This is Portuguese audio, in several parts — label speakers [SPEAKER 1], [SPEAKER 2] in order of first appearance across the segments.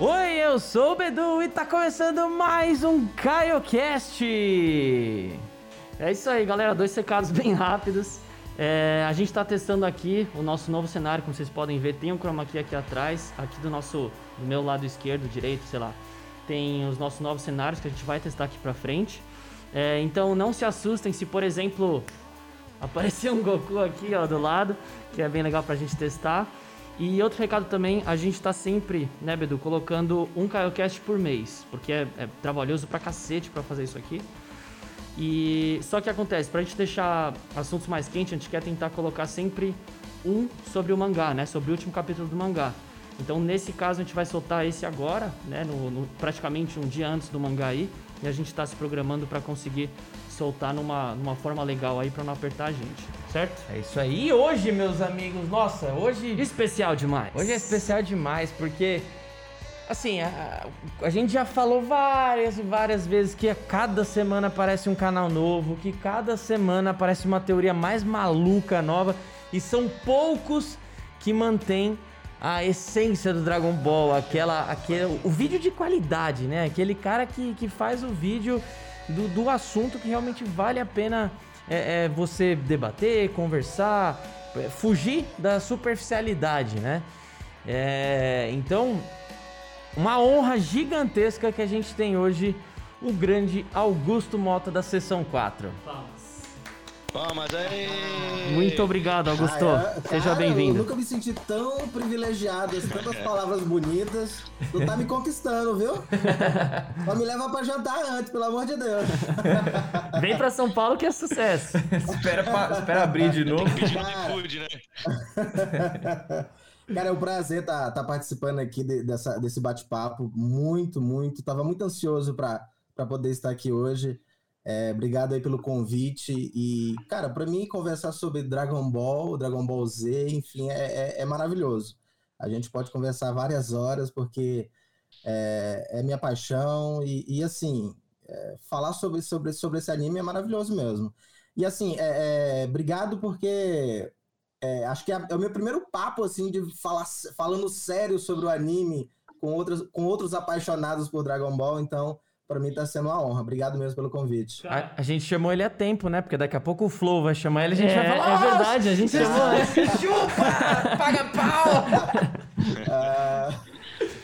[SPEAKER 1] Oi, eu sou o Bedu e tá começando mais um CaioCast! É isso aí, galera, dois secados bem rápidos. É, a gente tá testando aqui o nosso novo cenário, como vocês podem ver, tem um chroma key aqui atrás, aqui do nosso, do meu lado esquerdo, direito, sei lá. Tem os nossos novos cenários que a gente vai testar aqui pra frente. É, então não se assustem se, por exemplo, aparecer um Goku aqui ó, do lado, que é bem legal pra gente testar. E outro recado também, a gente tá sempre, né, Bedu, colocando um CaioCast por mês, porque é, é trabalhoso pra cacete pra fazer isso aqui. E só que acontece, pra gente deixar assuntos mais quentes, a gente quer tentar colocar sempre um sobre o mangá, né, sobre o último capítulo do mangá. Então, nesse caso, a gente vai soltar esse agora, né, no, no praticamente um dia antes do mangá aí, e a gente tá se programando pra conseguir soltar numa, numa forma legal aí pra não apertar a gente, certo?
[SPEAKER 2] É isso aí. E hoje, meus amigos, nossa, hoje.
[SPEAKER 1] Especial demais.
[SPEAKER 2] Hoje é especial demais, porque. Assim, a, a gente já falou várias e várias vezes que a cada semana aparece um canal novo, que cada semana aparece uma teoria mais maluca nova, e são poucos que mantêm a essência do Dragon Ball, aquela, aquele, o vídeo de qualidade, né? Aquele cara que, que faz o vídeo do, do assunto que realmente vale a pena é, é, você debater, conversar, é, fugir da superficialidade, né? É, então, uma honra gigantesca que a gente tem hoje o grande Augusto Mota da Sessão 4.
[SPEAKER 3] Palmas aí!
[SPEAKER 1] Muito obrigado, Augusto.
[SPEAKER 4] Ah, é?
[SPEAKER 1] Seja bem-vindo.
[SPEAKER 4] Eu nunca me senti tão privilegiado, assim, tantas palavras bonitas. Tu tá me conquistando, viu? Só me leva pra jantar antes, pelo amor de Deus.
[SPEAKER 1] Vem pra São Paulo que é sucesso.
[SPEAKER 2] espera, pa- espera abrir de novo.
[SPEAKER 4] Cara.
[SPEAKER 3] né?
[SPEAKER 4] Cara, é um prazer estar participando aqui de- dessa, desse bate-papo. Muito, muito. Tava muito ansioso pra pra poder estar aqui hoje. É, obrigado aí pelo convite. E, cara, pra mim, conversar sobre Dragon Ball, Dragon Ball Z, enfim, é, é- é maravilhoso. A gente pode conversar várias horas, porque é, é minha paixão. E, e, assim, é, falar sobre, sobre, sobre esse anime é maravilhoso mesmo. E, assim, é, obrigado porque é, acho que é, é o meu primeiro papo, assim, de falar falando sério sobre o anime com, outros com outros apaixonados por Dragon Ball. Então, pra mim tá sendo uma honra. Obrigado mesmo pelo convite.
[SPEAKER 2] A, a gente chamou ele a tempo, né? Porque daqui a pouco o Flow vai chamar ele e a gente
[SPEAKER 1] É,
[SPEAKER 2] vai falar.
[SPEAKER 1] é
[SPEAKER 2] "Ah,
[SPEAKER 1] verdade, a gente chamou.
[SPEAKER 2] Chupa! Paga pau!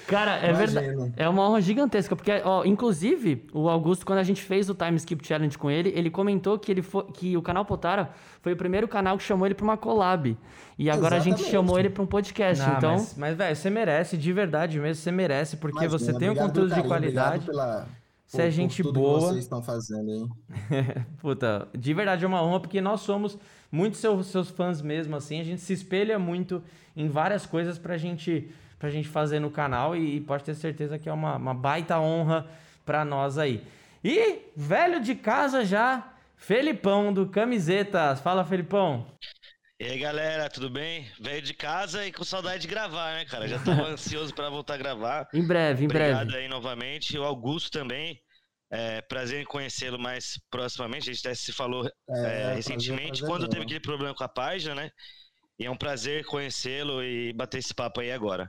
[SPEAKER 1] Cara, é verdade. É uma honra gigantesca, porque, ó, inclusive, o Augusto, quando a gente fez o Time Skip Challenge com ele, ele comentou que, ele fo- que o canal Potara foi o primeiro canal que chamou ele pra uma collab. E agora a gente
[SPEAKER 4] Exatamente.
[SPEAKER 1] chamou ele pra um podcast.
[SPEAKER 2] Não,
[SPEAKER 1] então,
[SPEAKER 2] mas, mas, velho, você merece, de verdade mesmo, você merece, porque
[SPEAKER 4] imagina,
[SPEAKER 2] você tem um conteúdo
[SPEAKER 4] pelo
[SPEAKER 2] de
[SPEAKER 4] carinho,
[SPEAKER 2] qualidade.
[SPEAKER 4] Obrigado pela,
[SPEAKER 2] Você é gente
[SPEAKER 4] tudo
[SPEAKER 2] boa.
[SPEAKER 4] que vocês estão fazendo, hein?
[SPEAKER 2] Puta, de verdade é uma honra, porque nós somos muito seus, seus fãs mesmo, assim. A gente se espelha muito em várias coisas pra gente, pra gente fazer no canal e, pode ter certeza que é uma, uma baita honra pra nós aí. E, velho de casa já, Felipão do Camisetas. Fala, Felipão.
[SPEAKER 3] E aí, galera, tudo bem? Veio de casa e com saudade de gravar, né, cara? Já tava ansioso pra voltar a gravar.
[SPEAKER 1] em breve, em
[SPEAKER 3] Obrigado
[SPEAKER 1] breve.
[SPEAKER 3] aí novamente. O Augusto também. É, prazer em conhecê-lo mais proximamente. A gente até se falou é,
[SPEAKER 4] prazer,
[SPEAKER 3] recentemente,
[SPEAKER 4] prazer
[SPEAKER 3] quando teve aquele problema com a página, né? E é um prazer conhecê-lo e bater esse papo aí agora.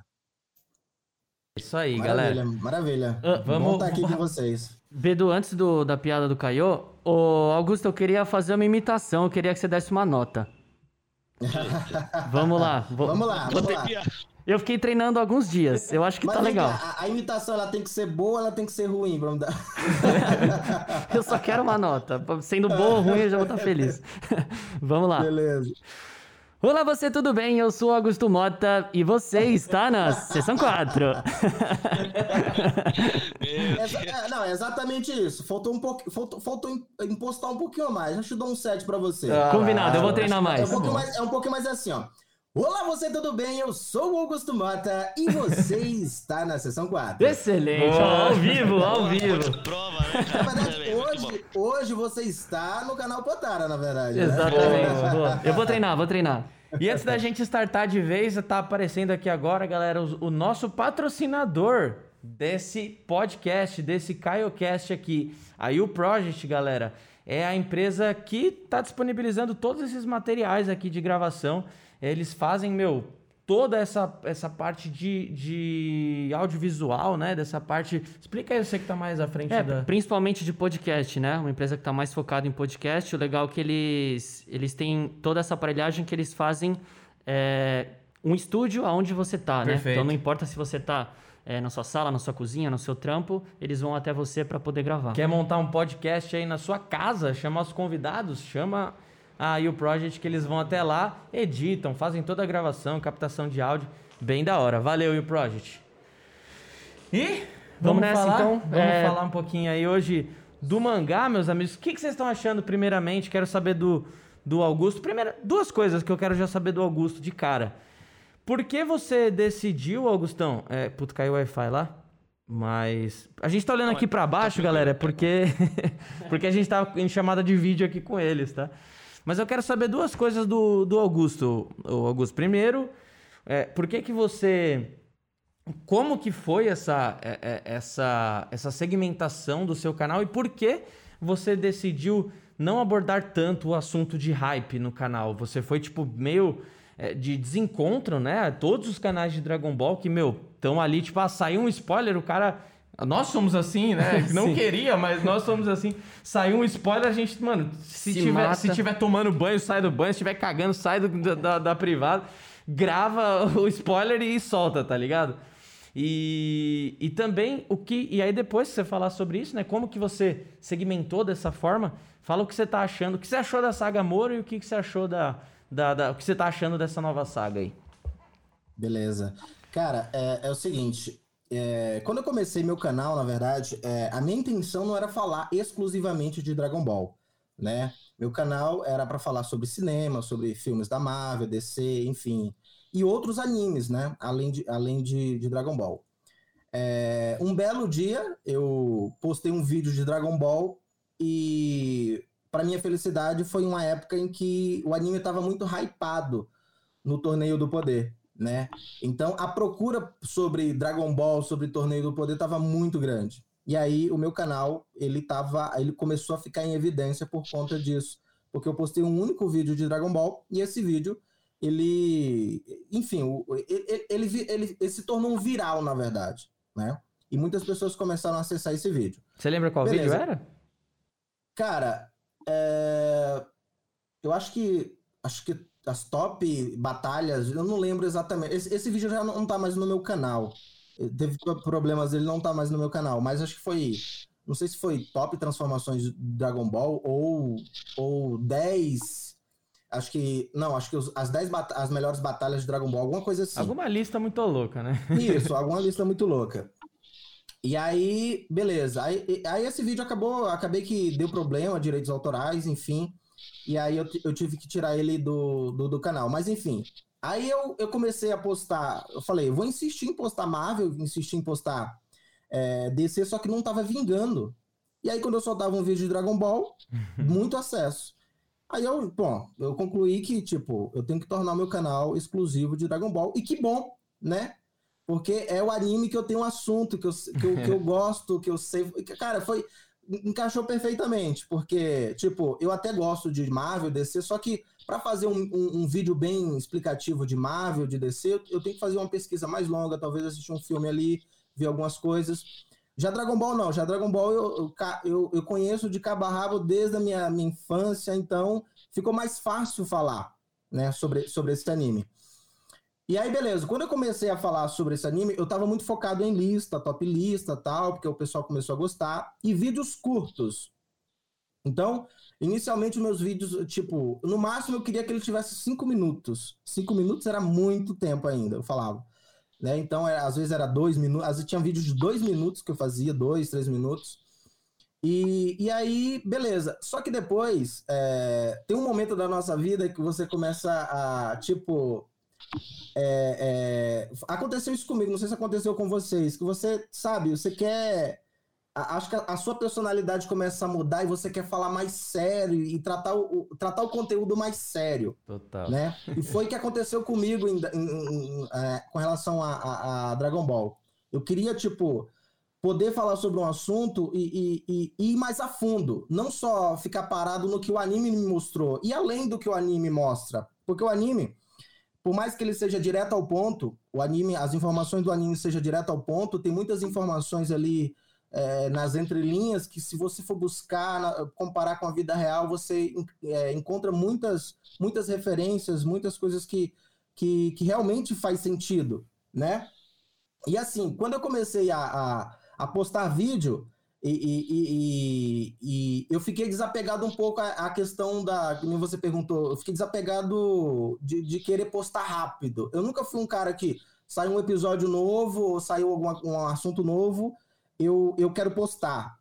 [SPEAKER 2] Isso aí,
[SPEAKER 4] Maravilha,
[SPEAKER 2] galera.
[SPEAKER 4] maravilha.
[SPEAKER 1] Ah,
[SPEAKER 4] Vamos
[SPEAKER 2] vamos-
[SPEAKER 4] estar aqui com vocês.
[SPEAKER 1] Bedu, antes do, da piada do Caio, ô Augusto, eu queria fazer uma imitação, eu queria que você desse uma nota. Vamos lá. vou-
[SPEAKER 4] Vamos lá, vamos lá.
[SPEAKER 1] Eu fiquei treinando alguns dias, eu acho que
[SPEAKER 4] Mas
[SPEAKER 1] tá legal.
[SPEAKER 4] cá, a, a imitação ela tem que ser boa, ela tem que ser ruim, vamos dar.
[SPEAKER 1] Eu só quero uma nota. Sendo bom ou ruim, eu já vou estar feliz. Vamos lá.
[SPEAKER 4] Beleza.
[SPEAKER 1] Olá, você, tudo bem? Eu sou o Augusto Mota e você está na Sessão 4.
[SPEAKER 4] Exa- é, não, é exatamente isso. Faltou um pouco, faltou, faltou im- impostar um pouquinho a mais. Deixa eu dar um 7 pra você.
[SPEAKER 2] Ah,
[SPEAKER 1] Combinado, eu vou treinar
[SPEAKER 4] é,
[SPEAKER 1] mais.
[SPEAKER 4] um pouquinho mais é um pouquinho mais assim, ó. Olá, você, tudo bem? Eu sou o Augusto Mota e você está na sessão 4.
[SPEAKER 1] Excelente, ó, ao vivo, ao vivo.
[SPEAKER 3] prova, né,
[SPEAKER 4] Na verdade, hoje, hoje você está no canal Potara, na verdade. né?
[SPEAKER 1] Exatamente.
[SPEAKER 2] Boa.
[SPEAKER 1] boa. Eu vou treinar, vou treinar.
[SPEAKER 2] E antes da gente startar de vez, tá aparecendo aqui agora, galera, o, o nosso patrocinador desse podcast, desse CaioCast aqui. A U Project, galera, é a empresa que tá disponibilizando todos esses materiais aqui de gravação. Eles fazem, meu, toda essa, essa parte de, de audiovisual, né? Dessa parte. Explica aí você que tá mais à frente
[SPEAKER 1] É,
[SPEAKER 2] da.
[SPEAKER 1] principalmente de podcast, né? Uma empresa que está mais focada em podcast. O legal é que eles, eles têm toda essa aparelhagem que eles fazem é, um estúdio aonde você tá, né?
[SPEAKER 2] Perfeito.
[SPEAKER 1] Então não importa se você tá é, na sua sala, na sua cozinha, no seu trampo, eles vão até você para poder gravar.
[SPEAKER 2] Quer montar um podcast aí na sua casa? Chama os convidados, chama a U Project que eles vão até lá, editam, fazem toda a gravação, captação de áudio. Bem da hora. Valeu, U Project. E vamos,
[SPEAKER 1] Vamos nessa,
[SPEAKER 2] falar?
[SPEAKER 1] então?
[SPEAKER 2] Vamos
[SPEAKER 1] É.
[SPEAKER 2] falar um pouquinho aí hoje do mangá, meus amigos. O que, que vocês estão achando primeiramente? Quero saber do, do Augusto. Primeiro, duas coisas que eu quero já saber do Augusto de cara. Por que você decidiu, Augustão? É, puto, caiu o Wi-Fi lá? Mas. A gente tá olhando aqui
[SPEAKER 3] é-
[SPEAKER 2] pra
[SPEAKER 3] tá
[SPEAKER 2] baixo, galera, é
[SPEAKER 3] tá
[SPEAKER 2] porque. porque a gente tá em chamada de vídeo aqui com eles, tá? Mas eu quero saber duas coisas do, do Augusto. O Augusto, primeiro, é, por que que você. Como que foi essa, é, é, essa, essa segmentação do seu canal e por que você decidiu não abordar tanto o assunto de hype no canal? Você foi, tipo, meio é, de desencontro, né? Todos os canais de Dragon Ball que, meu, estão ali, tipo, ah, saiu um spoiler, o cara. Nós somos assim, né? Não queria, mas nós somos assim. Saiu um spoiler, a gente, mano, se,
[SPEAKER 1] Se
[SPEAKER 2] tiver,
[SPEAKER 1] mata.
[SPEAKER 2] se tiver tomando banho, sai do banho, se tiver cagando, sai do- da, da, da privada, grava o spoiler e solta, tá ligado? E, e também o que. E aí, depois que você falar sobre isso, né? Como que você segmentou dessa forma, fala o que você tá achando, o que você achou da saga Moro e o que, que você achou da, da, da- O que você tá achando dessa nova saga aí.
[SPEAKER 4] Beleza. Cara, é, é o seguinte. É, quando eu comecei meu canal, na verdade, é, a minha intenção não era falar exclusivamente de Dragon Ball, né? Meu canal era para falar sobre cinema, sobre filmes da Marvel, DC, enfim, e outros animes, né? Além de, além de, de Dragon Ball. É, um belo dia, eu postei um vídeo de Dragon Ball e, para minha felicidade, foi uma época em que o anime estava muito hypado no Torneio do Poder, né? Então a procura sobre Dragon Ball, sobre Torneio do Poder estava muito grande. E aí o meu canal, ele tava, ele começou a ficar em evidência por conta disso, porque eu postei um único vídeo de Dragon Ball e esse vídeo ele, enfim, ele, ele, ele- ele se tornou um viral na verdade, né? E muitas pessoas começaram a acessar esse vídeo.
[SPEAKER 2] Você lembra qual
[SPEAKER 4] Beleza.
[SPEAKER 2] vídeo era?
[SPEAKER 4] Cara, é, eu acho que acho que as top batalhas, eu não lembro exatamente. Esse, esse vídeo já não tá mais no meu canal. Eh, Teve pro- problemas, ele não tá mais no meu canal, mas acho que foi, não sei se foi top transformações de Dragon Ball ou ou 10 Acho que. Não, acho que os- as 10 bata- as melhores batalhas de Dragon Ball, alguma coisa assim.
[SPEAKER 2] Alguma lista muito louca, né?
[SPEAKER 4] Isso, alguma lista muito louca. E aí, beleza. Aí, aí esse vídeo acabou, acabei que deu problema, direitos autorais, enfim. E aí eu, eu tive que tirar ele do, do, do canal. Mas enfim. Aí eu, eu comecei a postar. Eu falei, vou insistir em postar Marvel, insistir em postar é, DC, só que não tava vingando. E aí, quando eu soltava um vídeo de Dragon Ball, muito acesso. Aí eu, bom, eu concluí que, tipo, eu tenho que tornar o meu canal exclusivo de Dragon Ball. E que bom, né? Porque é o anime que eu tenho um assunto, que eu, que eu, que eu gosto, que eu sei. Cara, foi. Encaixou perfeitamente, porque, tipo, eu até gosto de Marvel, DC, só que para fazer um, um, um vídeo bem explicativo de Marvel, de DC, eu, tenho que fazer uma pesquisa mais longa, talvez assistir um filme ali, ver algumas coisas. Já Dragon Ball não, já Dragon Ball eu, eu, eu conheço de cabo a rabo desde a minha, minha infância, então ficou mais fácil falar né, sobre, sobre esse anime. E aí, beleza, quando eu comecei a falar sobre esse anime, eu tava muito focado em lista, top lista tal, porque o pessoal começou a gostar, e vídeos curtos. Então, inicialmente, meus vídeos, tipo, no máximo eu queria que ele tivesse cinco minutos. Cinco minutos era muito tempo ainda, eu falava. Né? Então, era- às vezes era dois minutos, às vezes tinha vídeos de dois minutos que eu fazia, dois, três minutos. E, e aí, beleza. Só que depois, é, tem um momento da nossa vida que você começa a, tipo. É, é, aconteceu isso comigo, não sei se aconteceu com vocês, que você, sabe, você quer. a- Acho que a, a sua personalidade começa a mudar e você quer falar mais sério e tratar o, o- tratar o conteúdo mais sério
[SPEAKER 2] Total.
[SPEAKER 4] né? E foi o que aconteceu comigo em- em- em- é, com relação a, a- a Dragon Ball. Eu queria, tipo, poder falar sobre um assunto e, e- e- e ir mais a fundo. Não só ficar parado no que o anime me mostrou. E além do que o anime mostra. Porque o anime, por mais que ele seja direto ao ponto, o anime, as informações do anime sejam direto ao ponto, tem muitas informações ali é, nas entrelinhas que se você for buscar, na, comparar com a vida real, você é, encontra muitas, muitas referências, muitas coisas que, que, que, realmente faz sentido, né? E assim, quando eu comecei a, a, a postar vídeo, e, e, e, e, eu fiquei desapegado um pouco à, questão da. Como você perguntou, eu fiquei desapegado de, de, querer postar rápido. Eu nunca fui um cara que saiu um episódio novo, ou saiu algum um assunto novo, eu, eu quero postar.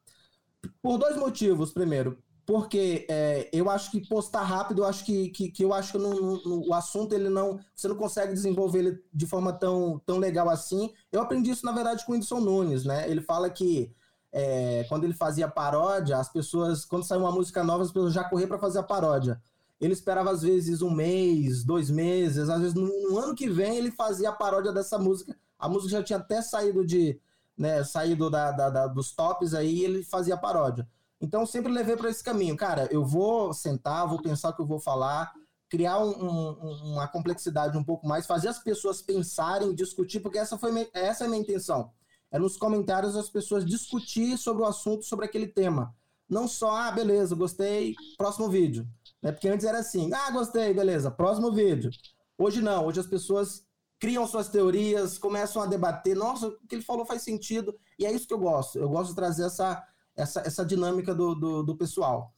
[SPEAKER 4] Por dois motivos. Primeiro, porque é, eu acho que postar rápido, eu acho que, que, que eu acho que o assunto ele não. Você não consegue desenvolver ele de forma tão, tão legal assim. Eu aprendi isso, na verdade, com o Whindersson Nunes, né? Ele fala que é, quando ele fazia paródia, as pessoas, quando saiu uma música nova, as pessoas já corriam para fazer a paródia. Ele esperava às vezes um mês, dois meses, às vezes no, no, ano que vem ele fazia a paródia dessa música. A música já tinha até saído de, né, saído da, da, da dos tops aí, ele fazia a paródia. Então sempre levei para esse caminho, cara. Eu vou sentar, vou pensar o que eu vou falar, criar um, um, uma complexidade um pouco mais, fazer as pessoas pensarem, discutir, porque essa foi essa é a minha intenção é nos comentários as pessoas discutir sobre o assunto, sobre aquele tema. Não só, ah, beleza, gostei, próximo vídeo. Né? Porque antes era assim, ah, gostei, beleza, próximo vídeo. Hoje não, hoje as pessoas criam suas teorias, começam a debater, nossa, o que ele falou faz sentido, e é isso que eu gosto. Eu gosto de trazer essa, essa, essa dinâmica do, do, do pessoal.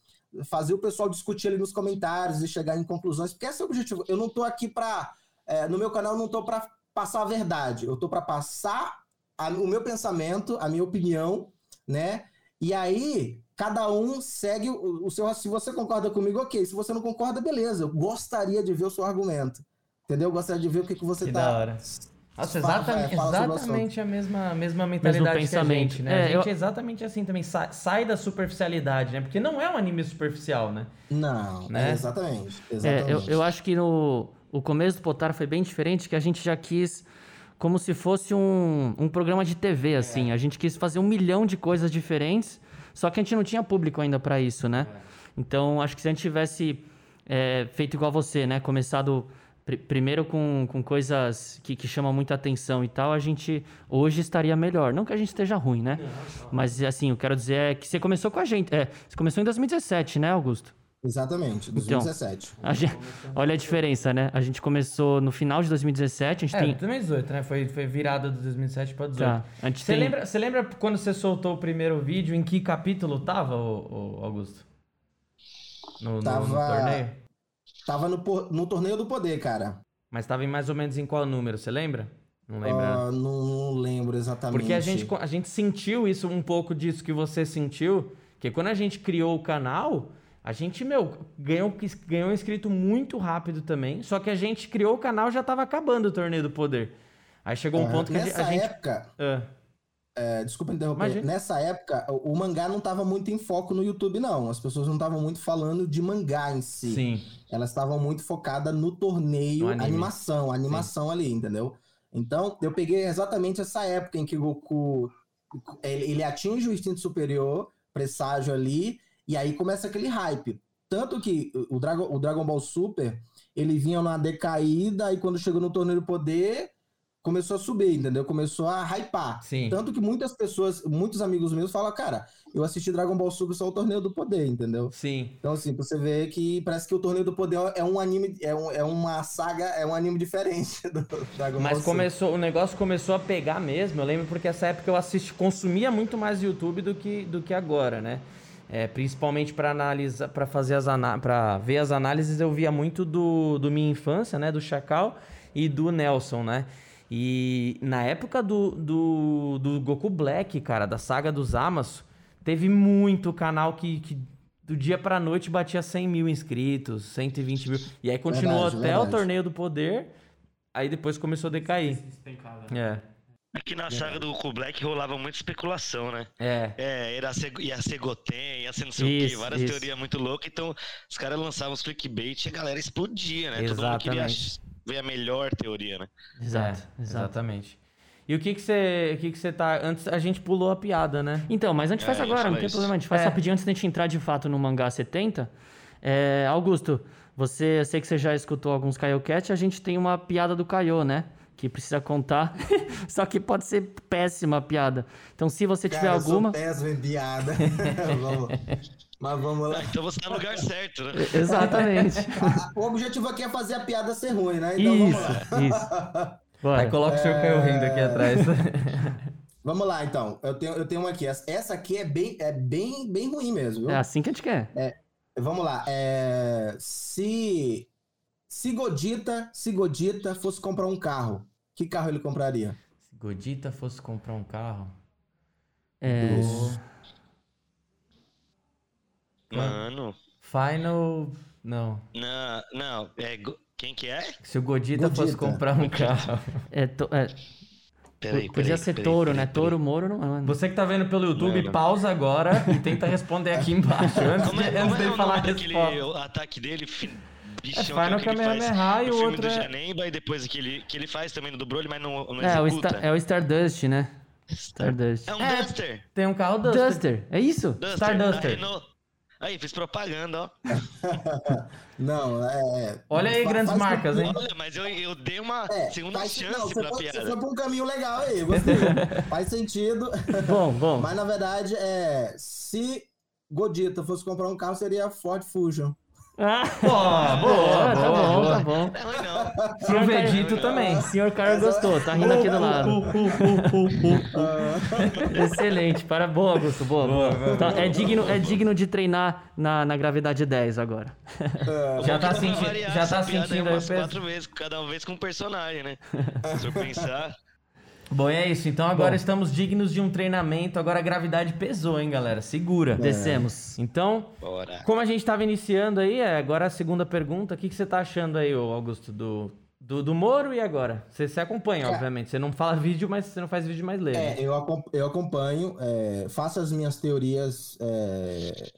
[SPEAKER 4] Fazer o pessoal discutir ali nos comentários e chegar em conclusões, porque esse é o objetivo. Eu não estou aqui para. É, no meu canal, eu não estou para passar a verdade, eu estou para passar a, o meu pensamento, a minha opinião, né? E aí, cada um segue o, o, seu. Se você concorda comigo, ok. Se você não concorda, beleza. Eu gostaria de ver o seu argumento. Entendeu? Eu gostaria de ver o que, que você
[SPEAKER 2] que
[SPEAKER 4] tá.
[SPEAKER 2] Da hora. Nossa, exatamente, exatamente a mesma, mesma mentalidade Mesmo pensamento. que a gente, né? É, a gente eu... é exatamente assim também, sai, sai, da superficialidade, né? Porque não é um anime superficial, né?
[SPEAKER 4] Não, né? É exatamente. exatamente.
[SPEAKER 1] É, eu, eu acho que no o começo do Potar foi bem diferente, que a gente já quis como se fosse um, um programa de TV, é. assim. É. A gente quis fazer um milhão de coisas diferentes, só que a gente não tinha público ainda para isso, né? É. Então, acho que se a gente tivesse é, feito igual você, né? Começado pr primeiro com, com coisas que, que chamam muita atenção e tal, a gente hoje estaria melhor. Não que a gente esteja ruim, né? Não, não. Mas, assim, eu quero dizer é que você começou com a gente. É, você começou em 2017, né, Augusto?
[SPEAKER 4] Exatamente, 2017.
[SPEAKER 1] Então, a gente, olha a diferença, né? A gente começou no final de 2017, a gente
[SPEAKER 2] é,
[SPEAKER 1] tem...
[SPEAKER 2] 2018, né? Foi, foi virada de 2017 para 2018. Tá. Você, tem... lembra, você lembra quando você soltou o primeiro vídeo, em que capítulo tava, o, Augusto?
[SPEAKER 4] No, tava... no, no torneio? Tava no, no torneio do poder, cara.
[SPEAKER 2] Mas tava em mais ou menos em qual número, você lembra?
[SPEAKER 4] Não lembra? Uh, não, não, lembro exatamente.
[SPEAKER 2] Porque a gente, a gente sentiu isso, um pouco disso que você sentiu, que quando a gente criou o canal a gente, meu, ganhou, ganhou um inscrito muito rápido também. Só que a gente criou o canal já tava acabando o torneio do poder. Aí chegou um ponto que
[SPEAKER 4] nessa
[SPEAKER 2] a gente.
[SPEAKER 4] Época, uh. é, desculpa interromper. Imagina. Nessa época, o, o mangá não tava muito em foco no YouTube, não. As pessoas não estavam muito falando de mangá em si.
[SPEAKER 2] Sim.
[SPEAKER 4] Elas estavam muito focadas no torneio, no animação, animação Sim. ali, entendeu? Então, eu peguei exatamente essa época em que o Goku ele, ele atinge o instinto superior, presságio ali, e aí começa aquele hype. Tanto que o Dragon, o Dragon Ball Super, ele vinha numa decaída, e quando chegou no Torneio do Poder, começou a subir, entendeu? Começou a hypar.
[SPEAKER 2] Sim.
[SPEAKER 4] Tanto que muitas pessoas, muitos amigos meus falam, cara, eu assisti Dragon Ball Super só o Torneio do Poder, entendeu?
[SPEAKER 2] Sim.
[SPEAKER 4] Então, assim, você vê que parece que o Torneio do Poder é um anime, é, um, é uma saga, é um anime diferente do
[SPEAKER 2] Dragon Mas Ball começou, Super. o negócio começou a pegar mesmo, eu lembro porque essa época eu assisti, consumia muito mais YouTube do que, do que agora, né? É, principalmente para analisar, para fazer as para ver as análises, eu via muito do, do minha infância, né, do Chacal e do Nelson, né? E na época do, do, do Goku Black, cara, da saga dos Amasso, teve muito canal que, que do dia pra noite batia 100 mil inscritos, 120 mil. E aí continuou verdade, até verdade. o Torneio do Poder, aí depois começou a decair. É.
[SPEAKER 3] Aqui na saga do Goku Black rolava muita especulação, né?
[SPEAKER 2] É.
[SPEAKER 3] É, era ser, ia ser Goten, ia ser não sei isso, o quê, várias isso. teorias muito loucas. Então, os caras lançavam os clickbait e a galera explodia, né?
[SPEAKER 2] Exatamente.
[SPEAKER 3] Todo mundo queria ver a melhor teoria, né?
[SPEAKER 2] Exato, é, exatamente. E o que que você, o que que você tá, antes a gente pulou a piada, né?
[SPEAKER 1] Então, mas a gente faz é, agora, não tem isso. problema, a gente faz é. rapidinho antes da gente entrar de fato no mangá 70. É, Augusto, você, eu sei que você já escutou alguns Caiocast, a gente tem uma piada do Caio, né? Que precisa contar. Só que pode ser péssima a piada. Então, se você tiver
[SPEAKER 4] Cara,
[SPEAKER 1] alguma.
[SPEAKER 4] Eu sou péssimo em piada. vamos. Mas vamos lá.
[SPEAKER 3] Ah, então você tá no lugar certo, né?
[SPEAKER 1] Exatamente.
[SPEAKER 4] o objetivo aqui é fazer a piada ser ruim, né? Então
[SPEAKER 1] isso,
[SPEAKER 4] vamos lá.
[SPEAKER 1] isso. Bora.
[SPEAKER 2] Aí coloca o seu Caio rindo aqui atrás.
[SPEAKER 4] Vamos lá, então. Eu tenho, eu tenho uma aqui. Essa aqui é bem, é bem, bem ruim mesmo, viu?
[SPEAKER 1] É assim que a gente quer.
[SPEAKER 4] Vamos lá. É, se se Godita, se Godita fosse comprar um carro, que carro ele compraria?
[SPEAKER 2] Se Godita fosse comprar um carro.
[SPEAKER 1] É.
[SPEAKER 4] Isso.
[SPEAKER 3] Mano.
[SPEAKER 2] Final. Não.
[SPEAKER 3] Não, não. É, go- quem que é?
[SPEAKER 2] Se o Godita,
[SPEAKER 4] Godita.
[SPEAKER 2] fosse comprar um carro.
[SPEAKER 1] É, to- é,
[SPEAKER 3] Peraí,
[SPEAKER 1] podia
[SPEAKER 3] peraí,
[SPEAKER 1] ser
[SPEAKER 3] peraí,
[SPEAKER 1] touro,
[SPEAKER 3] peraí,
[SPEAKER 1] né?
[SPEAKER 3] peraí.
[SPEAKER 1] Touro, Moro, não. não.
[SPEAKER 2] Você que tá vendo pelo YouTube,
[SPEAKER 3] Mano.
[SPEAKER 2] pausa agora e tenta responder aqui embaixo. Antes,
[SPEAKER 3] Como é, como
[SPEAKER 2] antes
[SPEAKER 3] é
[SPEAKER 2] dele
[SPEAKER 3] o
[SPEAKER 2] falar
[SPEAKER 3] daquele ataque dele? Fi-
[SPEAKER 2] É
[SPEAKER 3] Bichão,
[SPEAKER 2] Final
[SPEAKER 3] que ele faz
[SPEAKER 2] Kamehameha e
[SPEAKER 3] no
[SPEAKER 2] o
[SPEAKER 3] filme
[SPEAKER 2] outro
[SPEAKER 3] do
[SPEAKER 2] é.
[SPEAKER 3] Janemba e depois que ele, que ele faz também no do Broly, mas não, não
[SPEAKER 1] É o. Star, é o Stardust, né? Stardust.
[SPEAKER 3] É um
[SPEAKER 2] É.
[SPEAKER 3] Duster.
[SPEAKER 2] Tem um carro Duster.
[SPEAKER 1] Duster, é isso?
[SPEAKER 3] Duster.
[SPEAKER 2] Star
[SPEAKER 3] da
[SPEAKER 2] Duster.
[SPEAKER 3] Renault. Aí, fiz propaganda, ó.
[SPEAKER 4] Não, é.
[SPEAKER 2] Olha aí, grandes
[SPEAKER 4] faz-
[SPEAKER 2] marcas, hein?
[SPEAKER 3] Olha, mas eu, eu dei uma
[SPEAKER 4] É,
[SPEAKER 3] segunda
[SPEAKER 4] faz-
[SPEAKER 3] chance
[SPEAKER 4] não, você
[SPEAKER 3] pra
[SPEAKER 4] foi,
[SPEAKER 3] piada.
[SPEAKER 4] Você foi pra um caminho legal aí, gostei. faz sentido.
[SPEAKER 1] Bom, bom.
[SPEAKER 4] Mas na verdade, é, se Godita fosse comprar um carro, seria Ford Fusion.
[SPEAKER 1] Ah,
[SPEAKER 2] Boa, boa,
[SPEAKER 1] tá
[SPEAKER 2] boa,
[SPEAKER 1] bom,
[SPEAKER 2] boa.
[SPEAKER 1] tá bom.
[SPEAKER 3] Não é ruim, não.
[SPEAKER 2] Pro Vegito também.
[SPEAKER 1] O senhor Caio gostou, tá rindo aqui do lado. Excelente, para boa, Augusto, boa, boa.
[SPEAKER 2] Boa,
[SPEAKER 1] Tá, é, digno, é digno de treinar na, na gravidade 10 agora.
[SPEAKER 2] Já tá
[SPEAKER 3] variar
[SPEAKER 2] já
[SPEAKER 3] essa
[SPEAKER 2] tá
[SPEAKER 3] aí
[SPEAKER 2] sentindo aí
[SPEAKER 3] umas quatro vezes, cada vez com um personagem, né? Se eu pensar...
[SPEAKER 2] Bom, é isso. Então agora
[SPEAKER 1] Bom.
[SPEAKER 2] estamos dignos de um treinamento. Agora a gravidade pesou, hein, galera? Segura.
[SPEAKER 1] Descemos.
[SPEAKER 2] Então,
[SPEAKER 3] Bora.
[SPEAKER 2] como a gente tava iniciando aí, é, agora a segunda pergunta. O que, que você tá achando aí, Augusto, do, do, do Moro e agora? Você, você acompanha,
[SPEAKER 4] Cara.
[SPEAKER 2] obviamente. Você não fala vídeo, mas você não faz vídeo mais leve.
[SPEAKER 4] É, eu, eu acompanho, é, faço as minhas teorias é,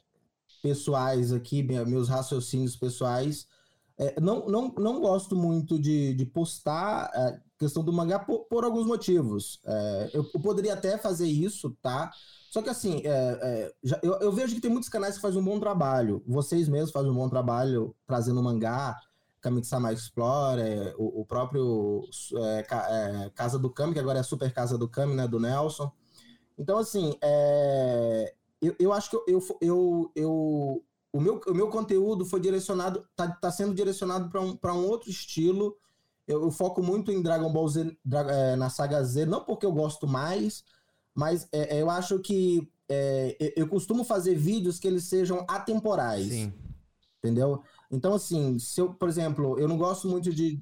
[SPEAKER 4] pessoais aqui, meus raciocínios pessoais. É, não, não, não gosto muito de, de postar questão do mangá por, por alguns motivos. É, eu, eu poderia até fazer isso, tá? Só que assim, é, é, já- eu, eu vejo que tem muitos canais que fazem um bom trabalho. Vocês mesmos fazem um bom trabalho trazendo mangá, Kami-sama Explore, o, o próprio é, é, Casa do Kami, que agora é Super Casa do Kami, né, do Nelson. Então, assim, eu, eu acho que eu, eu, eu, o, meu, o meu conteúdo foi direcionado, tá, tá sendo direcionado para um, um outro estilo. Eu, eu foco muito em Dragon Ball Z, Dra- é, na saga Z, não porque eu gosto mais, mas é, é, eu acho que é, eu- eu costumo fazer vídeos que eles sejam atemporais
[SPEAKER 2] Sim.
[SPEAKER 4] entendeu? Então, assim, se eu, por exemplo, eu não gosto muito de.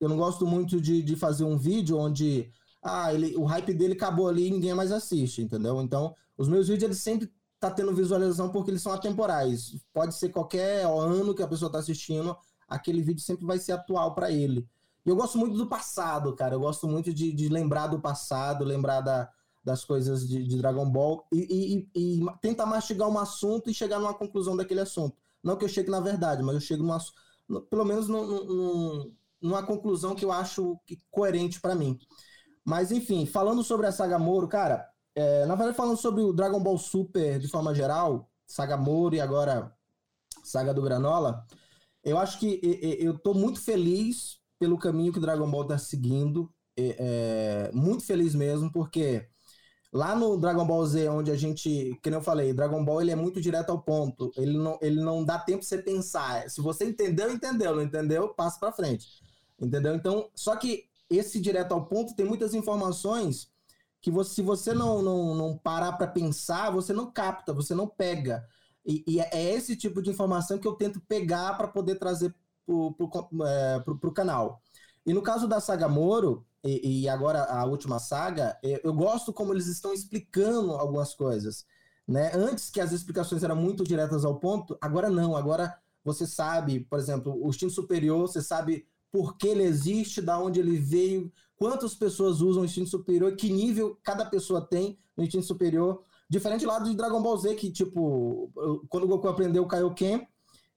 [SPEAKER 4] Eu não gosto muito de, de fazer um vídeo onde ah, ele, o hype dele acabou ali e ninguém mais assiste, entendeu? Então, os meus vídeos eles sempre tá tendo visualização porque eles são atemporais. Pode ser qualquer ano que a pessoa tá assistindo, aquele vídeo sempre vai ser atual para ele. E eu gosto muito do passado, cara. Eu gosto muito de, de lembrar do passado, lembrar da, das coisas de, de Dragon Ball e, e, e, tentar mastigar um assunto e chegar numa conclusão daquele assunto. Não que eu chegue na verdade, mas eu chego numa, no- pelo menos num- num- numa conclusão que eu acho coerente para mim. Mas enfim, falando sobre a saga Moro, cara, é, na verdade falando sobre o Dragon Ball Super de forma geral, saga Moro e agora saga do Granola, eu acho que eu tô muito feliz pelo caminho que Dragon Ball tá seguindo, é, é, muito feliz mesmo, porque Lá no Dragon Ball Z, onde a gente, que eu falei, Dragon Ball ele é muito direto ao ponto. Ele não, ele não dá tempo pra você pensar. Se você entendeu, entendeu. Não entendeu, passa pra frente. Entendeu? Então, só que esse direto ao ponto tem muitas informações que você, se você não, não, não parar pra pensar, você não capta, você não pega. E, e é esse tipo de informação que eu tento pegar para poder trazer pro, pro, é, canal. E no caso da saga Moro, e, e agora a última saga, eu, eu gosto como eles estão explicando algumas coisas. Né? Antes que as explicações eram muito diretas ao ponto, agora não. Agora você sabe, por exemplo, o instinto superior, você sabe por que ele existe, da onde ele veio, quantas pessoas usam o instinto superior, que nível cada pessoa tem no instinto superior. Diferente lá de Dragon Ball Z, que, tipo, quando o Goku aprendeu o Kaioken,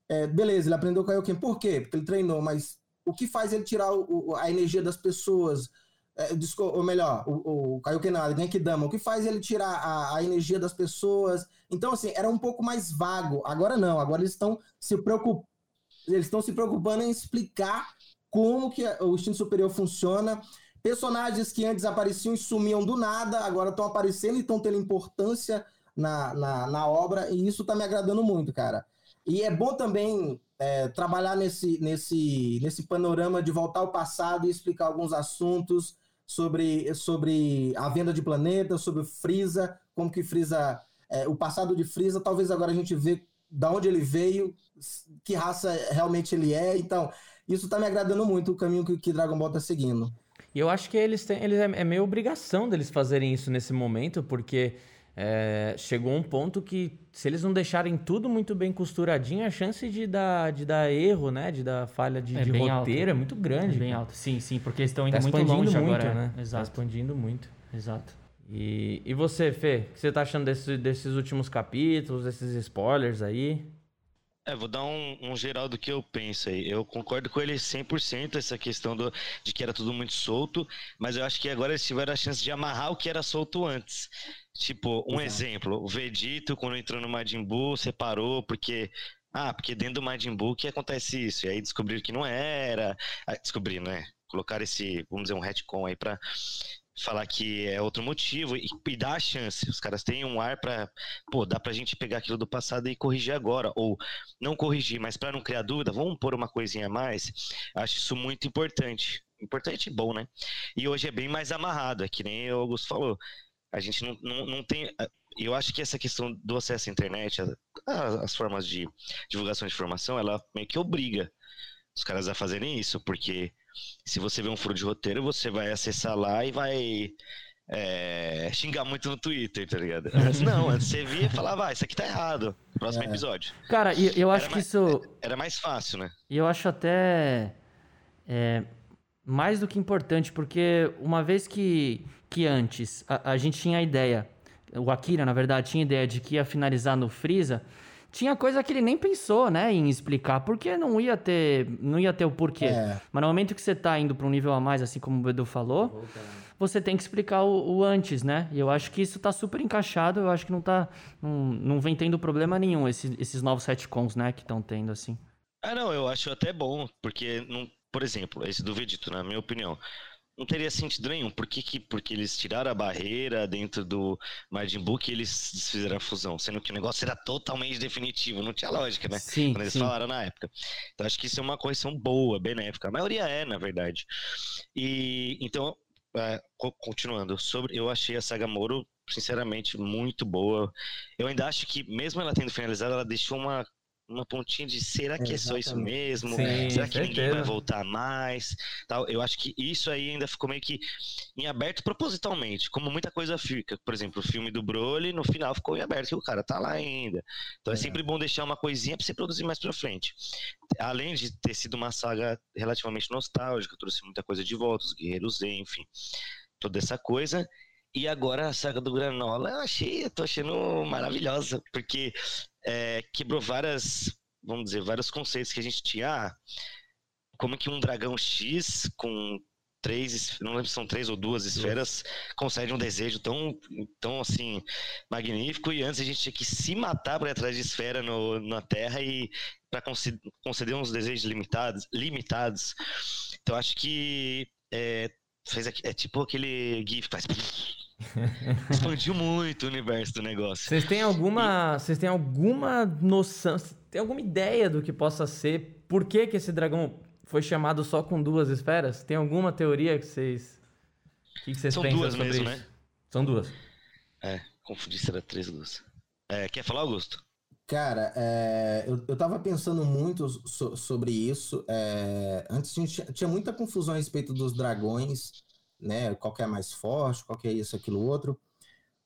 [SPEAKER 4] é, beleza, ele aprendeu o Kaioken. Por quê? Porque ele treinou, mas o que faz ele tirar o, a energia das pessoas? É, ou melhor, o, o não, Genkidama, o que faz ele tirar a, a, energia das pessoas? Então, assim, era um pouco mais vago. Agora não, agora eles estão se preocupando. eles estão se preocupando em explicar como que o instinto superior funciona. Personagens que antes apareciam e sumiam do nada, agora estão aparecendo e estão tendo importância na, na, na, obra, e isso está me agradando muito, cara. E é bom também é, trabalhar nesse, nesse, nesse panorama de voltar ao passado e explicar alguns assuntos sobre, sobre a venda de planetas, sobre Frieza, como que Frieza, é, o passado de Frieza, talvez agora a gente vê da onde ele veio, que raça realmente ele é. Então, isso tá me agradando muito, o caminho que, que Dragon Ball tá seguindo.
[SPEAKER 2] E eu acho que eles têm, eles é, é meio obrigação deles fazerem isso nesse momento, porque é, chegou um ponto que se eles não deixarem tudo muito bem costuradinho, a chance de dar, de dar erro, né, de dar falha de, é de roteiro alto. é muito grande. É
[SPEAKER 1] bem alto. Sim, sim, porque eles estão indo tá muito longe muito, agora,
[SPEAKER 2] né? Exato. Tá expandindo muito.
[SPEAKER 1] Exato.
[SPEAKER 2] E, e você, Fê, o que você tá achando desse, desses últimos capítulos, desses spoilers aí?
[SPEAKER 3] É, vou dar um, um, geral do que eu penso aí. Eu concordo com ele 100% essa questão do, de que era tudo muito solto, mas eu acho que agora eles tiveram a chance de amarrar o que era solto antes. Tipo, um Exato. exemplo, o Vegito, quando entrou no Majin Buu, separou porque... Ah, porque dentro do Majin Buu que acontece isso. E aí descobriram que não era. Ah, descobriram, né? Colocaram esse, vamos dizer, um retcon aí pra falar que é outro motivo e, e dar a chance. Os caras têm um ar para, pô, dá pra gente pegar aquilo do passado e corrigir agora ou não corrigir, mas para não criar dúvida, vamos pôr uma coisinha a mais. Acho isso muito importante. Importante e bom, né? E hoje é bem mais amarrado, é que nem o Augusto falou. A gente não, não, não tem. Eu acho que essa questão do acesso à internet, as, as formas de divulgação de informação, ela meio que obriga os caras a fazerem isso, porque se você vê um furo de roteiro, você vai acessar lá e vai é, xingar muito no Twitter, tá ligado? Antes não, antes você via e falava, ah, isso aqui tá errado. Próximo é. episódio.
[SPEAKER 1] Cara, eu, eu acho
[SPEAKER 3] era
[SPEAKER 1] que mais, isso.
[SPEAKER 3] Era mais fácil, né?
[SPEAKER 1] E eu acho até. É, mais do que importante, porque uma vez que, que antes a, a gente tinha a ideia, o Akira, na verdade, tinha a ideia de que ia finalizar no Freeza tinha coisa que ele nem pensou, né, em explicar, porque não ia ter, não ia ter o porquê. É. Mas no momento que você tá indo para um nível a mais, assim como o Edu falou, você tem que explicar o, o, antes, né? E eu acho que isso tá super encaixado, eu acho que não tá, não, não vem tendo problema nenhum esses, esses novos retcons, né, que estão tendo assim.
[SPEAKER 3] Ah, não, eu acho até bom, porque não, por exemplo, esse do Vegito, na minha opinião, não teria sentido nenhum. Por que, que porque eles tiraram a barreira dentro do Majin Buu que eles desfizeram a fusão? Sendo que o negócio era totalmente definitivo, não tinha lógica, né?
[SPEAKER 1] Sim,
[SPEAKER 3] Quando eles
[SPEAKER 1] sim.
[SPEAKER 3] falaram na época. Então acho que isso é uma correção boa, benéfica. A maioria é, na verdade. E então, é, continuando, sobre, eu achei a saga Moro, sinceramente, muito boa. Eu ainda acho que, mesmo ela tendo finalizado, ela deixou uma uma pontinha de será que é, é só isso mesmo? Sim, será que certeza. ninguém vai voltar mais? Tal. Eu acho que isso aí ainda ficou meio que em aberto propositalmente, como muita coisa fica. Por exemplo, o filme do Broly, no final ficou em aberto, que o cara tá lá ainda. Então é, é sempre bom deixar uma coisinha para você produzir mais pra frente. Além de ter sido uma saga relativamente nostálgica, trouxe muita coisa de volta, os Guerreiros Z, enfim, toda essa coisa. E agora a saga do Granola, eu achei, eu tô achando maravilhosa, porque é, quebrou várias, vamos dizer, vários conceitos que a gente tinha. Ah, como que um dragão X com três, não lembro se são três ou duas esferas, concede um desejo tão, tão assim, magnífico. E antes a gente tinha que se matar para ir atrás de esfera no, na Terra e para conceder uns desejos limitados. limitados. Então acho que é, fez, é tipo aquele GIF que faz Expandiu muito o universo do negócio.
[SPEAKER 2] Vocês têm alguma, vocês têm alguma noção, tem alguma ideia do que possa ser? Por que que esse dragão foi chamado só com duas esferas? Tem alguma teoria que vocês o que, vocês São pensam duas sobre mesmo, isso? Né? São duas.
[SPEAKER 3] É, confundi se era três duas. É, quer falar, Augusto?
[SPEAKER 4] Cara, é, eu, eu tava pensando muito so, sobre isso. É, antes a gente tinha muita confusão a respeito dos dragões né? Qual que é mais forte, qual que é isso, aquilo, outro.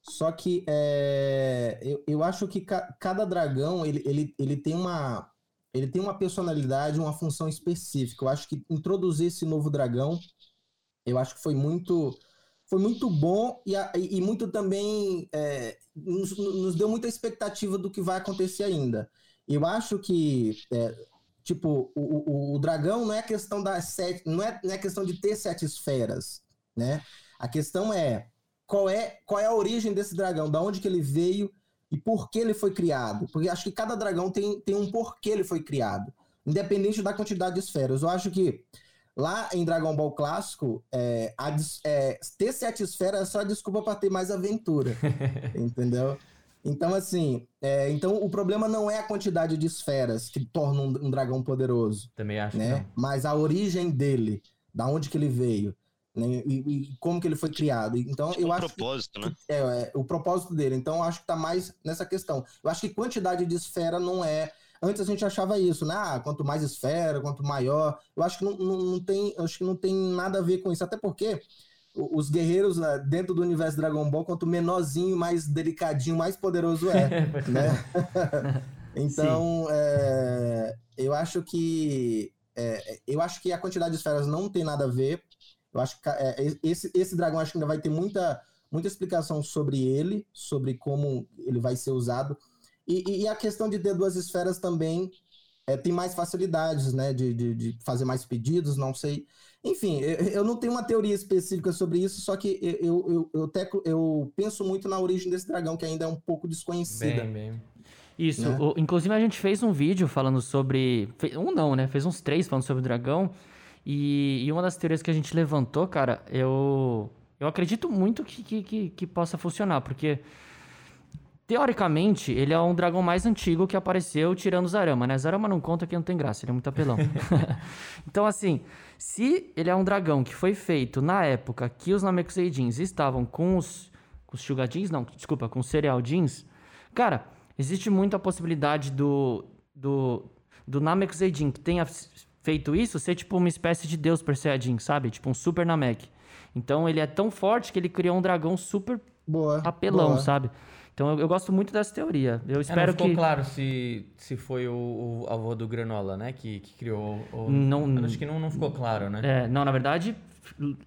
[SPEAKER 4] Só que é, eu, eu acho que ca, cada dragão ele, ele, ele, tem uma, ele tem uma personalidade, uma função específica. Eu acho que introduzir esse novo dragão, eu acho que foi muito foi muito bom e, e muito também é, nos, nos, deu muita expectativa do que vai acontecer ainda. Eu acho que é, tipo o, o, o, dragão não é questão das sete, não é, não é questão de ter sete esferas né? A questão é qual é qual é a origem desse dragão, da onde que ele veio e por que ele foi criado. Porque acho que cada dragão tem, tem um porquê ele foi criado. independente da quantidade de esferas. Eu acho que lá em Dragon Ball clássico, é, a, é, ter sete esferas é só desculpa para ter mais aventura, entendeu? Então, assim, é, então o problema não é a quantidade de esferas que torna um, um dragão poderoso.
[SPEAKER 2] Também acho.
[SPEAKER 4] Né? Mas a origem dele, da onde que ele veio, né? E, e como que ele foi criado. Então, tipo eu
[SPEAKER 3] o
[SPEAKER 4] acho
[SPEAKER 3] propósito,
[SPEAKER 4] que,
[SPEAKER 3] né?
[SPEAKER 4] É, é, o propósito dele. Então, eu acho que tá mais nessa questão. Eu acho que quantidade de esfera não é. Antes a gente achava isso, né? Ah, quanto mais esfera, quanto maior. Eu acho que não, não, não tem, acho que não tem nada a ver com isso. Até porque os guerreiros né, dentro do universo Dragon Ball, quanto menorzinho, mais delicadinho, mais poderoso é. né? então, é, eu acho que é, eu acho que a quantidade de esferas não tem nada a ver. Eu acho que é, esse, esse dragão acho que ainda vai ter muita, muita explicação sobre ele, sobre como ele vai ser usado. E, e a questão de ter duas esferas também é, tem mais facilidades, né? De, de, de, fazer mais pedidos, não sei. Enfim, eu, eu, não tenho uma teoria específica sobre isso, só que eu, eu, eu, teco, eu penso muito na origem desse dragão, que ainda é um pouco desconhecida.
[SPEAKER 2] Bem, bem.
[SPEAKER 1] Isso, né? o, inclusive a gente fez um vídeo falando sobre. Um não, né? Fez uns três falando sobre o dragão. E, e uma das teorias que a gente levantou, cara, eu. Eu acredito muito que, que, que, que possa funcionar, porque. Teoricamente, ele é um dragão mais antigo que apareceu tirando o Zarama, né? Zarama não conta que não tem graça, ele é muito apelão. então, assim, se ele é um dragão que foi feito na época que os Namekuseidins estavam com os, com os Shuga não, desculpa, com os Cereal Jeans, cara, existe muita possibilidade do, do, do Namekuseidin que tenha feito isso ser tipo uma espécie de deus per Saiyajin, sabe? Tipo um super Namek. Então ele é tão forte que ele criou um dragão super
[SPEAKER 4] boa,
[SPEAKER 1] apelão,
[SPEAKER 4] boa.
[SPEAKER 1] sabe? Então eu, eu, gosto muito dessa teoria. Eu espero é, não
[SPEAKER 2] ficou
[SPEAKER 1] que.
[SPEAKER 2] claro se, se foi o, o avô do Granola, né? Que, que criou. O...
[SPEAKER 1] Não,
[SPEAKER 2] acho que não, não ficou claro, né?
[SPEAKER 1] É, não, na verdade,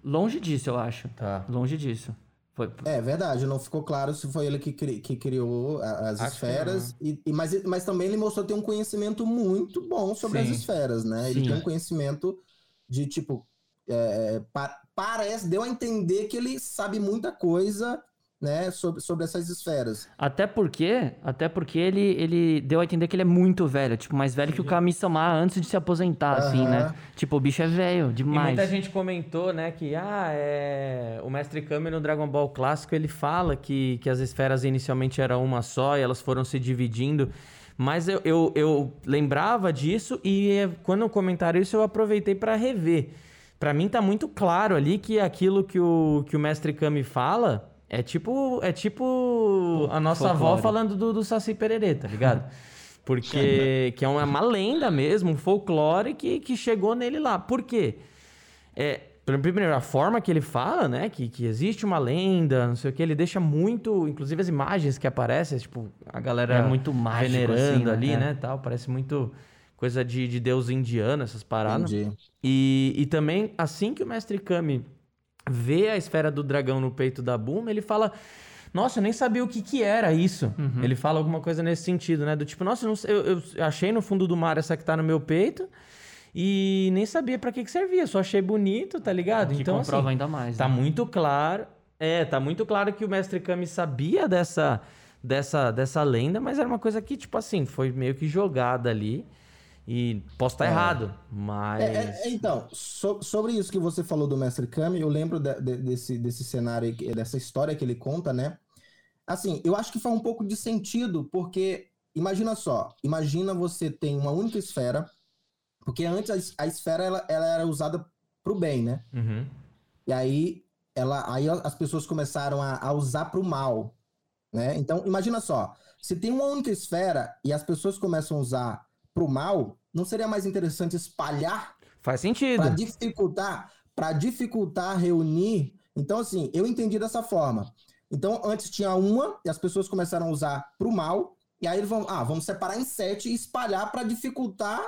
[SPEAKER 1] longe disso, eu acho.
[SPEAKER 2] Tá.
[SPEAKER 1] Longe disso. Foi...
[SPEAKER 4] É verdade, não ficou claro se foi ele que, cri, que criou as acho esferas. E, e, mas, mas também ele mostrou ter um conhecimento muito bom sobre Sim. as esferas, né? Ele Sim. tem um conhecimento de tipo. É, pa, parece, deu a entender que ele sabe muita coisa né, sobre, sobre essas esferas.
[SPEAKER 1] Até porque, até porque ele, ele deu a entender que ele é muito velho, tipo, mais velho Sim. que o Kami-sama antes de se aposentar, uhum. assim, né? Tipo, o bicho é velho demais.
[SPEAKER 2] E muita gente comentou, né, que ah, é... o Mestre Kami no Dragon Ball clássico, ele fala que, que as esferas inicialmente eram uma só e elas foram se dividindo. Mas eu, eu, eu lembrava disso e quando comentaram isso eu aproveitei para rever. Para mim tá muito claro ali que aquilo que o, que o Mestre Kami fala é tipo, é tipo a nossa Folclore. avó falando do, do Saci Pererê, tá ligado? Porque que é uma, uma, lenda mesmo, um folclore que, que chegou nele lá. Por quê? É, primeiro, a forma que ele fala, né? Que, que existe uma lenda, não sei o que, ele deixa muito. Inclusive as imagens que aparecem, tipo, a galera
[SPEAKER 1] é muito mágico,
[SPEAKER 2] venerando
[SPEAKER 1] assim, né?
[SPEAKER 2] ali,
[SPEAKER 1] é.
[SPEAKER 2] né? Tal, parece muito coisa de, de deus indiano, essas paradas. Entendi. E, e também, assim que o mestre Kami vê a esfera do dragão no peito da Buma, ele fala. Nossa, eu nem sabia o que, que era isso. Uhum. Ele fala alguma coisa nesse sentido, né? Do tipo, nossa, eu, eu, achei no fundo do mar essa que tá no meu peito e nem sabia para que, que servia, só achei bonito, tá ligado?
[SPEAKER 1] Que
[SPEAKER 2] então,
[SPEAKER 1] comprova
[SPEAKER 2] assim,
[SPEAKER 1] ainda mais.
[SPEAKER 2] Tá
[SPEAKER 1] né?
[SPEAKER 2] muito claro. É, tá muito claro que o mestre Kami sabia dessa, dessa, dessa lenda, mas era uma coisa que, tipo assim, foi meio que jogada ali. E posso estar é. errado, mas. É,
[SPEAKER 4] é, então, so, sobre isso que você falou do Mestre Kami, eu lembro de, de, desse, desse cenário, dessa história que ele conta, né? Assim, eu acho que faz um pouco de sentido, porque imagina só, imagina você tem uma única esfera, porque antes a, a esfera ela, ela era usada pro bem, né?
[SPEAKER 2] Uhum.
[SPEAKER 4] E aí, ela, aí as pessoas começaram a, a usar pro mal, né? Então, imagina só, se tem uma única esfera e as pessoas começam a usar pro mal, não seria mais interessante espalhar?
[SPEAKER 2] Faz sentido.
[SPEAKER 4] Para dificultar, para dificultar reunir. Então, assim, eu entendi dessa forma. Então, antes tinha uma e as pessoas começaram a usar pro mal, e aí eles vão, ah, vamos separar em sete e espalhar para dificultar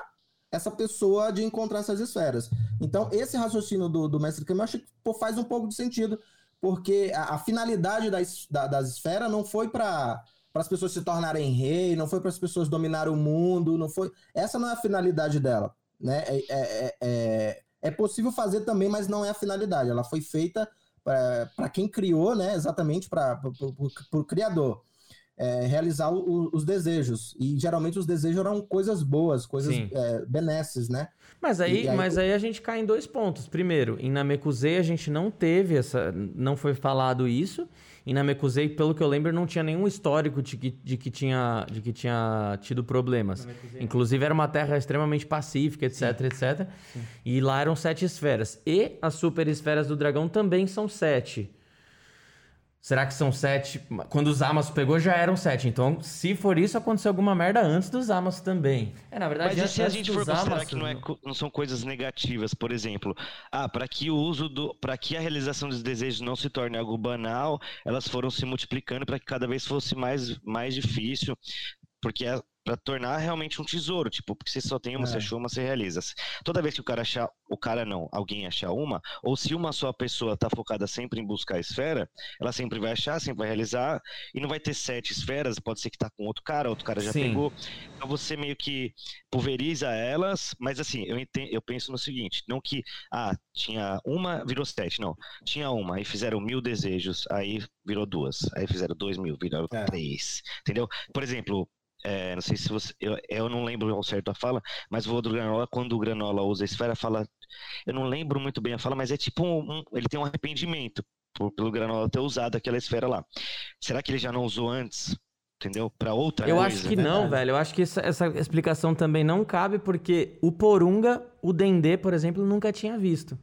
[SPEAKER 4] essa pessoa de encontrar essas esferas. Então, esse raciocínio do, do mestre Kami, eu acho que pô, faz um pouco de sentido, porque a, a finalidade das, da, das esferas não foi para para as pessoas se tornarem rei, não foi para as pessoas dominarem o mundo, não foi. Essa não é a finalidade dela, né? É, é, é, é possível fazer também, mas não é a finalidade. Ela foi feita para quem criou, né? Exatamente para o criador. é, realizar o, os desejos. E geralmente os desejos eram coisas boas, coisas é, benesses, né?
[SPEAKER 2] Mas aí, aí, mas aí a gente cai em dois pontos. Primeiro, em Namekusei a gente não teve essa. não foi falado isso. Em Namekusei, pelo que eu lembro, não tinha nenhum histórico de que, de que, tinha, de que tinha tido problemas. Inclusive, era uma terra extremamente pacífica, etc, Sim. etc. Sim. E lá eram sete esferas. E as super esferas do dragão também são sete. Será que são sete? Quando os Amas pegou, já eram sete. Então, se for isso, aconteceu alguma merda antes dos Amas também.
[SPEAKER 3] É, na verdade, Mas e se a gente for considerar que não, é, não são coisas negativas, por exemplo, ah, para que o uso do. para que a realização dos desejos não se torne algo banal, elas foram se multiplicando para que cada vez fosse mais, mais difícil. Porque para tornar realmente um tesouro, tipo, porque você só tem uma, é. você achou uma, você realiza. Toda vez que o cara achar, o cara não, alguém achar uma, ou se uma só pessoa tá focada sempre em buscar a esfera, ela sempre vai achar, sempre vai realizar, e não vai ter sete esferas, pode ser que tá com outro cara, outro cara já Sim. pegou. Então você meio que pulveriza elas, mas assim, eu, entendo, eu penso no seguinte, não que, ah, tinha uma, virou sete, não. Tinha uma, aí fizeram mil desejos, aí virou duas, aí fizeram dois mil, virou é. três, entendeu? Por exemplo, é, não sei se você. Eu, eu não lembro ao certo a fala, mas o do Granola, quando o Granola usa a esfera, fala. Eu não lembro muito bem a fala, mas é tipo um. um ele tem um arrependimento por, pelo Granola ter usado aquela esfera lá. Será que ele já não usou antes? Entendeu? Para outra
[SPEAKER 2] Eu
[SPEAKER 3] coisa,
[SPEAKER 2] acho que não, velho. Eu acho que essa, essa explicação também não cabe, porque o Porunga, o Dendê, por exemplo, nunca tinha visto.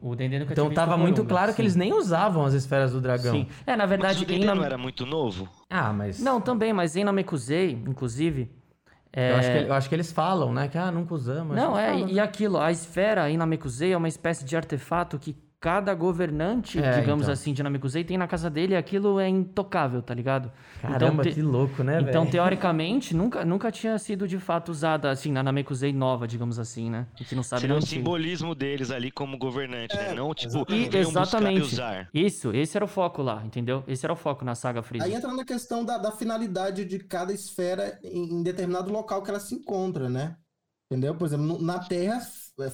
[SPEAKER 2] O Dendê nunca então tava muito claro sim. que eles nem usavam as esferas do dragão. Sim.
[SPEAKER 3] É, na verdade... Mas o Dendê não era muito novo?
[SPEAKER 1] Ah, mas... Não, também, mas em Namekusei, inclusive...
[SPEAKER 2] É... Eu, acho que, eu, acho que, eles falam, né? Que, ah, nunca usamos.
[SPEAKER 1] Não, é, e aquilo, a esfera em Namekusei é uma espécie de artefato que cada governante, é, digamos então. assim, de Namekusei tem na casa dele e aquilo é intocável, tá ligado?
[SPEAKER 2] Caramba, então, te... que louco, né,
[SPEAKER 1] Então, véio? teoricamente, nunca, nunca tinha sido de fato usada, assim, na Namekusei nova, digamos assim, né?
[SPEAKER 3] A gente não sabe Seria o simbolismo deles ali como governante, né? é, né? Não, tipo,
[SPEAKER 1] e, exatamente. usar. Isso, esse era o foco lá, entendeu? Esse era o foco na saga Freeza.
[SPEAKER 4] Aí entra na questão da, da finalidade de cada esfera em, em determinado local que ela se encontra, né? Entendeu? Por exemplo, na Terra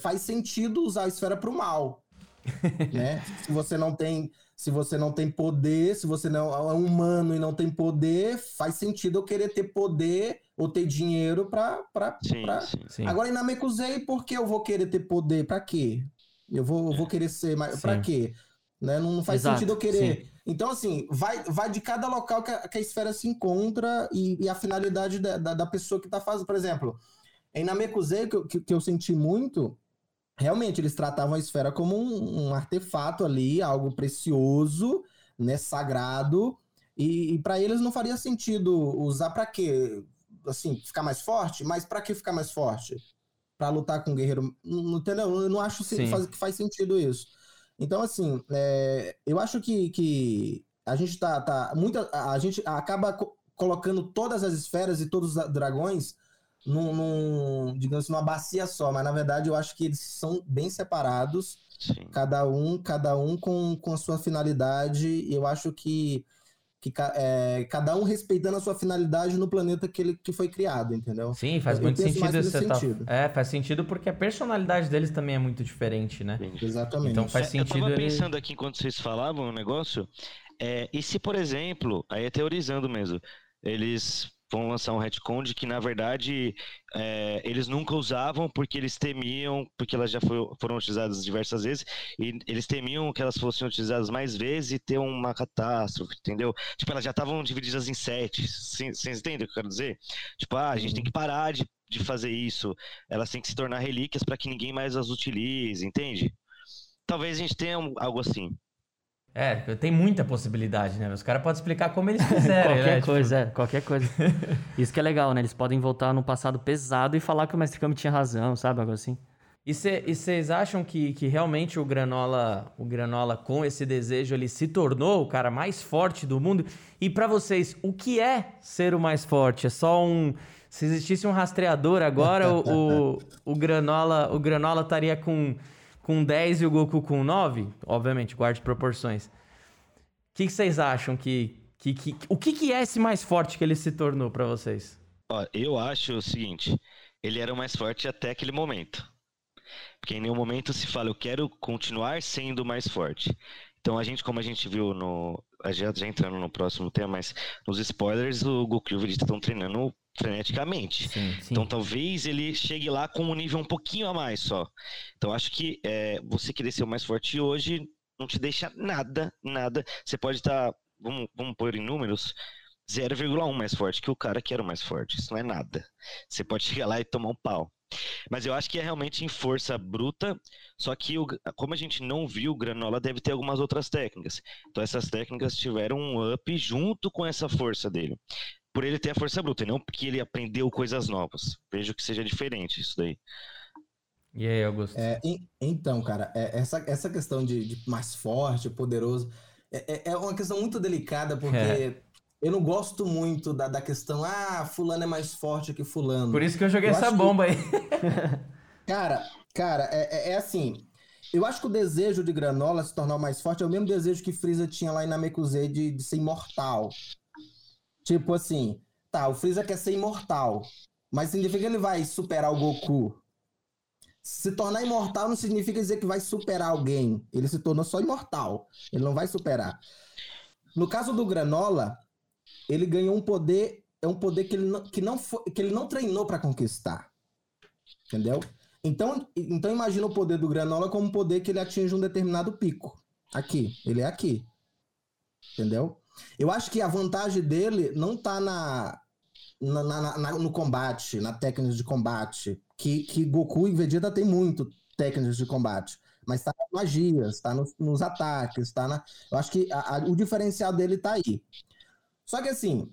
[SPEAKER 4] faz sentido usar a esfera para o mal né? Se você não tem, se você não tem poder, se você não é humano e não tem poder, faz sentido eu querer ter poder ou ter dinheiro para para Agora em Namekusei, por que eu vou querer ter poder? Para quê? Eu vou, eu vou querer ser mais para quê? Né? Não faz Exato, sentido eu querer. Sim. Então, assim, vai, vai de cada local que a, que a esfera se encontra e, e a finalidade da, da, da, pessoa que está fazendo. Por exemplo, em Namekusei, que, que, que eu senti muito, realmente eles tratavam a esfera como um, um artefato ali, algo precioso, né, sagrado, e, e para eles não faria sentido usar para quê? Assim, ficar mais forte? Mas para que ficar mais forte? Para lutar com o guerreiro? Não, entendeu? Eu não acho que faz, que faz sentido isso. Então, assim, é, eu acho que, que a gente tá, tá muita, a gente acaba co colocando todas as esferas e todos os dragões num, num, digamos assim, numa bacia só, mas na verdade eu acho que eles são bem separados, Sim. cada um, cada um com, com a sua finalidade. Eu acho que, que é, cada um respeitando a sua finalidade no planeta que ele que foi criado, entendeu?
[SPEAKER 2] Sim, faz eu, muito eu sentido esse sentido. Tá... É, faz sentido porque a personalidade deles também é muito diferente, né?
[SPEAKER 4] Exatamente.
[SPEAKER 2] Então faz sentido. Eu
[SPEAKER 3] tava
[SPEAKER 2] ele...
[SPEAKER 3] pensando aqui enquanto vocês falavam um negócio. É, e se, por exemplo, aí é teorizando mesmo, eles vão lançar um retcon de que, na verdade, é, eles nunca usavam porque eles temiam, porque elas já foi, foram utilizadas diversas vezes, e eles temiam que elas fossem utilizadas mais vezes e ter uma catástrofe, entendeu? Tipo, elas já estavam divididas em sete. Vocês entendem o que eu quero dizer? Tipo, ah, a gente tem que parar de, de fazer isso. Elas têm que se tornar relíquias para que ninguém mais as utilize, entende? Talvez a gente tenha algo assim.
[SPEAKER 2] É, tem muita possibilidade, né? Os caras podem explicar como eles quiserem,
[SPEAKER 1] qualquer
[SPEAKER 2] né?
[SPEAKER 1] coisa, tipo... é, qualquer coisa. Isso que é legal, né? Eles podem voltar no passado pesado e falar que o Mestre Kami tinha razão, sabe? Algo assim.
[SPEAKER 2] E vocês acham que, que realmente o Granola, o Granola, com esse desejo, ele se tornou o cara mais forte do mundo? E para vocês, o que é ser o mais forte? É só um. Se existisse um rastreador agora, o, o, o Granola o Granola estaria com com 10 e o Goku com 9, obviamente, guarde proporções. O que, vocês acham que, que, que. O que, que é esse mais forte que ele se tornou para vocês?
[SPEAKER 3] Ó, eu acho o seguinte: ele era o mais forte até aquele momento. Porque em nenhum momento se fala, eu quero continuar sendo mais forte. Então a gente, como a gente viu no. Já, já entrando no próximo tema, mas nos spoilers, o Goku e o Vegeta estão treinando freneticamente. Sim, sim. Então talvez ele chegue lá com um nível um pouquinho a mais só. Então acho que é, você querer ser o mais forte hoje não te deixa nada, nada. Você pode estar, tá, vamos, vamos pôr em números, 0,1 mais forte que o cara que era o mais forte. Isso não é nada. Você pode chegar lá e tomar um pau. Mas eu acho que é realmente em força bruta, só que o, como a gente não viu, o Granola deve ter algumas outras técnicas. Então essas técnicas tiveram um up junto com essa força dele. Por ele ter a força bruta, e não porque ele aprendeu coisas novas. Vejo que seja diferente isso daí.
[SPEAKER 2] E aí, Augusto?
[SPEAKER 4] É, então, cara, é, essa, essa questão de, de mais forte, poderoso, é, é, é uma questão muito delicada, porque é eu não gosto muito da, da questão, ah, fulano é mais forte que fulano.
[SPEAKER 2] Por isso que eu joguei eu essa bomba que... aí.
[SPEAKER 4] cara, cara, é, é, é, assim. Eu acho que o desejo de Granola se tornar mais forte é o mesmo desejo que Freeza tinha lá em Namekusei de, de ser imortal. Tipo assim, tá, o Freeza quer ser imortal, mas significa que ele vai superar o Goku. Se tornar imortal não significa dizer que vai superar alguém. Ele se tornou só imortal. Ele não vai superar. No caso do Granola, ele ganhou um poder, é um poder que ele não, que não, foi, que ele não treinou para conquistar. Entendeu? Então, então imagina o poder do Granola como um poder que ele atinge um determinado pico. Aqui, ele é aqui. Entendeu? Eu acho que a vantagem dele não tá na, na, na, na no combate, na técnica de combate, que, que Goku e Vegeta tem muito técnicas de combate, mas tá nas magias, tá nos, nos ataques, tá na. Eu acho que a, a, o diferencial dele tá aí. Só que assim,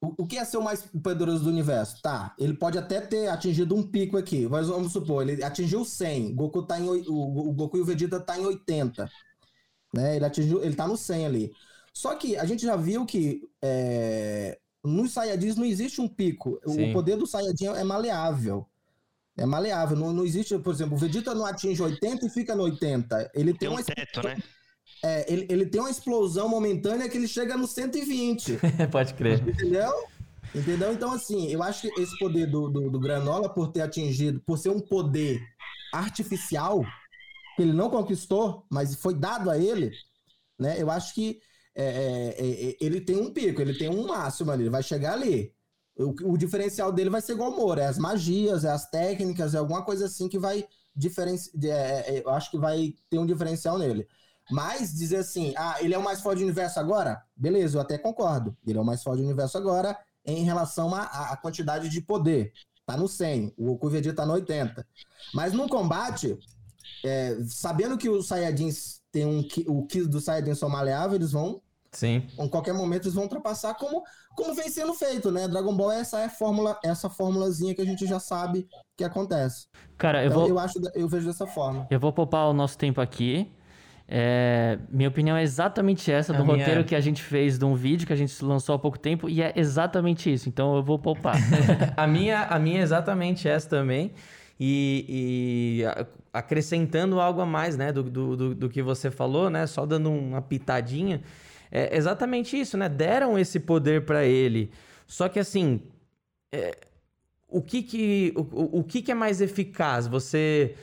[SPEAKER 4] o, o que é ser o mais poderoso do universo? Tá, ele pode até ter atingido um pico aqui, mas vamos supor, ele atingiu 100, Goku tá em, o, o Goku e o Vegeta tá em 80, né? Ele atingiu, ele tá no 100 ali. Só que a gente já viu que é, nos Saiyajins não existe um pico. Sim. O poder do Saiyajin é maleável. É maleável. Não, não existe, por exemplo, o Vegeta não atinge 80 e fica no 80. Ele tem, tem um uma
[SPEAKER 3] teto, né?
[SPEAKER 4] É, ele, ele tem uma explosão momentânea que ele chega no 120.
[SPEAKER 2] Pode crer.
[SPEAKER 4] Entendeu? Entendeu? Então, assim, eu acho que esse poder do, do, do, Granola, por ter atingido, por ser um poder artificial, que ele não conquistou, mas foi dado a ele, né? Eu acho que é, é, é, é ele tem um pico, ele tem um máximo ali, ele vai chegar ali. O, o diferencial dele vai ser igual o Moro, é as magias, é as técnicas, é alguma coisa assim que vai diferenciar. É, é, eu acho que vai ter um diferencial nele. Mas dizer assim, ah, ele é o mais forte do universo agora? Beleza, eu até concordo. Ele é o mais forte do universo agora em relação à quantidade de poder. Tá no 100, o Goku Vegeta tá no 80. Mas no combate, é, sabendo que os Saiyajins têm um, o Ki do Saiyajin são maleáveis, eles vão.
[SPEAKER 2] Sim.
[SPEAKER 4] Em qualquer momento eles vão ultrapassar como, como vem sendo feito, né? Dragon Ball é essa é a fórmula, essa formulazinha que a gente já sabe que acontece.
[SPEAKER 1] Cara, eu então, vou.
[SPEAKER 4] Eu acho, eu vejo dessa forma.
[SPEAKER 1] Eu vou poupar o nosso tempo aqui. É, minha opinião é exatamente essa, do a roteiro minha... que a gente fez de um vídeo que a gente lançou há pouco tempo, e é exatamente isso, então eu vou poupar.
[SPEAKER 2] a, minha, a minha é exatamente essa também. E, e, acrescentando algo a mais, né, do, do, do, do, que você falou, né, só dando uma pitadinha, é exatamente isso, né, deram esse poder para ele, só que assim, é, o que que, o, o que que é mais eficaz? Você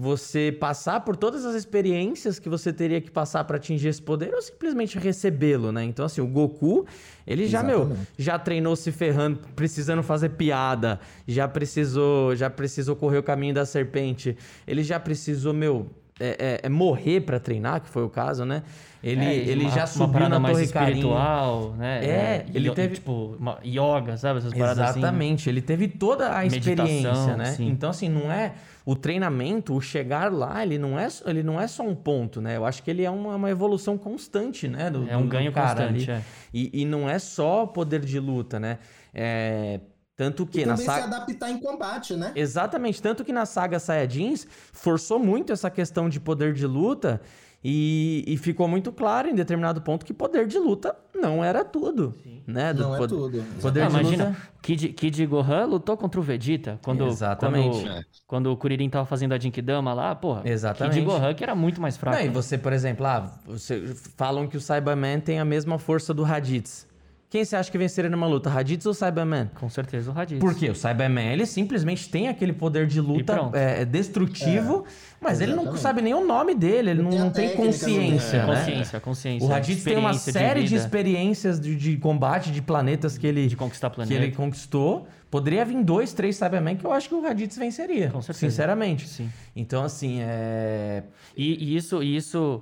[SPEAKER 2] você passar por todas as experiências que você teria que passar para atingir esse poder ou simplesmente recebê-lo, né? Então, assim, o Goku, ele já, Exatamente. meu, já treinou se ferrando, precisando fazer piada, já precisou, já precisou correr o caminho da serpente, ele já precisou, meu, é, é, é morrer para treinar, que foi o caso, né? Ele, é, ele uma, já subiu na Torre
[SPEAKER 1] espiritual, né?
[SPEAKER 2] É, é ele teve
[SPEAKER 1] tipo yoga, sabe essas
[SPEAKER 2] paradas assim. Exatamente, assim. ele teve toda a experiência, né? Sim. Então assim, não é o treinamento, o chegar lá, ele não é, ele não é só um ponto, né? Eu acho que ele é uma, uma evolução constante, né?
[SPEAKER 1] Do, é um ganho constante,
[SPEAKER 2] é. E, e não é só poder de luta, né? É, tanto que
[SPEAKER 4] e
[SPEAKER 2] na
[SPEAKER 4] saga. se adaptar em combate, né?
[SPEAKER 2] Exatamente. Tanto que na saga Saiyajins forçou muito essa questão de poder de luta. E, e, ficou muito claro em determinado ponto que poder de luta não era tudo. Sim. Né?
[SPEAKER 4] Do não é poder, é tudo.
[SPEAKER 1] Poder ah, imagina, luta... Kid, Kid Gohan lutou contra o Vegeta. Quando, Exatamente. Quando, quando o Kuririn tava fazendo a Jinkidama lá, porra.
[SPEAKER 2] Exatamente.
[SPEAKER 1] Kid Gohan que era muito mais fraco.
[SPEAKER 2] Não, e você, por exemplo, ah, você, falam que o Cyberman tem a mesma força do Raditz. Quem você acha que venceria numa luta, Raditz ou Cyberman?
[SPEAKER 1] Com certeza o Raditz.
[SPEAKER 2] Por quê? O Cyberman, ele simplesmente tem aquele poder de luta é, destrutivo, mas ele não
[SPEAKER 4] exatamente.
[SPEAKER 2] sabe nem o nome dele, ele
[SPEAKER 4] Não
[SPEAKER 2] não,
[SPEAKER 4] tem
[SPEAKER 2] não consciência,
[SPEAKER 1] É,
[SPEAKER 2] né?
[SPEAKER 1] consciência, consciência.
[SPEAKER 2] O Raditz tem uma série de,
[SPEAKER 1] vida,
[SPEAKER 2] experiências de, de combate de planetas que ele,
[SPEAKER 1] de conquistar
[SPEAKER 2] que ele conquistou. Poderia vir dois, três Cybermen que eu acho que o Raditz venceria,
[SPEAKER 1] Com certeza.
[SPEAKER 2] sinceramente.
[SPEAKER 1] Sim.
[SPEAKER 2] Então, assim, é...
[SPEAKER 1] E, e isso, e isso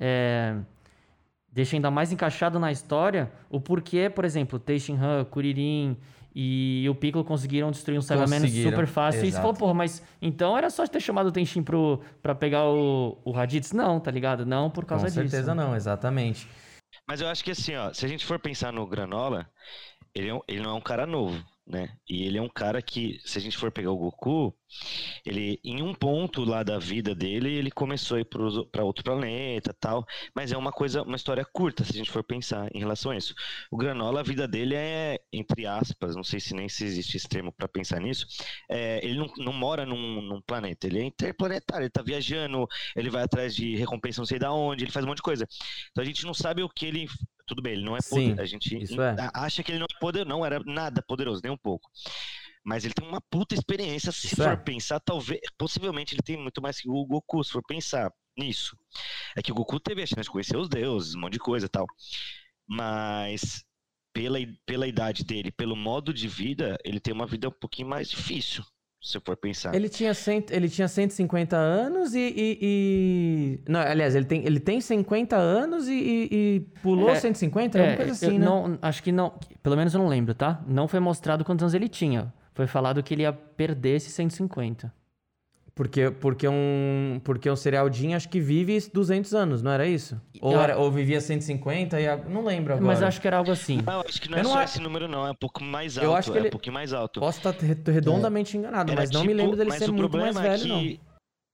[SPEAKER 1] é, deixa ainda mais encaixado na história o porquê, por exemplo, Teixeira, Kuririn e o Piccolo conseguiram destruir um Cyberman super fácil. E você
[SPEAKER 2] exato.
[SPEAKER 1] falou, porra, mas então era só ter chamado o Tenshin pro, pra pegar o, o Raditz? Não, tá ligado? Não por causa
[SPEAKER 2] Com
[SPEAKER 1] disso.
[SPEAKER 2] certeza não, exatamente.
[SPEAKER 3] Mas eu acho que assim, ó, se a gente for pensar no Granola, ele, é um- ele não é um cara novo, né? E ele é um cara que, se a gente for pegar o Goku, ele, em um ponto lá da vida dele, ele começou a ir para outro planeta tal. Mas é uma coisa, uma história curta, se a gente for pensar em relação a isso. O Granola, a vida dele é, entre aspas, não sei se nem se existe termo para pensar nisso, é, ele não, não mora num, num planeta, ele é interplanetário, ele tá viajando, ele vai atrás de recompensa não sei da onde, ele faz um monte de coisa. Então a gente não sabe o que ele. Tudo bem, ele não é
[SPEAKER 2] Sim,
[SPEAKER 3] poder. A gente
[SPEAKER 2] é.
[SPEAKER 3] acha que ele não é poder, não era nada poderoso, nem um pouco. Mas ele tem uma puta experiência. Se
[SPEAKER 2] Isso
[SPEAKER 3] for
[SPEAKER 2] é.
[SPEAKER 3] pensar, talvez. Possivelmente ele tem muito mais que o Goku, se for pensar nisso. É que o Goku teve a chance de conhecer os deuses, um monte de coisa e tal. Mas pela, pela idade dele, pelo modo de vida, ele tem uma vida um pouquinho mais difícil, se for pensar.
[SPEAKER 2] Ele tinha, cento, ele tinha 150 anos e, e- e- Não, aliás, ele tem, ele tem 50 anos e, e- e pulou
[SPEAKER 1] É,
[SPEAKER 2] 150? É, uma coisa assim,
[SPEAKER 1] eu
[SPEAKER 2] né?
[SPEAKER 1] não, acho que não, pelo menos eu não lembro, tá? Não foi mostrado quantos anos ele tinha. Foi falado que ele ia perder esses 150.
[SPEAKER 2] Porque, porque, um, porque um serial Jin acho que vive 200 anos, não era isso? Ou,
[SPEAKER 1] Eu-
[SPEAKER 2] era, ou vivia 150 e... a- Não lembro agora.
[SPEAKER 1] Mas acho que era algo assim.
[SPEAKER 3] Não, acho que não
[SPEAKER 2] Eu
[SPEAKER 3] é
[SPEAKER 2] não
[SPEAKER 3] só
[SPEAKER 2] a-
[SPEAKER 3] esse número, não. É um pouco mais
[SPEAKER 2] Eu
[SPEAKER 3] alto.
[SPEAKER 2] acho que
[SPEAKER 3] é
[SPEAKER 2] ele-
[SPEAKER 3] um pouquinho mais alto.
[SPEAKER 2] Posso estar re- redondamente enganado,
[SPEAKER 3] Era
[SPEAKER 2] mas não me
[SPEAKER 3] tipo-
[SPEAKER 2] lembro dele
[SPEAKER 3] mas
[SPEAKER 2] ser muito mais
[SPEAKER 3] problema é
[SPEAKER 2] velho, não.
[SPEAKER 3] que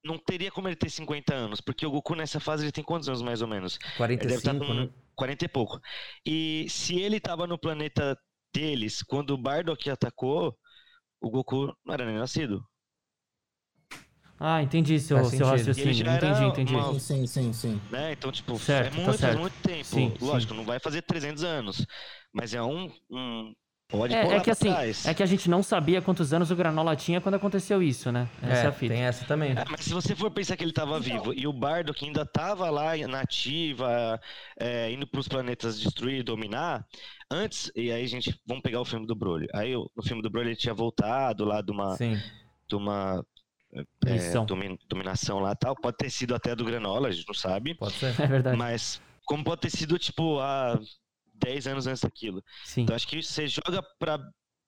[SPEAKER 3] não teria como ele ter 50 anos, porque o Goku nessa fase ele tem quantos anos mais ou menos? Ele deve estar
[SPEAKER 2] 45,
[SPEAKER 3] com
[SPEAKER 2] né?
[SPEAKER 3] 40 e pouco. E se ele tava no planeta deles quando o Bardock atacou, o Goku não era nem nascido.
[SPEAKER 1] Ah, entendi seu,
[SPEAKER 2] Faz
[SPEAKER 1] seu
[SPEAKER 2] sentido.
[SPEAKER 1] raciocínio.
[SPEAKER 3] Ele já era
[SPEAKER 1] Entendi, entendi.
[SPEAKER 3] uma-
[SPEAKER 4] Sim, sim, sim, sim.
[SPEAKER 3] Né? Então, tipo,
[SPEAKER 1] Certo,
[SPEAKER 3] é
[SPEAKER 1] tá
[SPEAKER 3] muito, faz
[SPEAKER 1] certo.
[SPEAKER 3] muito tempo.
[SPEAKER 1] Sim,
[SPEAKER 3] Lógico, não vai fazer 300 anos. Mas é um. um pode pôr
[SPEAKER 1] É, é que assim,
[SPEAKER 3] trás.
[SPEAKER 1] é que a gente não sabia quantos anos o Granola tinha quando aconteceu isso, né? Essa é, a fita.
[SPEAKER 2] tem essa também.
[SPEAKER 3] É, mas se você for pensar que ele estava vivo e o Bardock ainda estava lá nativa, é, indo para os planetas destruir e dominar, antes, e aí a gente, vamos pegar o filme do Broly. Aí o- no filme do Broly ele tinha voltado lá de uma,
[SPEAKER 2] Sim.
[SPEAKER 3] de uma é,
[SPEAKER 1] Missão.
[SPEAKER 3] domi- dominação lá e tal. Pode ter sido até do Granola, a gente não sabe.
[SPEAKER 2] Pode ser.
[SPEAKER 1] É verdade.
[SPEAKER 3] Mas como pode ter sido, tipo, há 10 anos antes daquilo.
[SPEAKER 1] Sim.
[SPEAKER 3] Então acho que você joga pra.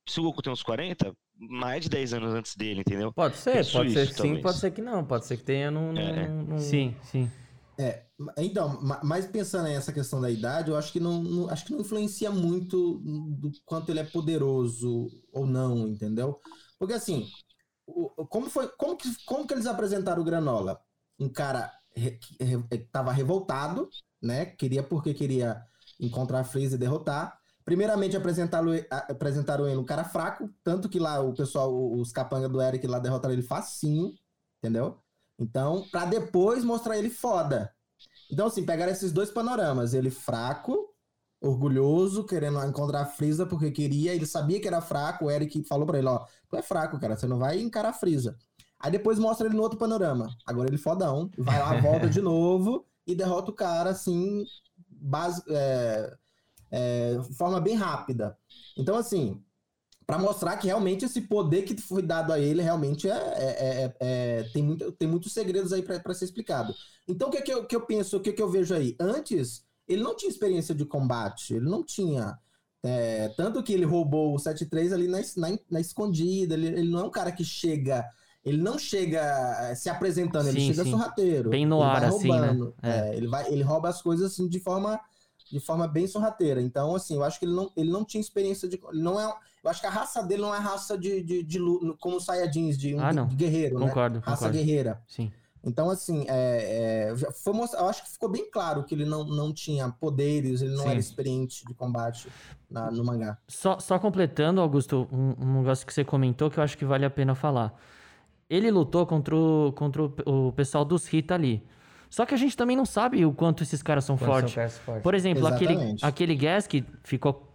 [SPEAKER 3] Se o Goku tem uns 40, mais de 10 anos antes dele, entendeu?
[SPEAKER 2] Pode ser,
[SPEAKER 3] Penso
[SPEAKER 2] pode ser
[SPEAKER 3] isso,
[SPEAKER 2] que sim, pode ser que não. Pode ser que tenha num... num-
[SPEAKER 3] É.
[SPEAKER 2] num-
[SPEAKER 1] Sim, sim.
[SPEAKER 4] Então, ma- mas pensando nessa questão da idade, eu acho que não, não- acho que não influencia muito do quanto ele é poderoso ou não, entendeu? Porque assim, como foi, como que, como que eles apresentaram o Granola? Um cara re- que re- que tava revoltado, né? Queria porque queria encontrar a Freeza e derrotar. Primeiramente apresentaram, apresentaram ele um cara fraco, tanto que lá o pessoal, os capangas do Eric lá derrotaram ele facinho, entendeu? Então, pra depois mostrar ele foda. Então, assim, pegaram esses dois panoramas. Ele fraco, orgulhoso, querendo encontrar a Freeza porque queria, ele sabia que era fraco, o Eric falou pra ele, ó, tu é fraco, cara, você não vai encarar a Freeza. Aí depois mostra ele no outro panorama. Agora ele fodão, vai lá, volta de novo e derrota o cara, assim, base, é, é, forma bem rápida. Então, assim, Pra mostrar que realmente esse poder que foi dado a ele realmente é, é- é- é- tem, muito, tem muitos segredos aí pra ser explicado. Então, o que, que, eu, que eu penso, o que, que eu vejo aí? Antes, ele não tinha experiência de combate, ele não tinha. é, tanto que ele roubou o 7-3 ali na, na, na escondida, ele, ele não é um cara que chega. Ele não chega é, se apresentando, ele
[SPEAKER 1] Sim,
[SPEAKER 4] chega
[SPEAKER 1] sim.
[SPEAKER 4] sorrateiro.
[SPEAKER 1] Bem no
[SPEAKER 4] ele
[SPEAKER 1] ar,
[SPEAKER 4] vai
[SPEAKER 1] assim, né?
[SPEAKER 4] roubando.
[SPEAKER 1] É.
[SPEAKER 4] É, ele, vai, ele rouba as coisas assim de forma, de forma bem sorrateira. Então, assim, eu acho que ele não, ele não tinha experiência de. Ele não é, eu acho que a raça dele não é raça de, de, de lu- como os Saiyajins, de, um-
[SPEAKER 1] Ah, não.
[SPEAKER 4] de guerreiro, né?
[SPEAKER 1] Concordo,
[SPEAKER 4] Raça
[SPEAKER 1] concordo.
[SPEAKER 4] guerreira.
[SPEAKER 1] Sim.
[SPEAKER 4] Então, assim, é, é, foi eu acho que ficou bem claro que ele não, não tinha poderes, ele não
[SPEAKER 2] Sim.
[SPEAKER 4] era experiente de combate na- no mangá.
[SPEAKER 1] Só, só completando, Augusto, um, um negócio que você comentou que eu acho que vale a pena falar. Ele lutou contra o, contra o, o pessoal dos Rita ali. Só que a gente também não sabe o quanto esses caras são fortes.
[SPEAKER 2] fortes.
[SPEAKER 1] Por exemplo, aquele,
[SPEAKER 4] Exatamente.
[SPEAKER 1] aquele Gas que ficou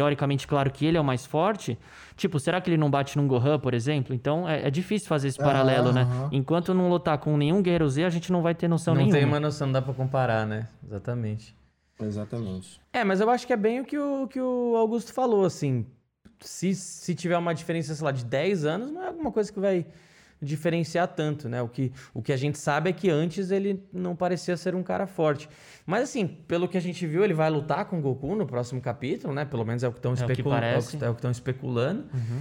[SPEAKER 1] teoricamente claro que ele é o mais forte, tipo, será que ele não bate num Gohan, por exemplo? Então é, é difícil fazer esse paralelo, né? Enquanto não lutar com nenhum Guerreiro Z, a gente não vai ter noção
[SPEAKER 2] não
[SPEAKER 1] nenhuma.
[SPEAKER 2] tem uma noção, não dá pra comparar, né? Exatamente.
[SPEAKER 4] Exatamente.
[SPEAKER 2] É, mas eu acho que é bem o que o, que o Augusto falou, assim. Se, se tiver uma diferença, sei lá, de 10 anos, não é alguma coisa que vai diferenciar tanto, né? O que, o que a gente sabe é que antes ele não parecia ser um cara forte. Mas assim, pelo que a gente viu, ele vai lutar com o Goku no próximo capítulo, né? Pelo menos é o que estão
[SPEAKER 1] É
[SPEAKER 2] especulando. É é o que estão especulando.
[SPEAKER 1] Uhum.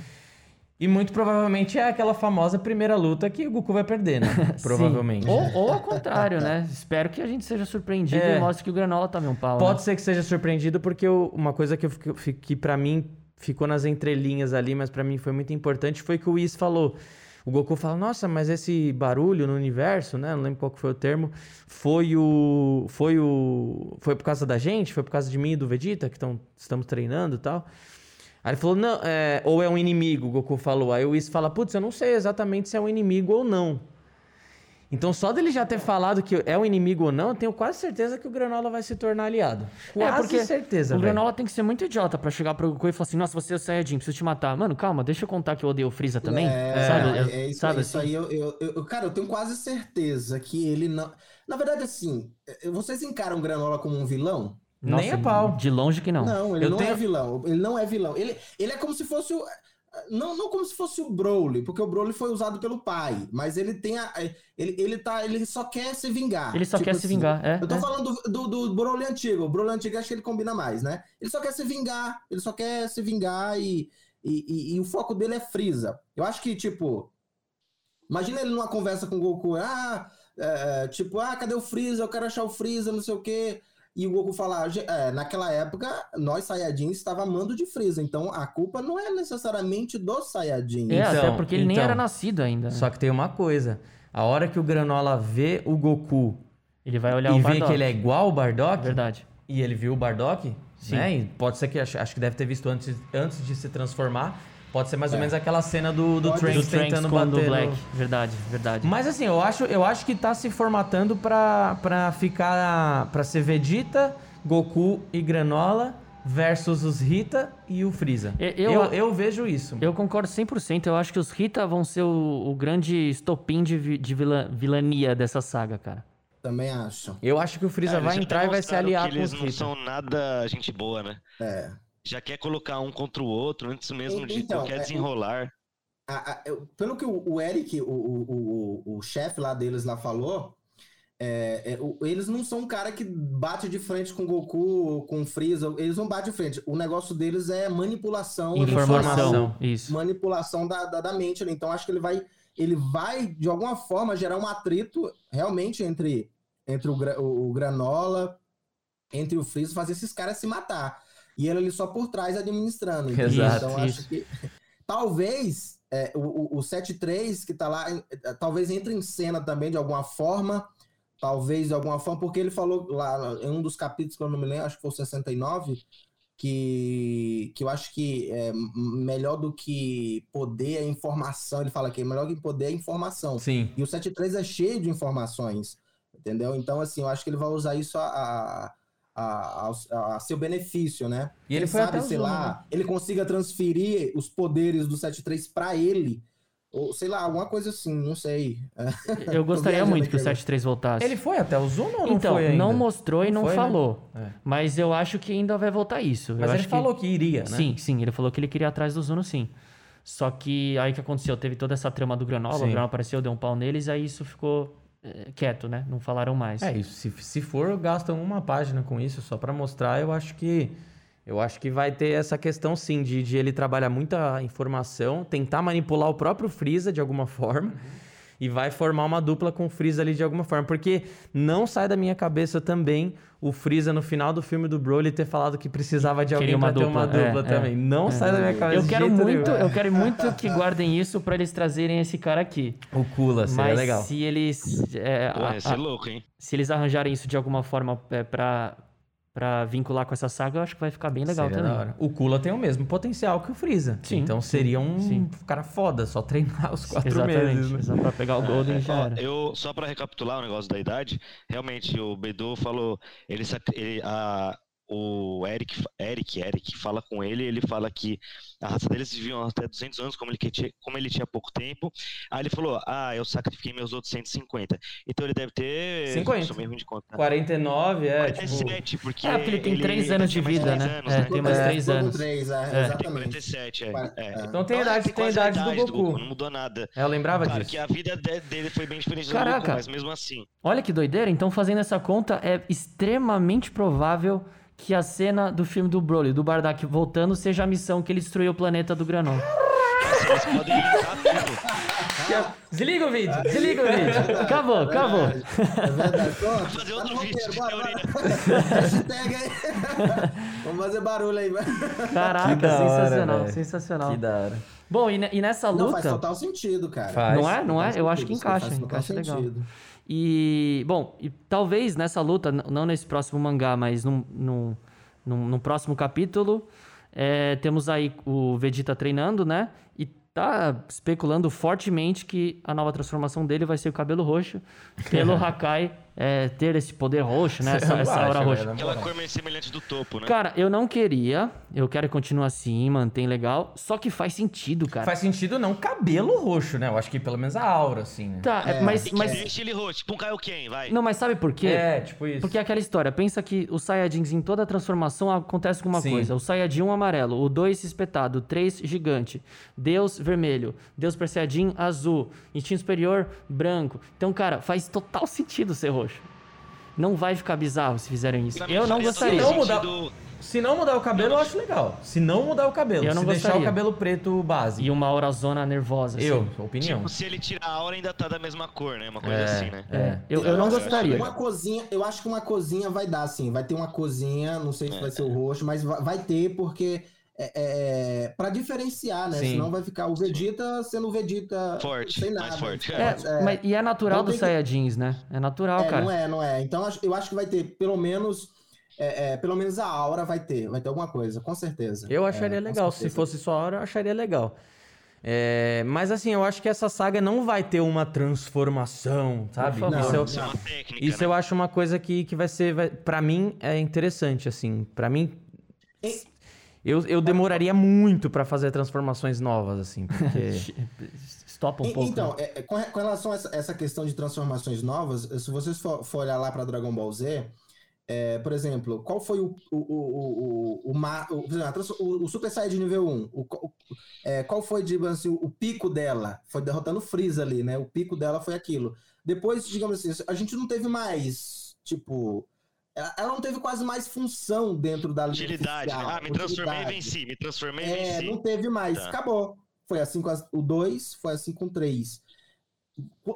[SPEAKER 2] E muito provavelmente é aquela famosa primeira luta que o Goku vai perder, né? Provavelmente.
[SPEAKER 1] Ou, ou ao contrário, né? Espero que a gente seja surpreendido
[SPEAKER 2] É.
[SPEAKER 1] e mostre que o Granola tá um pau. né?
[SPEAKER 2] Pode ser que seja surpreendido, porque eu- uma coisa que, eu, que para mim ficou nas entrelinhas ali, mas pra mim foi muito importante, foi que o Whis falou. O Goku fala, nossa, mas esse barulho no universo, né? Não lembro qual que foi o termo. Foi o. Foi o. Foi por causa da gente? Foi por causa de mim e do Vegeta, que tão, estamos treinando e tal. Aí ele falou, não, é, ou é um inimigo, o Goku falou. Aí o Whis fala, putz, eu não sei exatamente se é um inimigo ou não. Então, só dele já ter falado que é um inimigo ou não, eu tenho quase certeza que o Granola vai se tornar aliado. Quase
[SPEAKER 1] É, porque
[SPEAKER 2] certeza,
[SPEAKER 1] O
[SPEAKER 2] velho.
[SPEAKER 1] Granola tem que ser muito idiota pra chegar pro Goku e falar assim: Nossa, você é o Saiyajin, preciso te matar. Mano, calma, deixa eu contar que eu odeio o Freeza também.
[SPEAKER 4] É,
[SPEAKER 1] sabe?
[SPEAKER 4] é, é isso,
[SPEAKER 1] sabe
[SPEAKER 4] isso
[SPEAKER 1] assim?
[SPEAKER 4] aí. Eu, eu, eu- cara, eu tenho quase certeza que ele não. Na verdade, assim, eh, vocês encaram o Granola como um vilão?
[SPEAKER 2] Nem a pau.
[SPEAKER 1] De longe que não.
[SPEAKER 4] Não, ele
[SPEAKER 2] Eu
[SPEAKER 4] não
[SPEAKER 2] tenho-
[SPEAKER 4] é vilão. Ele não é vilão. Ele, ele é como se fosse o. Não, não como se fosse o Broly, porque o Broly foi usado pelo pai, mas ele tem a. Ele, ele, tá, ele só quer se vingar.
[SPEAKER 1] Ele só
[SPEAKER 4] Tipo
[SPEAKER 1] quer se
[SPEAKER 4] assim,
[SPEAKER 1] vingar, é.
[SPEAKER 4] Eu tô
[SPEAKER 1] é.
[SPEAKER 4] falando do, do, do Broly antigo. O Broly antigo acho que ele combina mais, né? Ele só quer se vingar. Ele só quer se vingar e, e, e- e o foco dele é Freeza. Eu acho que, tipo. Imagina ele numa conversa com o Goku. Ah, é, tipo, ah, cadê o Freeza? Eu quero achar o Freeza, não sei o quê. E o Goku falar, "Ge- é, naquela época, nós Saiyajins estava amando de Freeza. Então a culpa não é necessariamente dos Saiyajins.
[SPEAKER 1] É, até
[SPEAKER 2] Então,
[SPEAKER 1] porque ele nem
[SPEAKER 2] então.
[SPEAKER 1] era nascido ainda. né?
[SPEAKER 2] Só que tem uma coisa. A hora que o Granola vê o Goku
[SPEAKER 1] Ele vai olhar
[SPEAKER 2] e
[SPEAKER 1] o
[SPEAKER 2] vê que ele é igual o Bardock,
[SPEAKER 1] Verdade.
[SPEAKER 2] e ele viu o Bardock,
[SPEAKER 1] Sim.
[SPEAKER 2] né? E pode ser que, acho, acho que deve ter visto antes, antes de se transformar. Pode ser mais ou
[SPEAKER 4] É.
[SPEAKER 2] menos aquela cena do, do Trunks
[SPEAKER 1] Do Trunks
[SPEAKER 2] tentando
[SPEAKER 1] com o do
[SPEAKER 2] bater
[SPEAKER 1] Black.
[SPEAKER 2] no...
[SPEAKER 1] Verdade, verdade.
[SPEAKER 2] Mas assim, eu acho, eu acho que tá se formatando pra, pra ficar... Pra ser Vegeta, Goku e Granola versus os Rita e o Freeza.
[SPEAKER 1] Eu-
[SPEAKER 2] Eu,
[SPEAKER 1] eu-
[SPEAKER 2] vejo isso.
[SPEAKER 1] Eu concordo 100%. Eu acho que os Rita vão ser o, o grande estopim de, de vilã- vilania dessa saga, cara.
[SPEAKER 4] Também acho.
[SPEAKER 2] Eu acho que o Freeza
[SPEAKER 3] É, eles
[SPEAKER 2] vai entrar e vai se aliar com
[SPEAKER 3] eles
[SPEAKER 2] os
[SPEAKER 3] não
[SPEAKER 2] Rita.
[SPEAKER 3] são nada gente boa, né?
[SPEAKER 4] É.
[SPEAKER 3] Já quer colocar um contra o outro antes mesmo de
[SPEAKER 4] Então,
[SPEAKER 3] quer
[SPEAKER 4] é,
[SPEAKER 3] desenrolar.
[SPEAKER 4] A- a- eu- pelo que o, o Eric, o, o, o, o chefe lá deles lá falou, é, é, o- eles não são um cara que bate de frente com o Goku, com o Freeza, eles não batem de frente. O negócio deles é manipulação
[SPEAKER 1] Informação.
[SPEAKER 2] Informação.
[SPEAKER 1] Isso.
[SPEAKER 4] manipulação da, da, da mente. né? Então acho que ele vai, ele vai de alguma forma gerar um atrito realmente entre, entre o, o, o Granola, entre o Freeza, fazer esses caras se matar. E ele ali só por trás administrando. entendeu?
[SPEAKER 2] Exato,
[SPEAKER 4] então
[SPEAKER 1] isso.
[SPEAKER 4] acho que talvez é, o, o, o 7-3 que tá lá, é, talvez entre em cena também de alguma forma. Talvez de alguma forma, porque ele falou lá em um dos capítulos que eu não me lembro, acho que foi o 69, que, que eu acho que é melhor do que poder é informação. Ele fala que melhor do que poder é informação.
[SPEAKER 2] Sim.
[SPEAKER 4] E o 73 é cheio de informações, entendeu? Então, assim, eu acho que ele vai usar isso a, a, a, a- a seu benefício, né?
[SPEAKER 2] E ele
[SPEAKER 4] Quem
[SPEAKER 2] foi
[SPEAKER 4] sabe,
[SPEAKER 2] até
[SPEAKER 4] sei
[SPEAKER 2] Zoom,
[SPEAKER 4] lá,
[SPEAKER 2] né?
[SPEAKER 4] ele consiga transferir os poderes do 73 para ele. Ou, sei lá, alguma coisa assim, não sei.
[SPEAKER 1] Eu gostaria muito que o
[SPEAKER 4] aqui agora.
[SPEAKER 1] 7-3 voltasse.
[SPEAKER 2] Ele foi até o Zoom ou não
[SPEAKER 1] então,
[SPEAKER 2] foi ainda?
[SPEAKER 1] não mostrou e
[SPEAKER 2] Não
[SPEAKER 1] não
[SPEAKER 2] foi, né?
[SPEAKER 1] falou.
[SPEAKER 2] É.
[SPEAKER 1] Mas eu acho que ainda vai voltar isso.
[SPEAKER 2] Mas
[SPEAKER 1] eu
[SPEAKER 2] ele
[SPEAKER 1] acho
[SPEAKER 2] falou que, iria, né?
[SPEAKER 1] Sim, sim, ele falou que ele queria ir atrás do Zuno, sim. Só que aí o que aconteceu? Teve toda essa trama do Granola,
[SPEAKER 2] Sim.
[SPEAKER 1] o Granola apareceu, deu um pau neles, aí isso ficou quieto, né? Não falaram mais.
[SPEAKER 2] É isso. Se, se for, gastam uma página com isso só pra mostrar. Eu acho que eu acho que vai ter essa questão sim de, de ele trabalhar muita informação, tentar manipular o próprio Freeza de alguma forma. E vai formar uma dupla com o Freeza ali de alguma forma. Porque não sai da minha cabeça também o Freeza no final do filme do Broly ter falado que precisava de alguém
[SPEAKER 1] uma
[SPEAKER 2] pra ter uma
[SPEAKER 1] dupla, é,
[SPEAKER 2] dupla
[SPEAKER 1] é,
[SPEAKER 2] também. Não
[SPEAKER 1] é.
[SPEAKER 2] sai da minha cabeça
[SPEAKER 1] Eu
[SPEAKER 2] de
[SPEAKER 1] quero muito,
[SPEAKER 2] nenhum.
[SPEAKER 1] eu quero muito que guardem isso pra eles trazerem esse cara aqui.
[SPEAKER 2] O Kula, seria
[SPEAKER 1] Mas
[SPEAKER 2] legal.
[SPEAKER 1] se eles é,
[SPEAKER 3] Pô,
[SPEAKER 1] a- a-
[SPEAKER 3] louco, hein?
[SPEAKER 1] se eles arranjarem isso de alguma forma é, pra para vincular com essa saga, eu acho que vai ficar bem legal
[SPEAKER 2] Seria
[SPEAKER 1] também.
[SPEAKER 2] O Kula tem o mesmo potencial que o Freeza.
[SPEAKER 1] Sim,
[SPEAKER 2] então seria um
[SPEAKER 1] sim.
[SPEAKER 2] cara foda, só treinar os quatro
[SPEAKER 1] Exatamente.
[SPEAKER 2] meses. Né?
[SPEAKER 1] Só pra pegar o Golden já
[SPEAKER 3] Ó,
[SPEAKER 1] era.
[SPEAKER 3] eu, só pra recapitular o negócio da idade, realmente o Bedu falou, ele, ele- a- o Eric, Eric, Eric fala com ele, ele fala que a raça deles viviam até 200 anos, como ele, tinha, como ele tinha pouco tempo. Aí ele falou, ah, eu sacrifiquei meus outros 150. Então ele deve ter...
[SPEAKER 2] 50.
[SPEAKER 3] Sou meio ruim de conta.
[SPEAKER 2] 49, é,
[SPEAKER 3] 47,
[SPEAKER 2] tipo...
[SPEAKER 3] porque...
[SPEAKER 1] É, porque ele tem três anos de
[SPEAKER 3] tem mais
[SPEAKER 1] vida, né?
[SPEAKER 3] anos,
[SPEAKER 1] É, tem mais
[SPEAKER 4] É,
[SPEAKER 1] três
[SPEAKER 4] todo
[SPEAKER 1] anos.
[SPEAKER 4] três, é,
[SPEAKER 1] É.
[SPEAKER 3] Tem
[SPEAKER 4] exatamente.
[SPEAKER 3] 47, é. É.
[SPEAKER 2] Então tem a
[SPEAKER 3] Então,
[SPEAKER 2] idade, tem a idade do Goku.
[SPEAKER 3] Não mudou nada.
[SPEAKER 2] É, eu lembrava
[SPEAKER 3] Claro
[SPEAKER 2] disso.
[SPEAKER 3] que a vida de- dele foi bem diferente do
[SPEAKER 1] Caraca.
[SPEAKER 3] Goku, mas mesmo assim.
[SPEAKER 1] Olha que doideira. Então, fazendo essa conta, é extremamente provável que a cena do filme do Broly, do Bardock voltando, seja a missão que ele destruiu o planeta do Granon.
[SPEAKER 3] Nossa, eles podem linkar tudo.
[SPEAKER 2] Desliga o vídeo, desliga o vídeo.
[SPEAKER 1] Acabou, acabou.
[SPEAKER 4] É verdade. Pronto.
[SPEAKER 3] fazer outro vídeo de teoria.
[SPEAKER 4] Vamos fazer barulho aí.
[SPEAKER 1] Caraca,
[SPEAKER 2] Que da hora,
[SPEAKER 1] sensacional, sensacional.
[SPEAKER 2] Que da hora.
[SPEAKER 1] Bom, e, ne- e nessa
[SPEAKER 4] Não, faz
[SPEAKER 1] luta.
[SPEAKER 4] total sentido, cara.
[SPEAKER 2] Faz.
[SPEAKER 1] Não é? Não é? Eu acho que encaixa,
[SPEAKER 4] faz total
[SPEAKER 1] encaixa legal.
[SPEAKER 4] sentido.
[SPEAKER 1] E, bom, e talvez nessa luta, não nesse próximo mangá, mas num, num, num, num próximo capítulo, é, temos aí o Vegeta treinando, né? E tá especulando fortemente que a nova transformação dele vai ser o cabelo roxo, pelo Hakai é, ter esse poder roxo, né? Essa, essa aura roxa.
[SPEAKER 3] Aquela cor meio semelhante do topo, né?
[SPEAKER 1] Cara, eu não queria, eu quero que continue assim, mantém legal, só que faz sentido, cara.
[SPEAKER 2] Faz sentido não cabelo roxo, né? Eu acho que pelo menos a aura, assim, né?
[SPEAKER 1] Tá, é,
[SPEAKER 4] É,
[SPEAKER 1] mas,
[SPEAKER 3] E
[SPEAKER 1] mas
[SPEAKER 3] deixa ele roxo, tipo um Kaioken, vai.
[SPEAKER 1] não, mas sabe por quê?
[SPEAKER 2] É, tipo isso.
[SPEAKER 1] Porque é aquela história, pensa que os Saiyajins em toda transformação acontece com uma
[SPEAKER 2] Sim.
[SPEAKER 1] coisa. O Saiyajin 1 amarelo, o 2 espetado, o 3 gigante, Deus vermelho, Deus Saiyajin azul, instinto superior branco. Então, cara, faz total sentido ser roxo. Não vai ficar bizarro se fizerem isso. Eu não gostaria.
[SPEAKER 3] todo
[SPEAKER 2] Não mudar- Se não mudar o cabelo, eu acho legal. Se não mudar o cabelo,
[SPEAKER 1] Eu não
[SPEAKER 2] se deixar
[SPEAKER 1] gostaria.
[SPEAKER 2] o cabelo preto base.
[SPEAKER 1] E uma aurazona nervosa. assim.
[SPEAKER 2] Eu, opinião.
[SPEAKER 3] Tipo, se ele tirar a aura, ainda tá da mesma cor, né? Uma coisa
[SPEAKER 2] É,
[SPEAKER 3] assim, né?
[SPEAKER 1] É, eu, eu não
[SPEAKER 4] acho-
[SPEAKER 1] gostaria.
[SPEAKER 4] Uma cozinha, eu acho que uma cozinha vai dar, sim. Vai ter uma cozinha, não sei se
[SPEAKER 3] É.
[SPEAKER 4] vai ser o roxo, mas vai, vai ter, porque é, é, pra diferenciar, né?
[SPEAKER 2] Sim.
[SPEAKER 4] Senão vai ficar o Vegeta sendo o Vegeta
[SPEAKER 3] Forte,
[SPEAKER 4] sem
[SPEAKER 3] mais
[SPEAKER 4] nada.
[SPEAKER 3] forte.
[SPEAKER 1] É,
[SPEAKER 4] É.
[SPEAKER 1] mas- e é natural
[SPEAKER 4] Então
[SPEAKER 1] dos
[SPEAKER 4] tem que-
[SPEAKER 1] Saiyajins, né? É natural,
[SPEAKER 4] É,
[SPEAKER 1] cara.
[SPEAKER 4] não é, não é. Então eu acho que vai ter, pelo menos, é, é, pelo menos a aura vai ter, vai ter alguma coisa, com certeza.
[SPEAKER 2] Eu acharia
[SPEAKER 4] É,
[SPEAKER 2] legal. Se fosse só a hora, eu acharia legal. É, mas assim, eu acho que essa saga não vai ter uma transformação, sabe?
[SPEAKER 1] Favor.
[SPEAKER 2] Isso, eu,
[SPEAKER 3] Isso é uma técnica,
[SPEAKER 2] isso
[SPEAKER 3] né?
[SPEAKER 2] eu acho uma coisa que, que vai ser, vai, para mim, é interessante, assim. Pra mim,
[SPEAKER 4] E-
[SPEAKER 2] eu, eu demoraria muito pra fazer transformações novas, assim, porque...
[SPEAKER 1] Stopa um
[SPEAKER 4] E-
[SPEAKER 1] pouco.
[SPEAKER 4] Então,
[SPEAKER 1] né?
[SPEAKER 4] é, é, com, com relação a essa, essa questão de transformações novas, se vocês for, for olhar lá para Dragon Ball Z, é, por exemplo, qual foi o, o, o, o, o, o- o Super Saiyajin nível 1? O, o- é, qual foi, digamos assim, o pico dela? Foi derrotando o Freeza ali, né? O pico dela foi aquilo. Depois, digamos assim, a gente não teve mais, tipo... Ela não teve quase mais função dentro da linha
[SPEAKER 3] Utilidade, né?
[SPEAKER 4] oficial,
[SPEAKER 3] Ah, me transformei e
[SPEAKER 4] utilidade.
[SPEAKER 3] venci, me transformei e
[SPEAKER 4] É,
[SPEAKER 3] venci.
[SPEAKER 4] não teve mais,
[SPEAKER 3] Tá.
[SPEAKER 4] acabou. Foi assim com as- o 2, foi assim com o 3.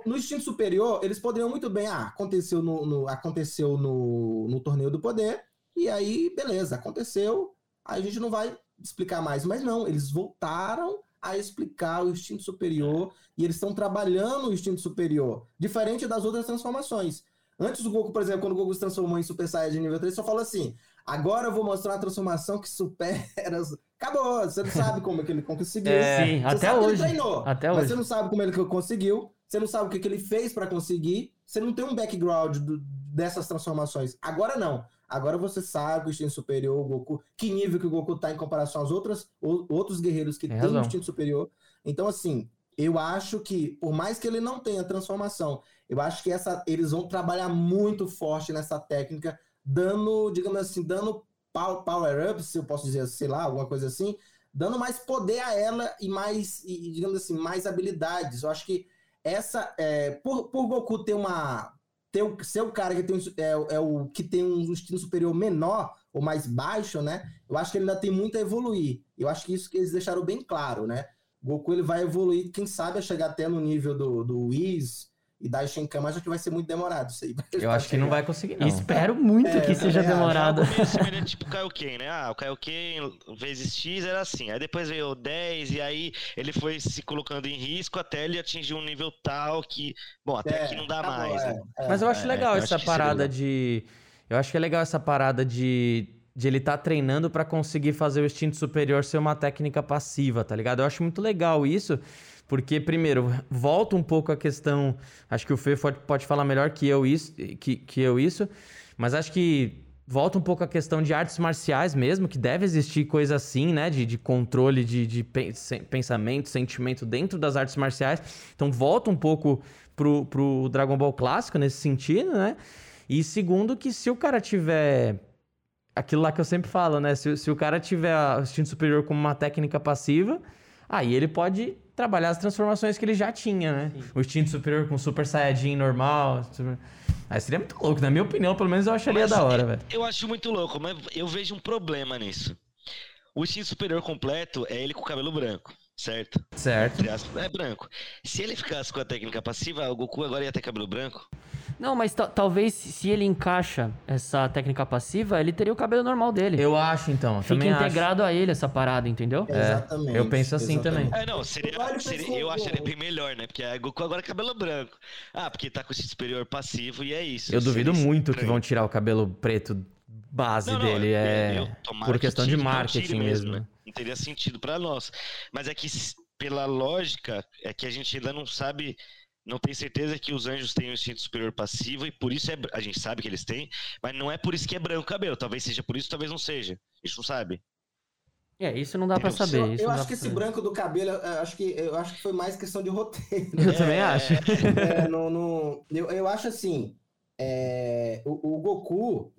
[SPEAKER 4] No instinto superior, eles poderiam muito bem, ah, aconteceu no, no- aconteceu no, no torneio do poder, e aí, beleza, aconteceu, aí a gente não vai explicar mais. Mas não, eles voltaram a explicar o instinto superior, e eles estão trabalhando o instinto superior, diferente das outras transformações. Antes o Goku, por exemplo, quando o Goku se transformou em Super Saiyajin nível 3, só falou assim: agora eu vou mostrar uma transformação que supera. as-" Acabou, você não sabe como é que ele conseguiu.
[SPEAKER 2] É,
[SPEAKER 1] Sim,
[SPEAKER 4] Você
[SPEAKER 1] até
[SPEAKER 4] sabe que
[SPEAKER 1] hoje.
[SPEAKER 4] Ele treinou,
[SPEAKER 1] Até
[SPEAKER 4] mas
[SPEAKER 1] hoje.
[SPEAKER 4] você não sabe como ele conseguiu, você não sabe o que, que ele fez para conseguir, você não tem um background do- dessas transformações. Agora não. Agora você sabe o instinto superior, o Goku, que nível que o Goku tá em comparação aos outras, o- outros guerreiros que
[SPEAKER 2] Tem
[SPEAKER 4] têm
[SPEAKER 2] razão.
[SPEAKER 4] instinto superior. Então, assim, eu acho que, por mais que ele não tenha transformação, eu acho que essa, eles vão trabalhar muito forte nessa técnica, dando, digamos assim, dando pow- power-up, se eu posso dizer, sei lá, alguma coisa assim, dando mais poder a ela e mais, e, digamos assim, mais habilidades. Eu acho que essa, é, por, por Goku ter uma, ter o, ser o cara que tem, é, é o que tem um instinto superior menor ou mais baixo, né? Eu acho que ele ainda tem muito a evoluir. Eu acho que isso que eles deixaram bem claro, né? Goku ele vai evoluir, quem sabe, a chegar até no nível do, do Whis e da Shenkan, mas acho que vai ser muito demorado isso aí.
[SPEAKER 2] Eu acho que não vai conseguir, não.
[SPEAKER 1] Espero muito
[SPEAKER 4] É,
[SPEAKER 1] que seja
[SPEAKER 4] acho.
[SPEAKER 1] demorado.
[SPEAKER 3] Semelhante, tipo o Kaioken, né? Ah, o Kaioken vezes X era assim. Aí depois veio o 10, e aí ele foi se colocando em risco até ele atingir um nível tal que. Bom, até
[SPEAKER 4] É,
[SPEAKER 3] aqui não dá
[SPEAKER 4] tá
[SPEAKER 3] mais,
[SPEAKER 4] é,
[SPEAKER 3] né?
[SPEAKER 4] é.
[SPEAKER 2] Mas eu acho
[SPEAKER 3] É,
[SPEAKER 2] legal
[SPEAKER 3] eu
[SPEAKER 2] essa
[SPEAKER 3] acho
[SPEAKER 2] parada de. Eu acho que é legal essa parada de, de ele estar treinando pra conseguir fazer o instinto superior ser uma técnica passiva, tá ligado? Eu acho muito legal isso, porque, primeiro, volta um pouco a questão. Acho que o Fê pode falar melhor que eu isso, que, que eu isso, mas acho que volta um pouco a questão de artes marciais mesmo, que deve existir coisa assim, né? De, de controle de, de pensamento, sentimento dentro das artes marciais. Então volta um pouco pro, pro Dragon Ball clássico nesse sentido, né? E segundo, que se o cara tiver. Aquilo lá que eu sempre falo, né? Se, se o cara tiver o instinto superior como uma técnica passiva, aí ele pode trabalhar as transformações que ele já tinha, né? Sim. O instinto superior com Super Saiyajin normal. Super... Aí seria muito louco, na minha opinião, pelo menos eu acharia mas, da hora, velho.
[SPEAKER 3] Eu acho muito louco, mas eu vejo um problema nisso. O instinto superior completo é ele com o cabelo branco, certo?
[SPEAKER 2] Certo.
[SPEAKER 3] É branco. Se ele ficasse com a técnica passiva, o Goku agora ia ter cabelo branco?
[SPEAKER 1] Não, mas talvez se ele encaixa essa técnica passiva, ele teria o cabelo normal dele.
[SPEAKER 2] Eu acho, então.
[SPEAKER 1] Fica integrado
[SPEAKER 2] acho.
[SPEAKER 1] a ele essa parada, entendeu?
[SPEAKER 2] É, Exatamente. Eu penso assim
[SPEAKER 3] exatamente.
[SPEAKER 2] também.
[SPEAKER 3] É, não, seria, seria eu acharia bem melhor, né? Porque a Goku agora é cabelo branco. Ah, porque tá com esse superior passivo e é isso.
[SPEAKER 2] Eu duvido muito que vão tirar o cabelo preto base não, não, dele. É eu, eu, por questão de marketing mesmo. mesmo né?
[SPEAKER 3] Não teria sentido para nós. Mas é que, pela lógica, é que a gente ainda não sabe não tem certeza que os anjos têm um instinto superior passivo e por isso é, a gente sabe que eles têm, mas não é por isso que é branco o cabelo. Talvez seja por isso, talvez não seja. A gente não sabe.
[SPEAKER 1] É, isso não dá para saber. Eu,
[SPEAKER 4] eu acho que esse branco do cabelo, eu acho que, eu acho que foi mais questão de roteiro.
[SPEAKER 1] Eu é, também acho.
[SPEAKER 4] É, no, no, eu, eu acho assim, é, o, o, Goku,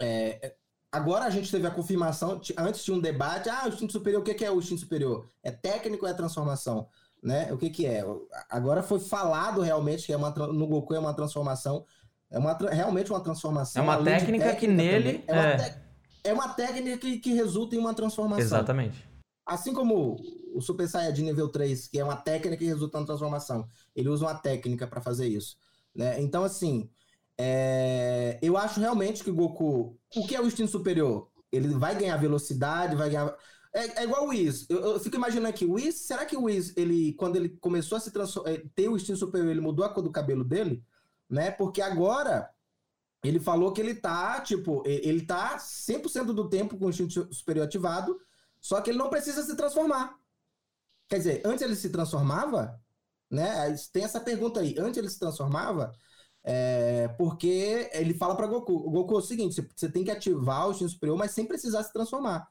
[SPEAKER 4] é, agora a gente teve a confirmação, antes tinha um debate, ah, o instinto superior, o que é o instinto superior? É técnico ou é transformação? Né? O que que é? Agora foi falado realmente que é uma, no Goku é uma transformação, é uma, realmente uma transformação.
[SPEAKER 2] É uma técnica que nele
[SPEAKER 4] é, é... Uma é uma técnica que, que resulta em uma transformação.
[SPEAKER 2] Exatamente.
[SPEAKER 4] Assim como o Super Saiyajin nível 3, que é uma técnica que resulta em transformação. Ele usa uma técnica para fazer isso. Né? Então, assim, é... eu acho realmente que o Goku. O que é o instinto superior? Ele vai ganhar velocidade, vai ganhar. É, é igual o Wiz. Eu, eu, fico imaginando aqui, o Wiz, será que o Wiz, ele, quando ele começou a se transformar, é, ter o instinto superior, ele mudou a cor do cabelo dele? Né? Porque agora ele falou que ele tá, tipo, ele tá 100% do tempo com o instinto superior ativado, só que ele não precisa se transformar. Quer dizer, antes ele se transformava, né? Tem essa pergunta aí. Antes ele se transformava, é, porque ele fala para Goku, Goku é o seguinte, você tem que ativar o instinto superior, mas sem precisar se transformar.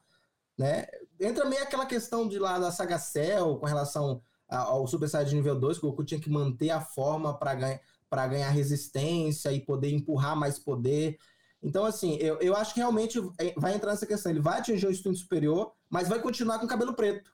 [SPEAKER 4] Né? Entra meio aquela questão de lá da saga Cell com relação ao Super Saiyajin nível 2, que o Goku tinha que manter a forma para ganhar, ganhar resistência e poder empurrar mais poder. Então, assim, eu, eu acho que realmente é, vai entrar nessa questão. Ele vai atingir o instinto superior, mas vai continuar com cabelo preto.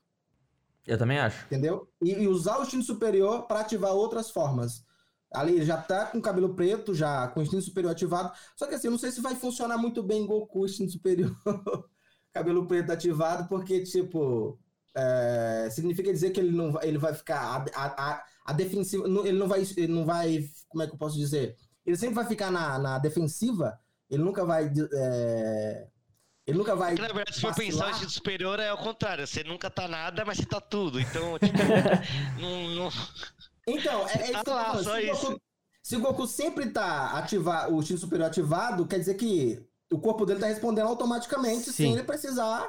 [SPEAKER 2] Eu também acho.
[SPEAKER 4] Entendeu? E, e usar o instinto superior para ativar outras formas. Ali já tá com cabelo preto, já com o instinto superior ativado. Só que assim, eu não sei se vai funcionar muito bem Goku, instinto superior. cabelo preto ativado, porque, tipo, é, significa dizer que ele não vai, ele vai ficar a, a, a defensiva, ele não vai, ele não vai, como é que eu posso dizer? Ele sempre vai ficar na, na defensiva, ele nunca vai é, ele nunca vai.
[SPEAKER 3] na verdade, se for pensar, o instinto superior é ao contrário. Você nunca tá nada, mas você tá tudo. Então, tipo, não, não,
[SPEAKER 4] Então, é, é. Tá lá, se, isso. Goku, se o Goku sempre tá ativar, o instinto superior ativado, quer dizer que o corpo dele tá respondendo automaticamente Sim. sem ele precisar.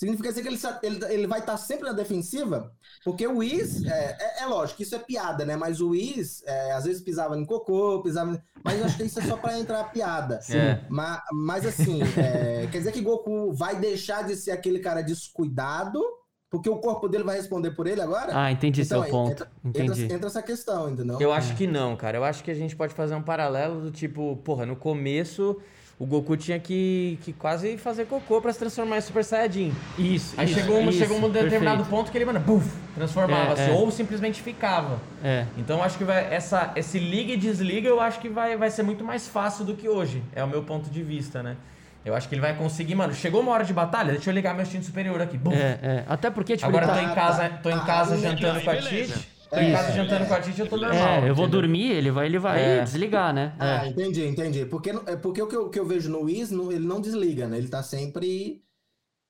[SPEAKER 4] Significa dizer que ele, ele, ele vai estar tá sempre na defensiva, porque o Whis, é, é, é, lógico, isso é piada, né? Mas o Whis, é, às vezes pisava em cocô, pisava. Mas eu acho que isso é só para entrar piada. É. Mas, mas assim, é, quer dizer que Goku vai deixar de ser aquele cara descuidado, porque o corpo dele vai responder por ele agora?
[SPEAKER 1] Ah, entendi então, seu ponto. Entra, entendi.
[SPEAKER 4] Entra, entra, essa questão, entendeu?
[SPEAKER 2] Eu acho que não, cara. Eu acho que a gente pode fazer um paralelo do tipo, porra, no começo o Goku tinha que, que quase fazer cocô para se transformar em Super Saiyajin.
[SPEAKER 1] Isso.
[SPEAKER 2] Aí
[SPEAKER 1] isso,
[SPEAKER 2] chegou,
[SPEAKER 1] isso,
[SPEAKER 2] chegou um determinado perfeito. ponto que ele, mano, buf, transformava-se. É, é. Ou simplesmente ficava.
[SPEAKER 1] É.
[SPEAKER 2] Então acho que vai, essa, esse liga e desliga eu acho que vai, vai ser muito mais fácil do que hoje. É o meu ponto de vista, né? Eu acho que ele vai conseguir, mano. Chegou uma hora de batalha, deixa eu ligar meu instinto superior aqui. Buf.
[SPEAKER 1] É, é. Até porque, tipo,
[SPEAKER 2] Agora tá... tô em casa, tô em casa ah, jantando com a Tite. Tô em casa jantando com a Titi, eu tô normal.
[SPEAKER 1] É, eu vou dormir, ele vai, ele vai é. desligar, né?
[SPEAKER 4] Ah, é. entendi, entendi. Porque, é porque o que eu, que eu vejo no Wiz, ele não desliga, né? Ele tá sempre.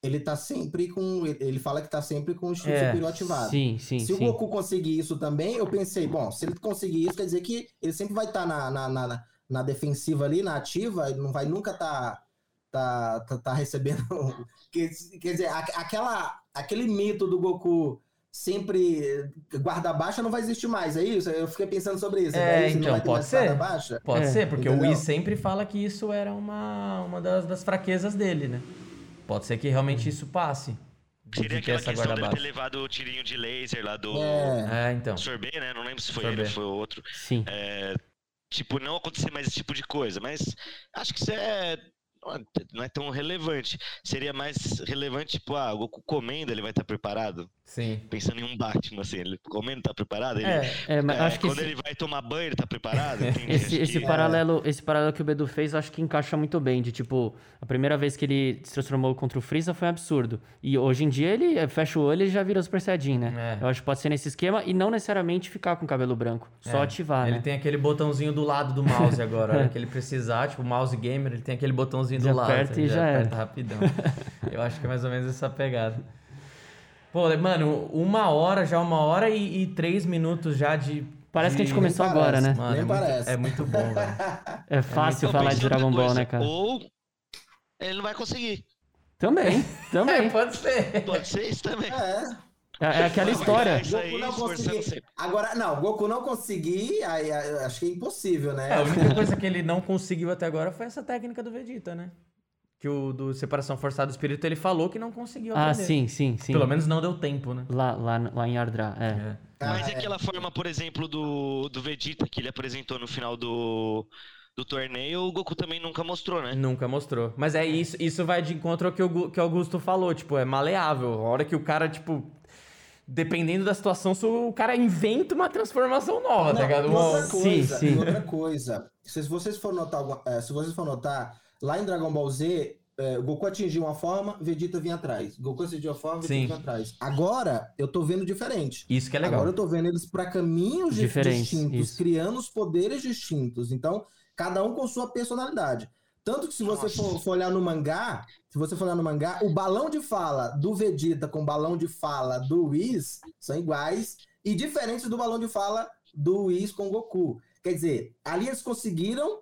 [SPEAKER 4] Ele tá sempre com. Ele fala que tá sempre com o instinto é, superior ativado.
[SPEAKER 1] Sim, sim.
[SPEAKER 4] Se
[SPEAKER 1] sim.
[SPEAKER 4] o Goku conseguir isso também, eu pensei, bom, se ele conseguir isso, quer dizer que ele sempre vai estar tá na, na, na, na, defensiva ali, na ativa, ele não vai nunca tá. Tá, tá, tá recebendo. quer dizer, aquela, aquele mito do Goku sempre guarda baixa não vai existir mais, é isso? Eu fiquei pensando sobre isso.
[SPEAKER 2] É,
[SPEAKER 4] isso, não
[SPEAKER 2] então, pode ser. Pode
[SPEAKER 1] É,
[SPEAKER 2] ser, porque o
[SPEAKER 4] entendeu?
[SPEAKER 2] Wii sempre fala que isso era uma, uma das, das fraquezas dele, né? Pode ser que realmente isso passe.
[SPEAKER 3] Seria aquela
[SPEAKER 2] essa
[SPEAKER 3] questão dele ter levado o tirinho de laser lá do
[SPEAKER 4] É.
[SPEAKER 2] É, então.
[SPEAKER 3] sorbet, né? Não lembro se foi
[SPEAKER 2] Sorbet.
[SPEAKER 3] ele ou foi o outro.
[SPEAKER 1] Sim.
[SPEAKER 3] É, tipo, não acontecer mais esse tipo de coisa, mas acho que isso é. Não é tão relevante. Seria mais relevante, tipo, ah, o Goku comendo, ele vai estar preparado?
[SPEAKER 2] Sim.
[SPEAKER 3] Pensando em um Batman, assim, ele comendo, tá preparado? Ele,
[SPEAKER 2] É,
[SPEAKER 1] É, mas
[SPEAKER 3] é,
[SPEAKER 1] acho que
[SPEAKER 3] quando
[SPEAKER 1] esse,
[SPEAKER 3] ele vai tomar banho, ele tá preparado?
[SPEAKER 1] Esse, esse
[SPEAKER 3] que-
[SPEAKER 1] paralelo, esse paralelo que o Bedu fez, eu acho que encaixa muito bem. De tipo, a primeira vez que ele se transformou contra o Freeza foi um absurdo. E hoje em dia ele fecha o olho e já vira Super Saiyajin, né?
[SPEAKER 2] É.
[SPEAKER 1] Eu acho que pode ser nesse esquema e não necessariamente ficar com cabelo branco. Só
[SPEAKER 2] É,
[SPEAKER 1] ativar,
[SPEAKER 2] Ele
[SPEAKER 1] né?
[SPEAKER 2] tem aquele botãozinho do lado do mouse agora. Hora que ele precisar, tipo, o mouse gamer, ele tem aquele botãozinho
[SPEAKER 1] Já
[SPEAKER 2] do lado.
[SPEAKER 1] aperta e já era.
[SPEAKER 2] aperta rapidão. Eu acho que é mais ou menos essa pegada. Pô, mano, uma hora, já uma hora e, e três minutos já de.
[SPEAKER 1] Parece que a gente
[SPEAKER 2] de-
[SPEAKER 1] começou
[SPEAKER 4] Nem
[SPEAKER 1] agora, né?
[SPEAKER 2] Mano,
[SPEAKER 4] Nem
[SPEAKER 2] é muito,
[SPEAKER 4] parece.
[SPEAKER 2] é muito bom, velho.
[SPEAKER 1] É fácil
[SPEAKER 3] Tô
[SPEAKER 1] falar de Dragon Ball, né, cara?
[SPEAKER 3] Ou ele não vai conseguir.
[SPEAKER 1] Também, também.
[SPEAKER 2] É, pode ser.
[SPEAKER 3] Pode ser isso também.
[SPEAKER 4] É.
[SPEAKER 1] É, é aquela história.
[SPEAKER 4] Goku não
[SPEAKER 3] sempre.
[SPEAKER 4] Agora, não, Goku não conseguir, aí, acho que é impossível, né?
[SPEAKER 2] É, a única coisa que ele não conseguiu até agora foi essa técnica do Vegeta, né? Que o do separação forçada do espírito ele falou que não conseguiu
[SPEAKER 1] Ah,
[SPEAKER 2] aprender.
[SPEAKER 1] sim, sim, sim.
[SPEAKER 2] Pelo menos não deu tempo, né?
[SPEAKER 1] Lá, lá, lá em Ardra, é.
[SPEAKER 2] É.
[SPEAKER 3] Mas
[SPEAKER 4] Ah,
[SPEAKER 3] e aquela forma, por exemplo, do, do Vegeta que ele apresentou no final do, do torneio, o Goku também nunca mostrou, né?
[SPEAKER 2] Nunca mostrou. Mas é isso, isso vai de encontro ao que o que o Augusto falou, tipo, é maleável. A hora que o cara, tipo, dependendo da situação, se o cara inventa uma transformação nova, tá
[SPEAKER 4] Não,
[SPEAKER 2] ligado?
[SPEAKER 4] e
[SPEAKER 2] Uma-
[SPEAKER 4] outra coisa,
[SPEAKER 1] sim, sim.
[SPEAKER 4] e outra coisa. Se vocês for notar, alguma- eh, se vocês for notar, lá em Dragon Ball Z, eh, o Goku atingiu uma forma, Vegeta vinha atrás. Goku atingiu uma forma, Vegeta
[SPEAKER 2] Sim.
[SPEAKER 4] vinha atrás. Agora, eu tô vendo diferente.
[SPEAKER 2] Isso que é legal.
[SPEAKER 4] Agora eu tô vendo eles para caminhos di-
[SPEAKER 1] Diferentes,
[SPEAKER 4] distintos,
[SPEAKER 1] isso.
[SPEAKER 4] criando os poderes distintos. Então, cada um com sua personalidade. Tanto que se você for, for olhar no mangá, se você for olhar no mangá, o balão de fala do Vegeta com o balão de fala do Whis são iguais e diferentes do balão de fala do Whis com o Goku. Quer dizer, ali eles conseguiram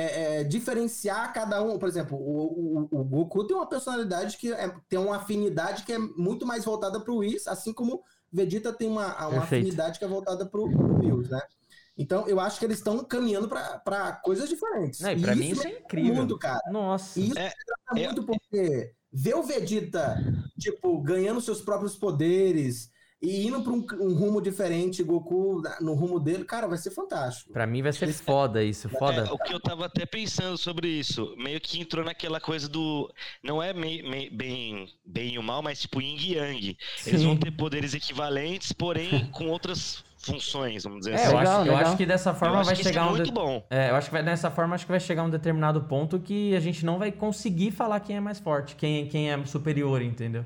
[SPEAKER 4] é, é, diferenciar cada um. Por exemplo, o, o- o Goku tem uma personalidade que é- tem uma afinidade que é muito mais voltada pro Whis, assim como Vegeta tem uma, uma
[SPEAKER 1] Perfeito.
[SPEAKER 4] afinidade que é voltada pro, pro Whis, né? Então, eu acho que eles estão caminhando para coisas diferentes.
[SPEAKER 2] Não, e pra mim isso é incrível.
[SPEAKER 4] muito, cara.
[SPEAKER 2] Nossa.
[SPEAKER 4] E isso
[SPEAKER 3] É,
[SPEAKER 4] é,
[SPEAKER 3] é-
[SPEAKER 4] muito porque ver o Vegeta, tipo, ganhando seus próprios poderes e indo para um, um rumo diferente, Goku no rumo dele, cara, vai ser fantástico.
[SPEAKER 2] Pra mim vai ser foda isso, foda.
[SPEAKER 3] É, o que eu tava até pensando sobre isso, meio que entrou naquela coisa do. Não é mei- mei- bem, bem e o mal, mas tipo yin e yang. Eles
[SPEAKER 2] Sim.
[SPEAKER 3] vão ter poderes equivalentes, porém com outras funções, vamos dizer
[SPEAKER 2] É,
[SPEAKER 3] assim.
[SPEAKER 2] eu,
[SPEAKER 1] Legal,
[SPEAKER 2] acho, eu
[SPEAKER 1] legal.
[SPEAKER 2] acho que dessa
[SPEAKER 3] Eu
[SPEAKER 2] forma
[SPEAKER 3] acho
[SPEAKER 2] vai
[SPEAKER 3] isso
[SPEAKER 2] chegar
[SPEAKER 3] é
[SPEAKER 2] um.
[SPEAKER 3] muito
[SPEAKER 2] de-
[SPEAKER 3] bom.
[SPEAKER 2] É, eu acho que vai, dessa forma acho que vai chegar um determinado ponto que a gente não vai conseguir falar quem é mais forte, quem, quem é superior, entendeu?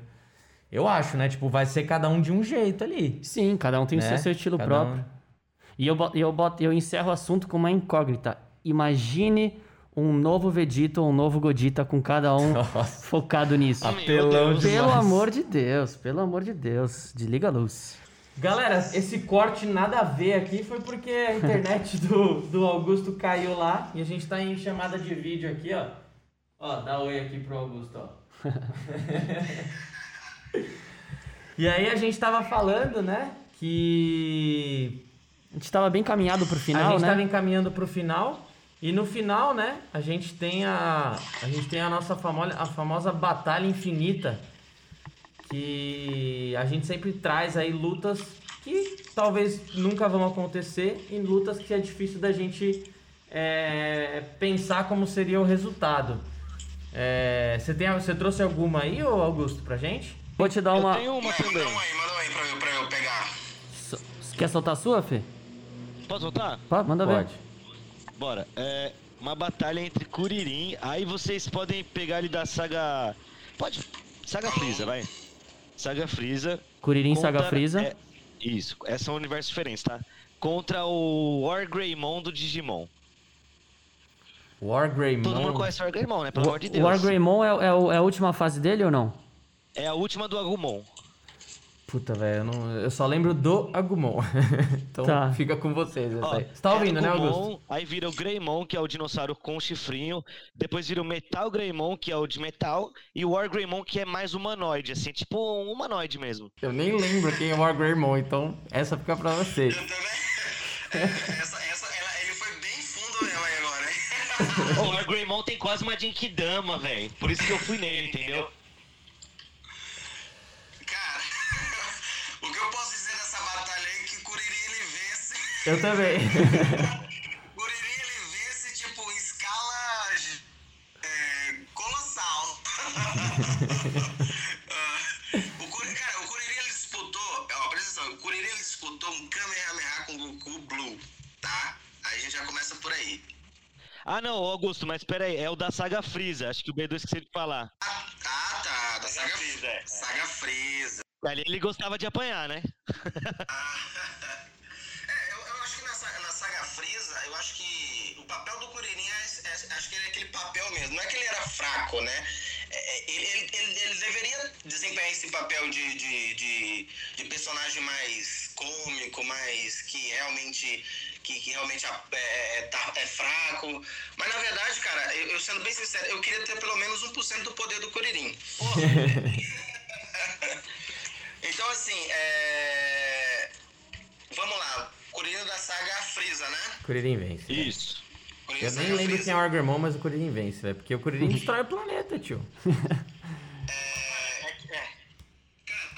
[SPEAKER 2] Eu acho, né? Tipo, vai ser cada um de um jeito ali.
[SPEAKER 1] Sim, cada um tem o
[SPEAKER 2] né?
[SPEAKER 1] seu, seu estilo
[SPEAKER 2] Cada
[SPEAKER 1] próprio.
[SPEAKER 2] um-
[SPEAKER 1] E eu, eu, boto, eu encerro o assunto com uma incógnita. Imagine um novo Vegeta ou um novo Godita com cada um
[SPEAKER 2] Nossa.
[SPEAKER 1] focado nisso.
[SPEAKER 2] Apelão
[SPEAKER 3] Deus.
[SPEAKER 1] Pelo
[SPEAKER 2] demais.
[SPEAKER 1] amor de Deus, pelo amor de Deus, desliga a luz.
[SPEAKER 2] Galera, esse corte nada a ver aqui foi porque a internet do, do Augusto caiu lá e a gente tá em chamada de vídeo aqui, ó. Ó, dá oi aqui pro Augusto, ó. e aí a gente tava falando, né, que
[SPEAKER 1] A gente tava bem caminhado pro
[SPEAKER 2] a
[SPEAKER 1] final,
[SPEAKER 2] gente
[SPEAKER 1] né?
[SPEAKER 2] tava encaminhando pro final e no final, né, a gente tem a a gente tem a nossa famosa a famosa batalha infinita que a gente sempre traz aí lutas que talvez nunca vão acontecer e lutas que é difícil da gente é, pensar como seria o resultado. É, Você tem você trouxe alguma aí, ô Augusto, pra gente?
[SPEAKER 1] Vou te dar
[SPEAKER 3] Eu
[SPEAKER 1] uma.
[SPEAKER 3] tenho uma também.
[SPEAKER 5] Manda um aí, manda um aí pra eu, pra eu pegar.
[SPEAKER 1] So- Quer soltar a sua, Fê?
[SPEAKER 3] Posso voltar?
[SPEAKER 1] Pode, manda ver.
[SPEAKER 2] Pode.
[SPEAKER 3] Bora. É uma batalha entre Kuririn. Aí vocês podem pegar ele da saga. Pode. Saga Freeza, vai. Saga Freeza.
[SPEAKER 1] Kuririn Saga
[SPEAKER 3] contra-
[SPEAKER 1] Freeza.
[SPEAKER 3] é, isso. Esses são universos diferentes, tá? Contra o War Greymon do Digimon.
[SPEAKER 2] War Greymon.
[SPEAKER 3] Todo mundo conhece o War Greymon, né? Pelo amor de
[SPEAKER 1] O
[SPEAKER 3] Deus.
[SPEAKER 1] War Greymon é, é é a última fase dele ou não?
[SPEAKER 3] É a última do Agumon.
[SPEAKER 2] Puta, velho, eu, não- eu só lembro do Agumon. então
[SPEAKER 1] Tá.
[SPEAKER 2] fica com vocês.
[SPEAKER 3] Ó.
[SPEAKER 2] Você tá ouvindo, né,
[SPEAKER 3] Agumon,
[SPEAKER 2] Augusto?
[SPEAKER 3] Aí vira o Greymon, que é o dinossauro com chifrinho. Depois vira o Metal Greymon, que é o de metal. E o War Greymon, que é mais humanoide, assim, tipo um humanoide mesmo.
[SPEAKER 2] Eu nem lembro quem é o Wargreymon, então essa fica pra vocês.
[SPEAKER 4] Eu também. Essa, essa, ela- ele foi bem fundo aí agora, hein?
[SPEAKER 3] o War Greymon tem quase uma Jinkidama, velho. Por isso que eu fui nele, entendeu?
[SPEAKER 4] Cara, o que eu posso dizer dessa batalha aí é que Kuririn ele vence.
[SPEAKER 2] Eu também.
[SPEAKER 4] Kuririn ele vence, tipo, em escala é, colossal. O Kuririn, cara, o Kuririn ele disputou, ó, presta atenção, o Kuririn ele disputou um Kamehameha com o Goku Blue, tá? Aí a gente já começa por aí.
[SPEAKER 3] Ah, não, Augusto, mas pera aí, é o da saga Freeza. Acho que o B2 esqueceu de falar.
[SPEAKER 4] Ah, ah, tá, Saga
[SPEAKER 3] Freeza, é.
[SPEAKER 4] Saga Freeza.
[SPEAKER 3] Ali ele gostava de apanhar, né?
[SPEAKER 4] É, eu, eu acho que na, na saga Freeza, eu acho que o papel do Kuririn, é, é- acho que ele é aquele papel mesmo. Não é que ele era fraco, né? É, é, ele, ele, ele- ele deveria desempenhar esse papel de, de, de, de personagem mais cômico, mais que realmente que, que realmente é, é, tá- é fraco. Mas na verdade, cara, eu, eu sendo bem sincero, eu queria ter pelo menos 1% do poder do Kuririn. Então, assim, é... vamos lá. Kuririn da saga Freeza, né?
[SPEAKER 2] Kuririn vence.
[SPEAKER 3] Isso.
[SPEAKER 4] Kuririn
[SPEAKER 2] Eu nem lembro quem é o Wargreymon, mas o Kuririn vence, velho. Porque o Kuririn destrói o planeta, tio.
[SPEAKER 4] Cara,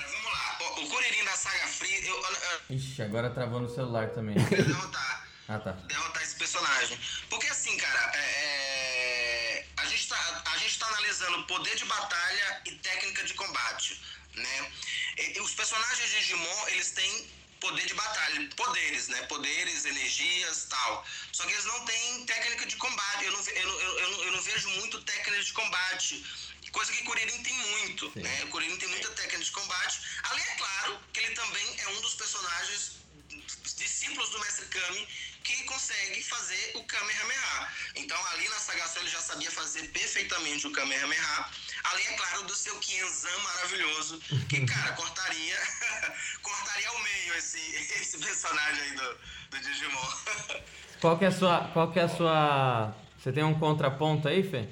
[SPEAKER 4] vamos Kuririn da saga Freeza, eu, eu,
[SPEAKER 2] Ixi, agora travou no celular também.
[SPEAKER 4] derrotar,
[SPEAKER 2] Ah, tá.
[SPEAKER 4] derrotar esse personagem. Porque assim, cara, é, é, a, gente tá, a gente tá analisando poder de batalha e técnica de combate, né? E- os personagens de Digimon, eles têm poder de batalha, poderes, né? Poderes, energias, tal. Só que eles não têm técnica de combate. Eu não, eu, eu, eu eu não vejo muito técnica de combate. Coisa que Kuririn tem muito,
[SPEAKER 2] Sim.
[SPEAKER 4] né? O Kuririn tem muita técnica de combate. Além, é claro, que ele também é um dos personagens discípulos do Mestre Kami que consegue fazer o Kamehameha. Então, ali na Sagação ele já sabia fazer perfeitamente o Kamehameha. Além, é claro, do seu Kienzan maravilhoso, que, cara, cortaria, cortaria ao meio esse, esse personagem aí do, do Digimon.
[SPEAKER 2] Qual que é a sua. Qual que é a sua. Você tem um contraponto aí, Fê?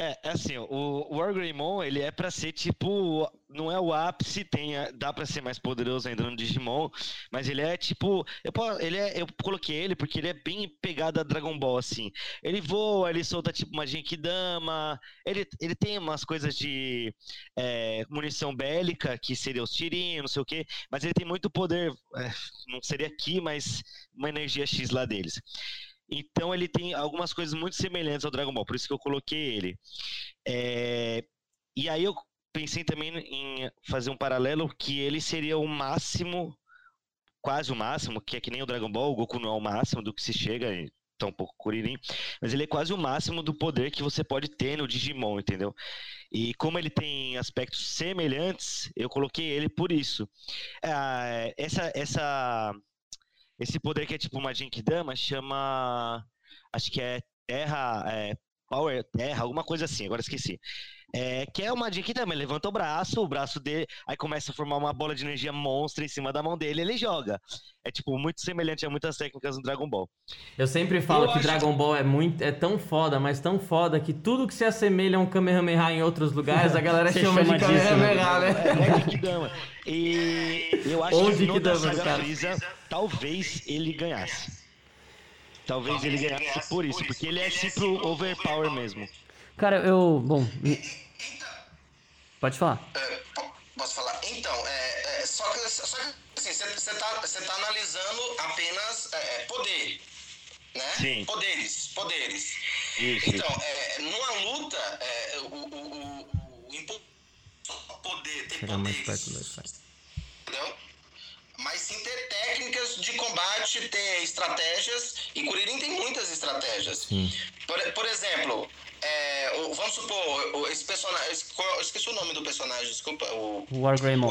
[SPEAKER 3] É, é assim, o, o War Greymon, ele é pra ser tipo, não é o ápice, tem, dá pra ser mais poderoso ainda no Digimon, mas ele é tipo, eu, ele é, eu coloquei ele porque ele é bem pegado a Dragon Ball, assim. Ele voa, ele solta tipo uma Genkidama, ele, ele tem umas coisas de é, munição bélica, que seria os tirinhos, não sei o quê, mas ele tem muito poder, é, não seria aqui, mas uma energia X lá deles. Então ele tem algumas coisas muito semelhantes ao Dragon Ball, por isso que eu coloquei ele. É, E aí eu pensei também em fazer um paralelo que ele seria o máximo, quase o máximo, que é que nem o Dragon Ball, o Goku não é o máximo do que se chega, e tá pouco Kuririn, mas ele é quase o máximo do poder que você pode ter no Digimon, entendeu? E como ele tem aspectos semelhantes, eu coloquei ele por isso. Ah, essa, essa, esse poder que é tipo uma Genkidama chama. Acho que é Terra. É, Power Terra, alguma coisa assim, agora esqueci. É, que é uma Genkidama, ele levanta o braço, o braço dele, aí começa a formar uma bola de energia monstra em cima da mão dele, ele joga. É tipo muito semelhante a muitas técnicas no Dragon Ball.
[SPEAKER 2] Eu sempre falo
[SPEAKER 3] Eu
[SPEAKER 2] que
[SPEAKER 3] acho
[SPEAKER 2] Dragon Ball é muito é tão foda, mas tão foda que tudo que se assemelha a um Kamehameha em outros lugares, a galera chama,
[SPEAKER 1] chama
[SPEAKER 2] de
[SPEAKER 1] disso,
[SPEAKER 2] Kamehameha, né?
[SPEAKER 3] É Genkidama. E eu acho
[SPEAKER 2] Ou
[SPEAKER 3] que no da Saga. Talvez ele ganhasse. Talvez ele ganhasse por isso, porque ele é sempre o overpower mesmo.
[SPEAKER 1] Cara, eu. Bom.
[SPEAKER 4] Então,
[SPEAKER 1] Pode falar.
[SPEAKER 4] é, po- posso falar? Então, é, é, só que, só que assim, você tá, você tá analisando apenas é, é, poder, né?
[SPEAKER 3] Sim.
[SPEAKER 4] Poderes, poderes.
[SPEAKER 3] Isso.
[SPEAKER 4] Então, é, numa luta, é, o, o, o, o impulso poder, ter
[SPEAKER 2] Chegar mais perto
[SPEAKER 4] poderes,
[SPEAKER 2] do Wi-Fi.
[SPEAKER 4] entendeu? Mas sim ter técnicas de combate, ter estratégias, e Kuririn tem muitas estratégias. Por, por exemplo, é, o- vamos supor, o- esse personagem, eu esqueci o nome do personagem, desculpa, o...
[SPEAKER 1] War Greymon.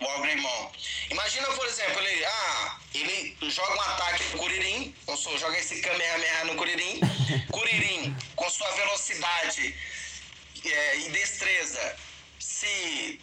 [SPEAKER 4] O Wargreymon. Imagina, por exemplo, ele, ah, ele joga um ataque no Kuririn, ou seja, joga esse Kamehameha no Kuririn, Kuririn, com sua velocidade é, e destreza, se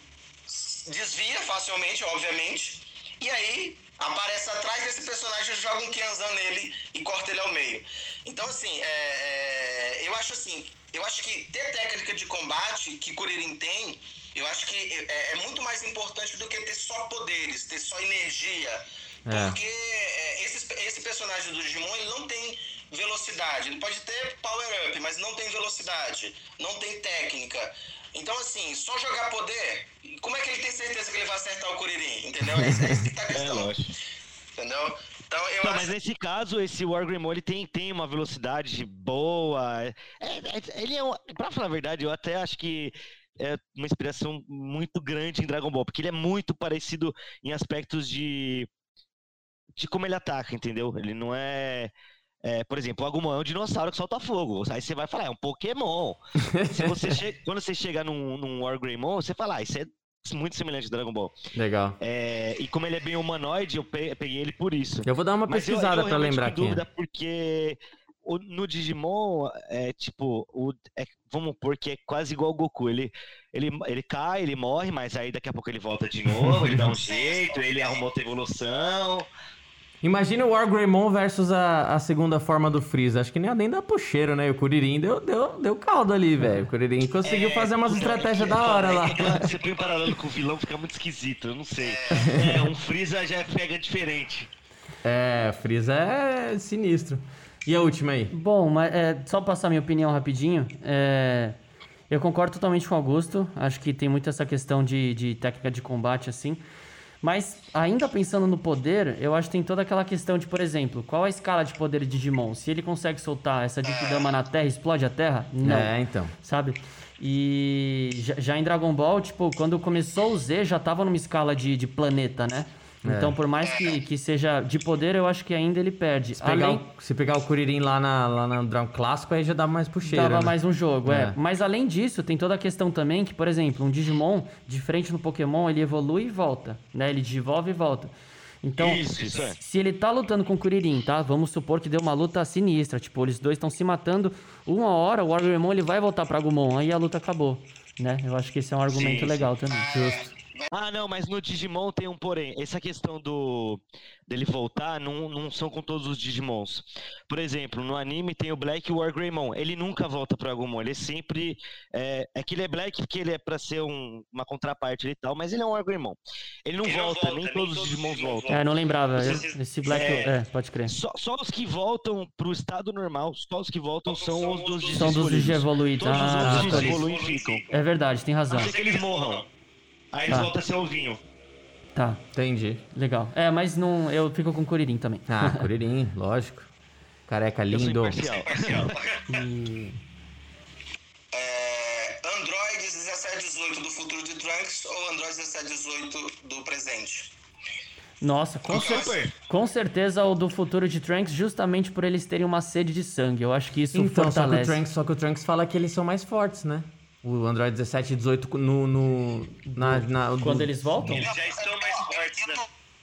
[SPEAKER 4] desvia facilmente, obviamente, e aí aparece atrás desse personagem, joga um Kianzan nele e corta ele ao meio. Então, assim, é, é, eu acho assim, eu acho que ter técnica de combate que Kuririn tem, eu acho que é, é muito mais importante do que ter só poderes, ter só energia.
[SPEAKER 2] É.
[SPEAKER 4] Porque é, esse, esse personagem do Digimon, ele não tem velocidade. Ele pode ter power-up, mas não tem velocidade, não tem técnica. Então, assim, só jogar poder, como é que ele tem certeza que ele vai acertar o Kuririn? Entendeu? É isso, é isso que tá a
[SPEAKER 3] É,
[SPEAKER 4] questão.
[SPEAKER 3] lógico.
[SPEAKER 4] Entendeu? Então, eu
[SPEAKER 3] Não,
[SPEAKER 4] acho
[SPEAKER 3] mas nesse caso, esse Wargreymon, ele tem, tem uma velocidade boa. É, é- ele é um, pra falar a verdade, eu até acho que é uma inspiração muito grande em Dragon Ball, porque ele é muito parecido em aspectos de de como ele ataca, entendeu? Ele não é, é, por exemplo, o Agumon é um dinossauro que solta fogo. Aí você vai falar, é um Pokémon. Se você che- quando você chega num, num Wargreymon, você fala, ah, isso é muito semelhante ao Dragon Ball.
[SPEAKER 2] Legal.
[SPEAKER 3] É, e como ele é bem humanoide, eu pe- peguei ele por isso.
[SPEAKER 2] Eu vou dar uma
[SPEAKER 3] Mas
[SPEAKER 2] pesquisada
[SPEAKER 3] realmente
[SPEAKER 2] lembrar aqui.
[SPEAKER 3] dúvida porque o- no Digimon é tipo, o, é- vamos pôr que é quase igual ao Goku. Ele, ele, ele cai, ele morre, mas aí daqui a pouco ele volta de novo, ele dá um jeito, ele arruma outra evolução.
[SPEAKER 2] Imagina o Wargreymon versus a, a segunda forma do Freeza. Acho que nem, nem dá pro cheiro, né? E o Kuririn deu, deu, deu caldo ali, velho. O Kuririn conseguiu fazer umas estratégias da hora lá.
[SPEAKER 3] Você põe um paralelo com o vilão, fica muito esquisito, eu não sei. É, um Freeza já pega diferente.
[SPEAKER 2] É, Freeza é sinistro. E a última aí?
[SPEAKER 1] Bom, mas é, só passar minha opinião rapidinho. é, eu concordo totalmente com o Augusto. Acho que tem muito essa questão de, de técnica de combate, assim. Mas, ainda pensando no poder, eu acho que tem toda aquela questão de, por exemplo, qual a escala de poder de Digimon? Se ele consegue soltar essa Dama na Terra, explode a Terra? Não.
[SPEAKER 2] É, então.
[SPEAKER 1] Sabe? E já, já em Dragon Ball, tipo, quando começou o Z, já tava numa escala de, de planeta, né?
[SPEAKER 2] É.
[SPEAKER 1] Então, por mais que, que seja de poder, eu acho que ainda ele perde.
[SPEAKER 2] Se pegar,
[SPEAKER 1] Além,
[SPEAKER 2] o, se pegar o Kuririn lá, na, lá no Dragon Clássico, aí já dá mais cheiro.
[SPEAKER 1] Dava
[SPEAKER 2] né?
[SPEAKER 1] mais um jogo, é.
[SPEAKER 2] É.
[SPEAKER 1] Mas além disso, tem toda a questão também que, por exemplo, um Digimon, diferente no Pokémon, ele evolui e volta, né? Ele desenvolve e volta. Então,
[SPEAKER 3] Isso, isso é.
[SPEAKER 1] se ele tá lutando com o Kuririn, tá? Vamos supor que deu uma luta sinistra, tipo, eles dois estão se matando, uma hora o Wargreymon ele vai voltar pra Agumon, aí a luta acabou, né? Eu acho que esse é um argumento
[SPEAKER 3] sim.
[SPEAKER 1] legal também. Justo.
[SPEAKER 3] Ah, não, mas no Digimon tem um porém. Essa questão do dele voltar não, não são com todos os Digimons. Por exemplo, no anime tem o Black Wargreymon. Ele nunca volta pro Agumon. Ele é sempre. É, é que ele é Black porque ele é pra ser um- uma contraparte e tal, mas ele é um Wargreymon. Ele não
[SPEAKER 4] Ele não
[SPEAKER 3] volta,
[SPEAKER 4] volta,
[SPEAKER 3] nem
[SPEAKER 4] nem
[SPEAKER 3] todos os
[SPEAKER 4] todos os
[SPEAKER 3] Digimons
[SPEAKER 4] Digimons
[SPEAKER 3] voltam.
[SPEAKER 1] É, não lembrava. eu- esse Black.
[SPEAKER 3] É.
[SPEAKER 1] É, pode crer.
[SPEAKER 3] Só, só os que voltam pro estado normal, só os que voltam são os dos
[SPEAKER 1] São dos
[SPEAKER 3] escolhidos.
[SPEAKER 1] Digievoluídos.
[SPEAKER 3] Todos os
[SPEAKER 1] Ah,
[SPEAKER 3] outros
[SPEAKER 1] tá.
[SPEAKER 3] evoluem e ficam.
[SPEAKER 1] É verdade, tem razão.
[SPEAKER 3] A não ser que eles morram. Aí eles
[SPEAKER 1] Tá.
[SPEAKER 3] voltam a ser ovinho.
[SPEAKER 1] Tá,
[SPEAKER 2] Entendi.
[SPEAKER 1] legal. É, mas não, eu fico com o Kuririn também.
[SPEAKER 2] Ah, Kuririn, lógico. Careca
[SPEAKER 3] Eu sou
[SPEAKER 2] lindo.
[SPEAKER 3] imparcial.
[SPEAKER 1] E-
[SPEAKER 4] É, Android 1718 do futuro de Trunks ou Android 1718 do presente?
[SPEAKER 1] Nossa, com, cer- com certeza o do futuro de Trunks, justamente por eles terem uma sede de sangue. Eu acho que isso
[SPEAKER 2] Então, só que, o
[SPEAKER 1] fortalece.
[SPEAKER 2] Trunks, só que o Trunks fala que eles são mais fortes, né? O Android 17 e 18 no. no na, na- do-
[SPEAKER 1] Quando eles voltam?
[SPEAKER 3] Eles já estão mais fortes, né?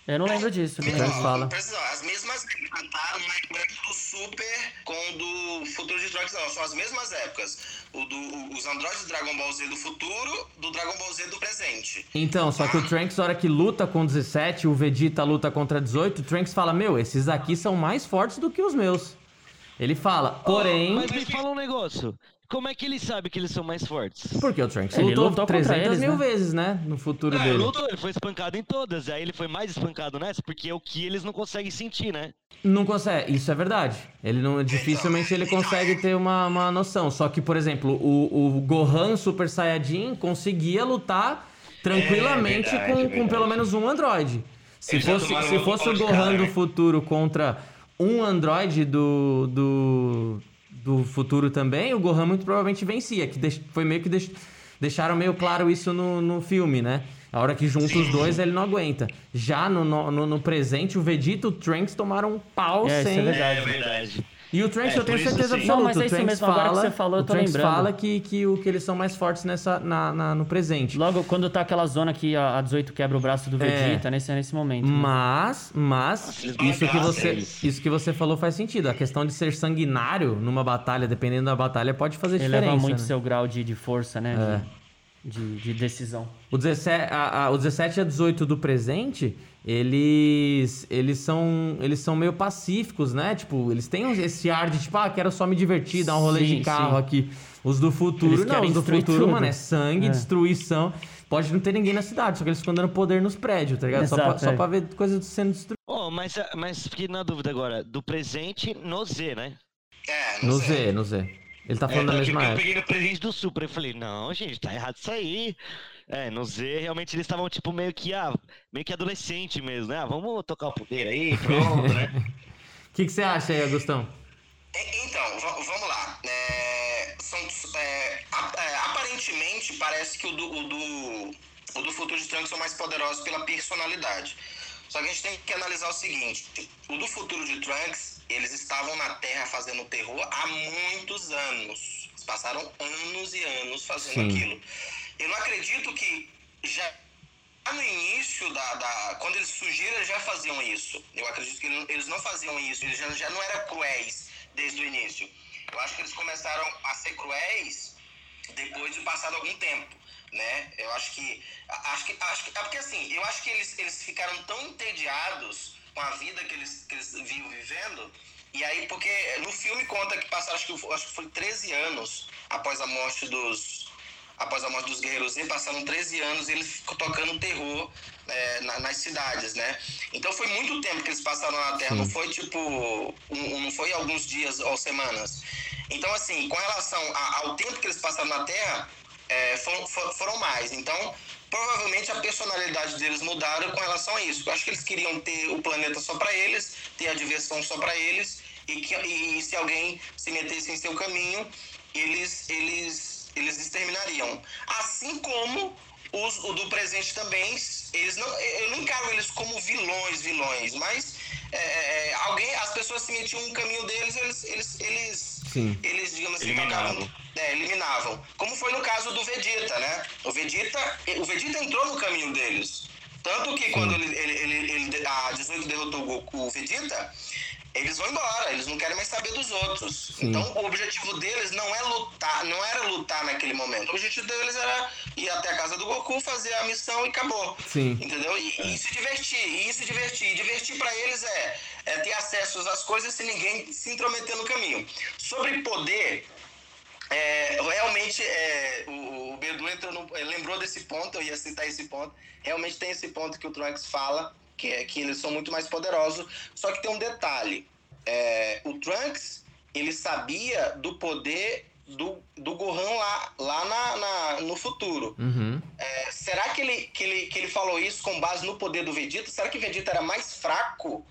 [SPEAKER 1] Eu não lembro disso.
[SPEAKER 2] O Trunks fala.
[SPEAKER 4] Atenção, As mesmas épocas, tá? Não é do Super com o do futuro de Trunks, não. São as mesmas épocas. O do, os androides do Dragon Ball Z do futuro, do Dragon Ball Z do presente.
[SPEAKER 2] Então, só que o Trunks, na hora que luta com 17, o Vegeta luta contra 18, o Trunks fala: Meu, esses aqui são mais fortes do que os meus. Ele fala, porém.
[SPEAKER 3] Mas me fala um negócio. Como é que ele sabe que eles são mais fortes?
[SPEAKER 2] Porque o Trunks
[SPEAKER 1] Ele
[SPEAKER 2] lutou,
[SPEAKER 1] lutou contra
[SPEAKER 2] 300
[SPEAKER 1] eles,
[SPEAKER 2] mil
[SPEAKER 1] né?
[SPEAKER 2] vezes, né? No futuro
[SPEAKER 3] ele
[SPEAKER 2] dele.
[SPEAKER 3] lutou, ele foi espancado em todas. Aí ele foi mais espancado nessa, porque é o que eles não conseguem sentir, né?
[SPEAKER 2] Não consegue, isso é verdade. Ele não, dificilmente ele consegue ter uma, uma noção. Só que, por exemplo, o, o Gohan Super Saiyajin conseguia lutar tranquilamente
[SPEAKER 3] É verdade,
[SPEAKER 2] com,
[SPEAKER 3] é
[SPEAKER 2] com pelo menos um android. Se
[SPEAKER 3] Eles
[SPEAKER 2] fosse, se fosse o Gohan
[SPEAKER 3] cara,
[SPEAKER 2] do futuro contra um android do, do, do futuro também, o Gohan muito provavelmente vencia. Que foi meio que deix- deixaram meio claro isso no, no filme, né? A hora que junta os dois, ele não aguenta. Já no, no, no- presente, o Vegeta e o Trunks tomaram um pau
[SPEAKER 1] É, isso é
[SPEAKER 2] sem.
[SPEAKER 1] verdade.
[SPEAKER 3] É verdade.
[SPEAKER 2] E o Trunks,
[SPEAKER 3] É,
[SPEAKER 2] eu tenho certeza
[SPEAKER 3] sim.
[SPEAKER 2] absoluta.
[SPEAKER 1] Não, mas é isso mesmo, agora que
[SPEAKER 2] fala,
[SPEAKER 1] você falou, eu tô lembrando.
[SPEAKER 2] fala que, que, o, que eles são mais fortes nessa, na, na- no presente.
[SPEAKER 1] Logo, quando tá aquela zona que a, a 18 quebra o braço do Vegeta, nesse, nesse momento. né?
[SPEAKER 2] Mas, mas, isso que, você, isso que você falou faz sentido. A questão de ser sanguinário numa batalha, dependendo da batalha, pode fazer
[SPEAKER 1] Ele
[SPEAKER 2] diferença.
[SPEAKER 1] leva muito
[SPEAKER 2] né?
[SPEAKER 1] seu grau de, de força, né?
[SPEAKER 2] É.
[SPEAKER 1] De- de, de decisão.
[SPEAKER 2] O 17, a, a, o 17 a 18 do presente, eles eles são eles são meio pacíficos, né? Tipo, eles têm esse ar de tipo, ah, quero só me divertir, dar um rolê
[SPEAKER 1] Sim,
[SPEAKER 2] de carro
[SPEAKER 1] sim.
[SPEAKER 2] aqui. Os do futuro,
[SPEAKER 1] Eles
[SPEAKER 2] não,
[SPEAKER 1] querem
[SPEAKER 2] os do futuro,
[SPEAKER 1] tudo.
[SPEAKER 2] mano, é sangue,
[SPEAKER 1] É.
[SPEAKER 2] destruição. Pode não ter ninguém na cidade, só que eles ficam dando poder nos prédios, tá ligado? só, pra,
[SPEAKER 1] Exato,
[SPEAKER 2] só
[SPEAKER 1] é.
[SPEAKER 2] pra ver coisas sendo destruídas.
[SPEAKER 3] Oh, mas, mas fiquei na dúvida agora, do presente no Z, né?
[SPEAKER 4] É,
[SPEAKER 2] No
[SPEAKER 4] não sei.
[SPEAKER 2] Z, no Z. Ele tá
[SPEAKER 3] É,
[SPEAKER 2] falando da
[SPEAKER 3] não,
[SPEAKER 2] mesma
[SPEAKER 3] que eu
[SPEAKER 2] época.
[SPEAKER 3] peguei no presente do Super, eu falei, não, gente, tá errado isso aí. É, no Z, realmente eles estavam, tipo, meio que, ah, meio que adolescente mesmo, né? Ah, vamos tocar o poder aí, pronto, né?
[SPEAKER 2] O que, que você acha aí, Agustão?
[SPEAKER 4] E- Então, va- vamos lá. É, são, é, é, aparentemente, parece que o do, o do, o do Futuro de Trunks são mais poderosos pela personalidade. Só que a gente tem que analisar o seguinte: o do Futuro de Trunks, eles estavam na Terra fazendo terror há muitos anos. Eles passaram anos e anos fazendo
[SPEAKER 2] Sim.
[SPEAKER 4] aquilo. Eu não acredito que já no início da, da- Quando eles surgiram, eles já faziam isso. Eu acredito que eles não- faziam isso. Eles já, já não eram cruéis desde o início. Eu acho que eles começaram a ser cruéis depois de passado algum tempo. Né? Eu acho que. Acho que, acho que é porque assim, eu acho que eles, eles ficaram tão entediados com a vida que eles, que eles vinham vivendo. E aí, porque no filme conta que passaram, acho que, acho que foi 13 anos após a morte dos, após a morte dos guerreiros passaram 13 anos e eles tocando terror é, na- nas cidades, né? Então foi muito tempo que eles passaram na Terra,
[SPEAKER 2] Sim.
[SPEAKER 4] não foi tipo, um- não foi alguns dias ou semanas. Então assim, com relação a- ao tempo que eles passaram na Terra, é, foram, for- foram mais. Então provavelmente a personalidade deles mudaram com relação a isso. Eu acho que eles queriam ter o planeta só para eles, ter a diversão só para eles e que e se alguém se metesse em seu caminho, eles eles eles exterminariam. Assim como os o do presente também, eles não eu não encaro eles como vilões, vilões, mas é, é, alguém as pessoas se metiam no caminho deles, eles eles eles
[SPEAKER 2] Sim.
[SPEAKER 4] eles, digamos assim, tocavam- é, eliminavam. Como foi no caso do Vegeta, né? O Vegeta, o Vegeta entrou no caminho deles. Tanto que quando ele, ele, ele, ele- a 18 derrotou o Goku, o Vegeta, eles vão embora, eles não querem mais saber dos outros.
[SPEAKER 2] Sim.
[SPEAKER 4] Então o objetivo deles não é lutar, não era lutar naquele momento. O objetivo deles era ir até a casa do Goku, fazer a missão e acabou.
[SPEAKER 2] Sim.
[SPEAKER 4] Entendeu? E, e se divertir, e se divertir. E divertir pra eles é, é ter acesso às coisas sem ninguém se intrometer no caminho. Sobre poder, é, realmente é, o, o Bedu entrou no- é, lembrou desse ponto, eu ia citar esse ponto. Realmente tem esse ponto que o Trunks fala, que é que eles são muito mais poderosos. Só que tem um detalhe: é, o Trunks ele sabia do poder do, do Gohan lá, lá na, na- no futuro.
[SPEAKER 2] Uhum.
[SPEAKER 4] É, será que ele, que, ele, que ele falou isso com base no poder do Vegeta? Será que o Vegeta era mais fraco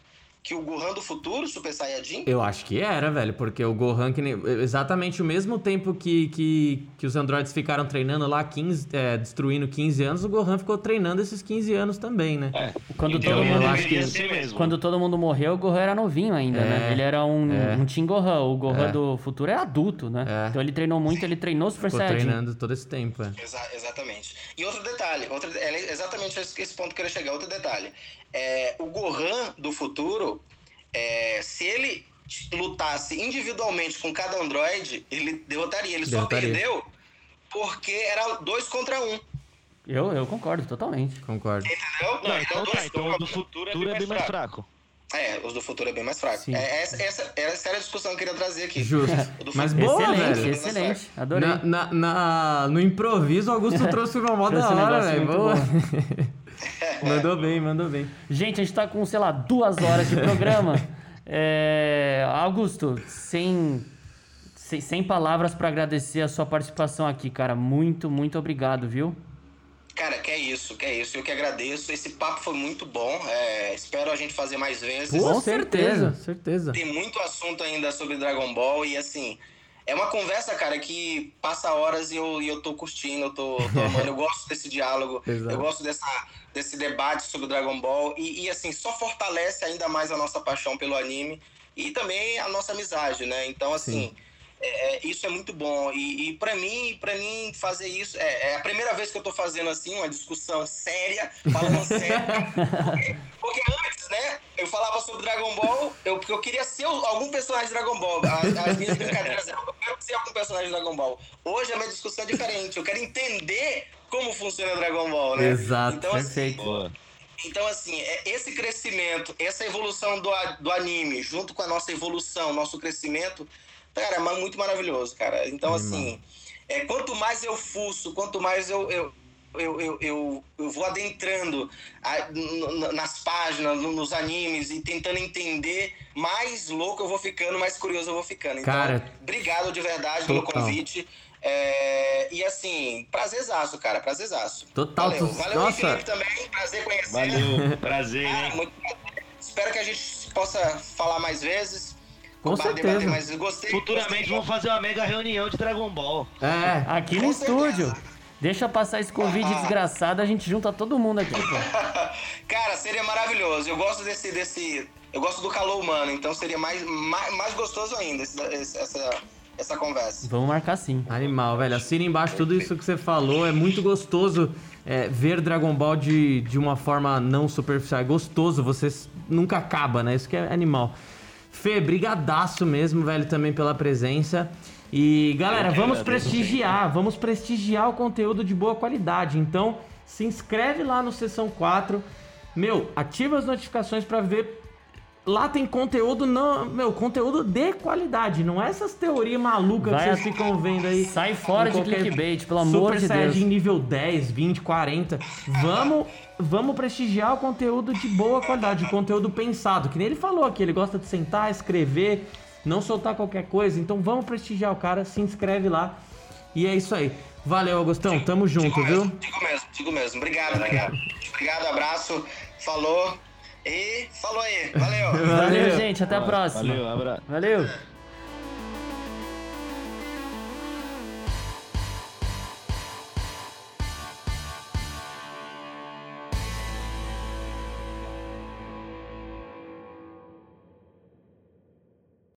[SPEAKER 4] que o Gohan do futuro, Super Saiyajin?
[SPEAKER 2] Eu acho que era, velho, porque o Gohan, que nem- exatamente o mesmo tempo que, que, que os androides ficaram treinando lá, 15, é, destruindo 15 anos, o Gohan ficou treinando esses 15 anos também, né?
[SPEAKER 3] É.
[SPEAKER 1] Quando
[SPEAKER 3] Então,
[SPEAKER 1] todo
[SPEAKER 2] eu
[SPEAKER 1] mundo.
[SPEAKER 2] acho que-.
[SPEAKER 1] Quando todo mundo morreu, o Gohan era novinho ainda,
[SPEAKER 2] É,
[SPEAKER 1] né? Ele era um,
[SPEAKER 2] é.
[SPEAKER 1] um Team Gohan. O Gohan
[SPEAKER 2] É.
[SPEAKER 1] do futuro é adulto, né?
[SPEAKER 2] É.
[SPEAKER 1] Então ele treinou muito, ele treinou Super
[SPEAKER 2] Ficou
[SPEAKER 1] Saiyajin.
[SPEAKER 2] treinando todo esse tempo, é.
[SPEAKER 4] Exa- exatamente. E outro detalhe, outro, é exatamente esse, esse ponto que eu queria chegar. Outro detalhe. É, o Gohan do futuro, é, se ele lutasse individualmente com cada androide, ele derrotaria. Ele
[SPEAKER 2] Derrotaria.
[SPEAKER 4] só perdeu porque era dois contra um.
[SPEAKER 1] Eu, eu concordo totalmente.
[SPEAKER 2] Concordo.
[SPEAKER 4] Entendeu?
[SPEAKER 3] Não, então
[SPEAKER 4] dois
[SPEAKER 3] tá, então o do
[SPEAKER 4] um.
[SPEAKER 3] futuro é bem mais fraco.
[SPEAKER 4] É, os do futuro é bem mais fraco. É, essa, essa, essa era a discussão que eu queria trazer aqui.
[SPEAKER 2] Justo.
[SPEAKER 4] O do
[SPEAKER 2] Mas
[SPEAKER 4] futuro-
[SPEAKER 2] boa,
[SPEAKER 1] excelente,
[SPEAKER 2] velho.
[SPEAKER 1] excelente. Adorei.
[SPEAKER 2] Na, na- na- no improviso, o Augusto trouxe uma moda da hora, velho. Boa. mandou bem, mandou bem.
[SPEAKER 1] Gente, a gente tá com, sei lá, duas horas de programa. É, Augusto, sem, sem, sem palavras pra agradecer a sua participação aqui, cara. Muito, muito obrigado, viu?
[SPEAKER 4] Cara, que é isso, que é isso. Eu que agradeço. Esse papo foi muito bom. É, espero a gente fazer mais vezes.
[SPEAKER 1] Com
[SPEAKER 2] certeza,
[SPEAKER 1] certeza.
[SPEAKER 2] certeza.
[SPEAKER 4] Tem muito assunto ainda sobre Dragon Ball e assim. É uma conversa, cara, que passa horas e eu, e eu tô curtindo, eu tô, tô amando. Eu gosto desse diálogo, eu gosto dessa, desse debate sobre Dragon Ball. E, e, assim, só fortalece ainda mais a nossa paixão pelo anime e também a nossa amizade, né? Então, assim, é, é, isso é muito bom. E, e para mim, para mim fazer isso é, é a primeira vez que eu tô fazendo assim uma discussão séria, falando sério. Porque, porque antes né? Eu falava sobre Dragon Ball, eu, porque eu queria ser algum personagem de Dragon Ball. As, as minhas brincadeiras eram, eu quero ser algum personagem de Dragon Ball. Hoje a minha discussão é diferente. Eu quero entender como funciona Dragon Ball, né?
[SPEAKER 2] Exato, então, perfeito.
[SPEAKER 4] Assim, então, assim, é esse crescimento, essa evolução do, do anime, junto com a nossa evolução, nosso crescimento, cara, é muito maravilhoso, cara. Então, assim, é, quanto mais eu fuço, quanto mais eu, eu eu, eu, eu, eu, vou adentrando a, nas páginas, nos animes e tentando entender, mais louco eu vou ficando, mais curioso eu vou ficando. Então,
[SPEAKER 2] cara,
[SPEAKER 4] obrigado de verdade total. pelo convite. É, e assim, prazerzaço, cara, prazerzaço.
[SPEAKER 2] Total.
[SPEAKER 4] Valeu, Valeu Nossa. Felipe também, prazer conhecer.
[SPEAKER 3] Valeu, prazer, ah,
[SPEAKER 4] muito Espero que a gente possa falar mais vezes.
[SPEAKER 2] Com certeza.
[SPEAKER 4] mas gostei,
[SPEAKER 3] Futuramente
[SPEAKER 4] gostei.
[SPEAKER 3] vamos fazer uma mega reunião de Dragon Ball.
[SPEAKER 2] É, aqui no estúdio. Deixa passar esse convite ah. desgraçado, a gente junta todo mundo aqui, pô.
[SPEAKER 4] Cara, seria maravilhoso. Eu gosto desse, desse. Eu gosto do calor humano, então seria mais, mais, mais gostoso ainda esse, essa, essa conversa.
[SPEAKER 2] Vamos marcar sim. Animal, velho. Assina embaixo tudo isso que você falou. É muito gostoso é, ver Dragon Ball de, de uma forma não superficial. É gostoso, você nunca acaba, né? Isso que é animal. Fê, brigadaço mesmo, velho, também pela presença. E galera, vamos prestigiar, vamos prestigiar o conteúdo de boa qualidade. Então, se inscreve lá no Sessão 4. Meu, ativa as notificações para ver lá tem conteúdo não, meu, conteúdo de qualidade, não é essas teorias malucas Vai, que vocês ficam vendo aí.
[SPEAKER 1] Sai fora de clickbait, pelo amor de Deus. Super
[SPEAKER 2] Saiyajin nível 10, 20, 40. Vamos, vamos prestigiar o conteúdo de boa qualidade, o conteúdo pensado, que nem ele falou aqui, ele gosta de sentar, escrever, não soltar qualquer coisa. Então vamos prestigiar o cara, se inscreve lá. E é isso aí. Valeu, Augustão. Tamo junto, digo
[SPEAKER 4] viu? Mesmo, digo mesmo, digo mesmo. Obrigado, obrigado. obrigado, abraço. Falou. E falou aí. Valeu.
[SPEAKER 2] Valeu, gente. Até a próxima.
[SPEAKER 3] Valeu, abraço.
[SPEAKER 2] Valeu.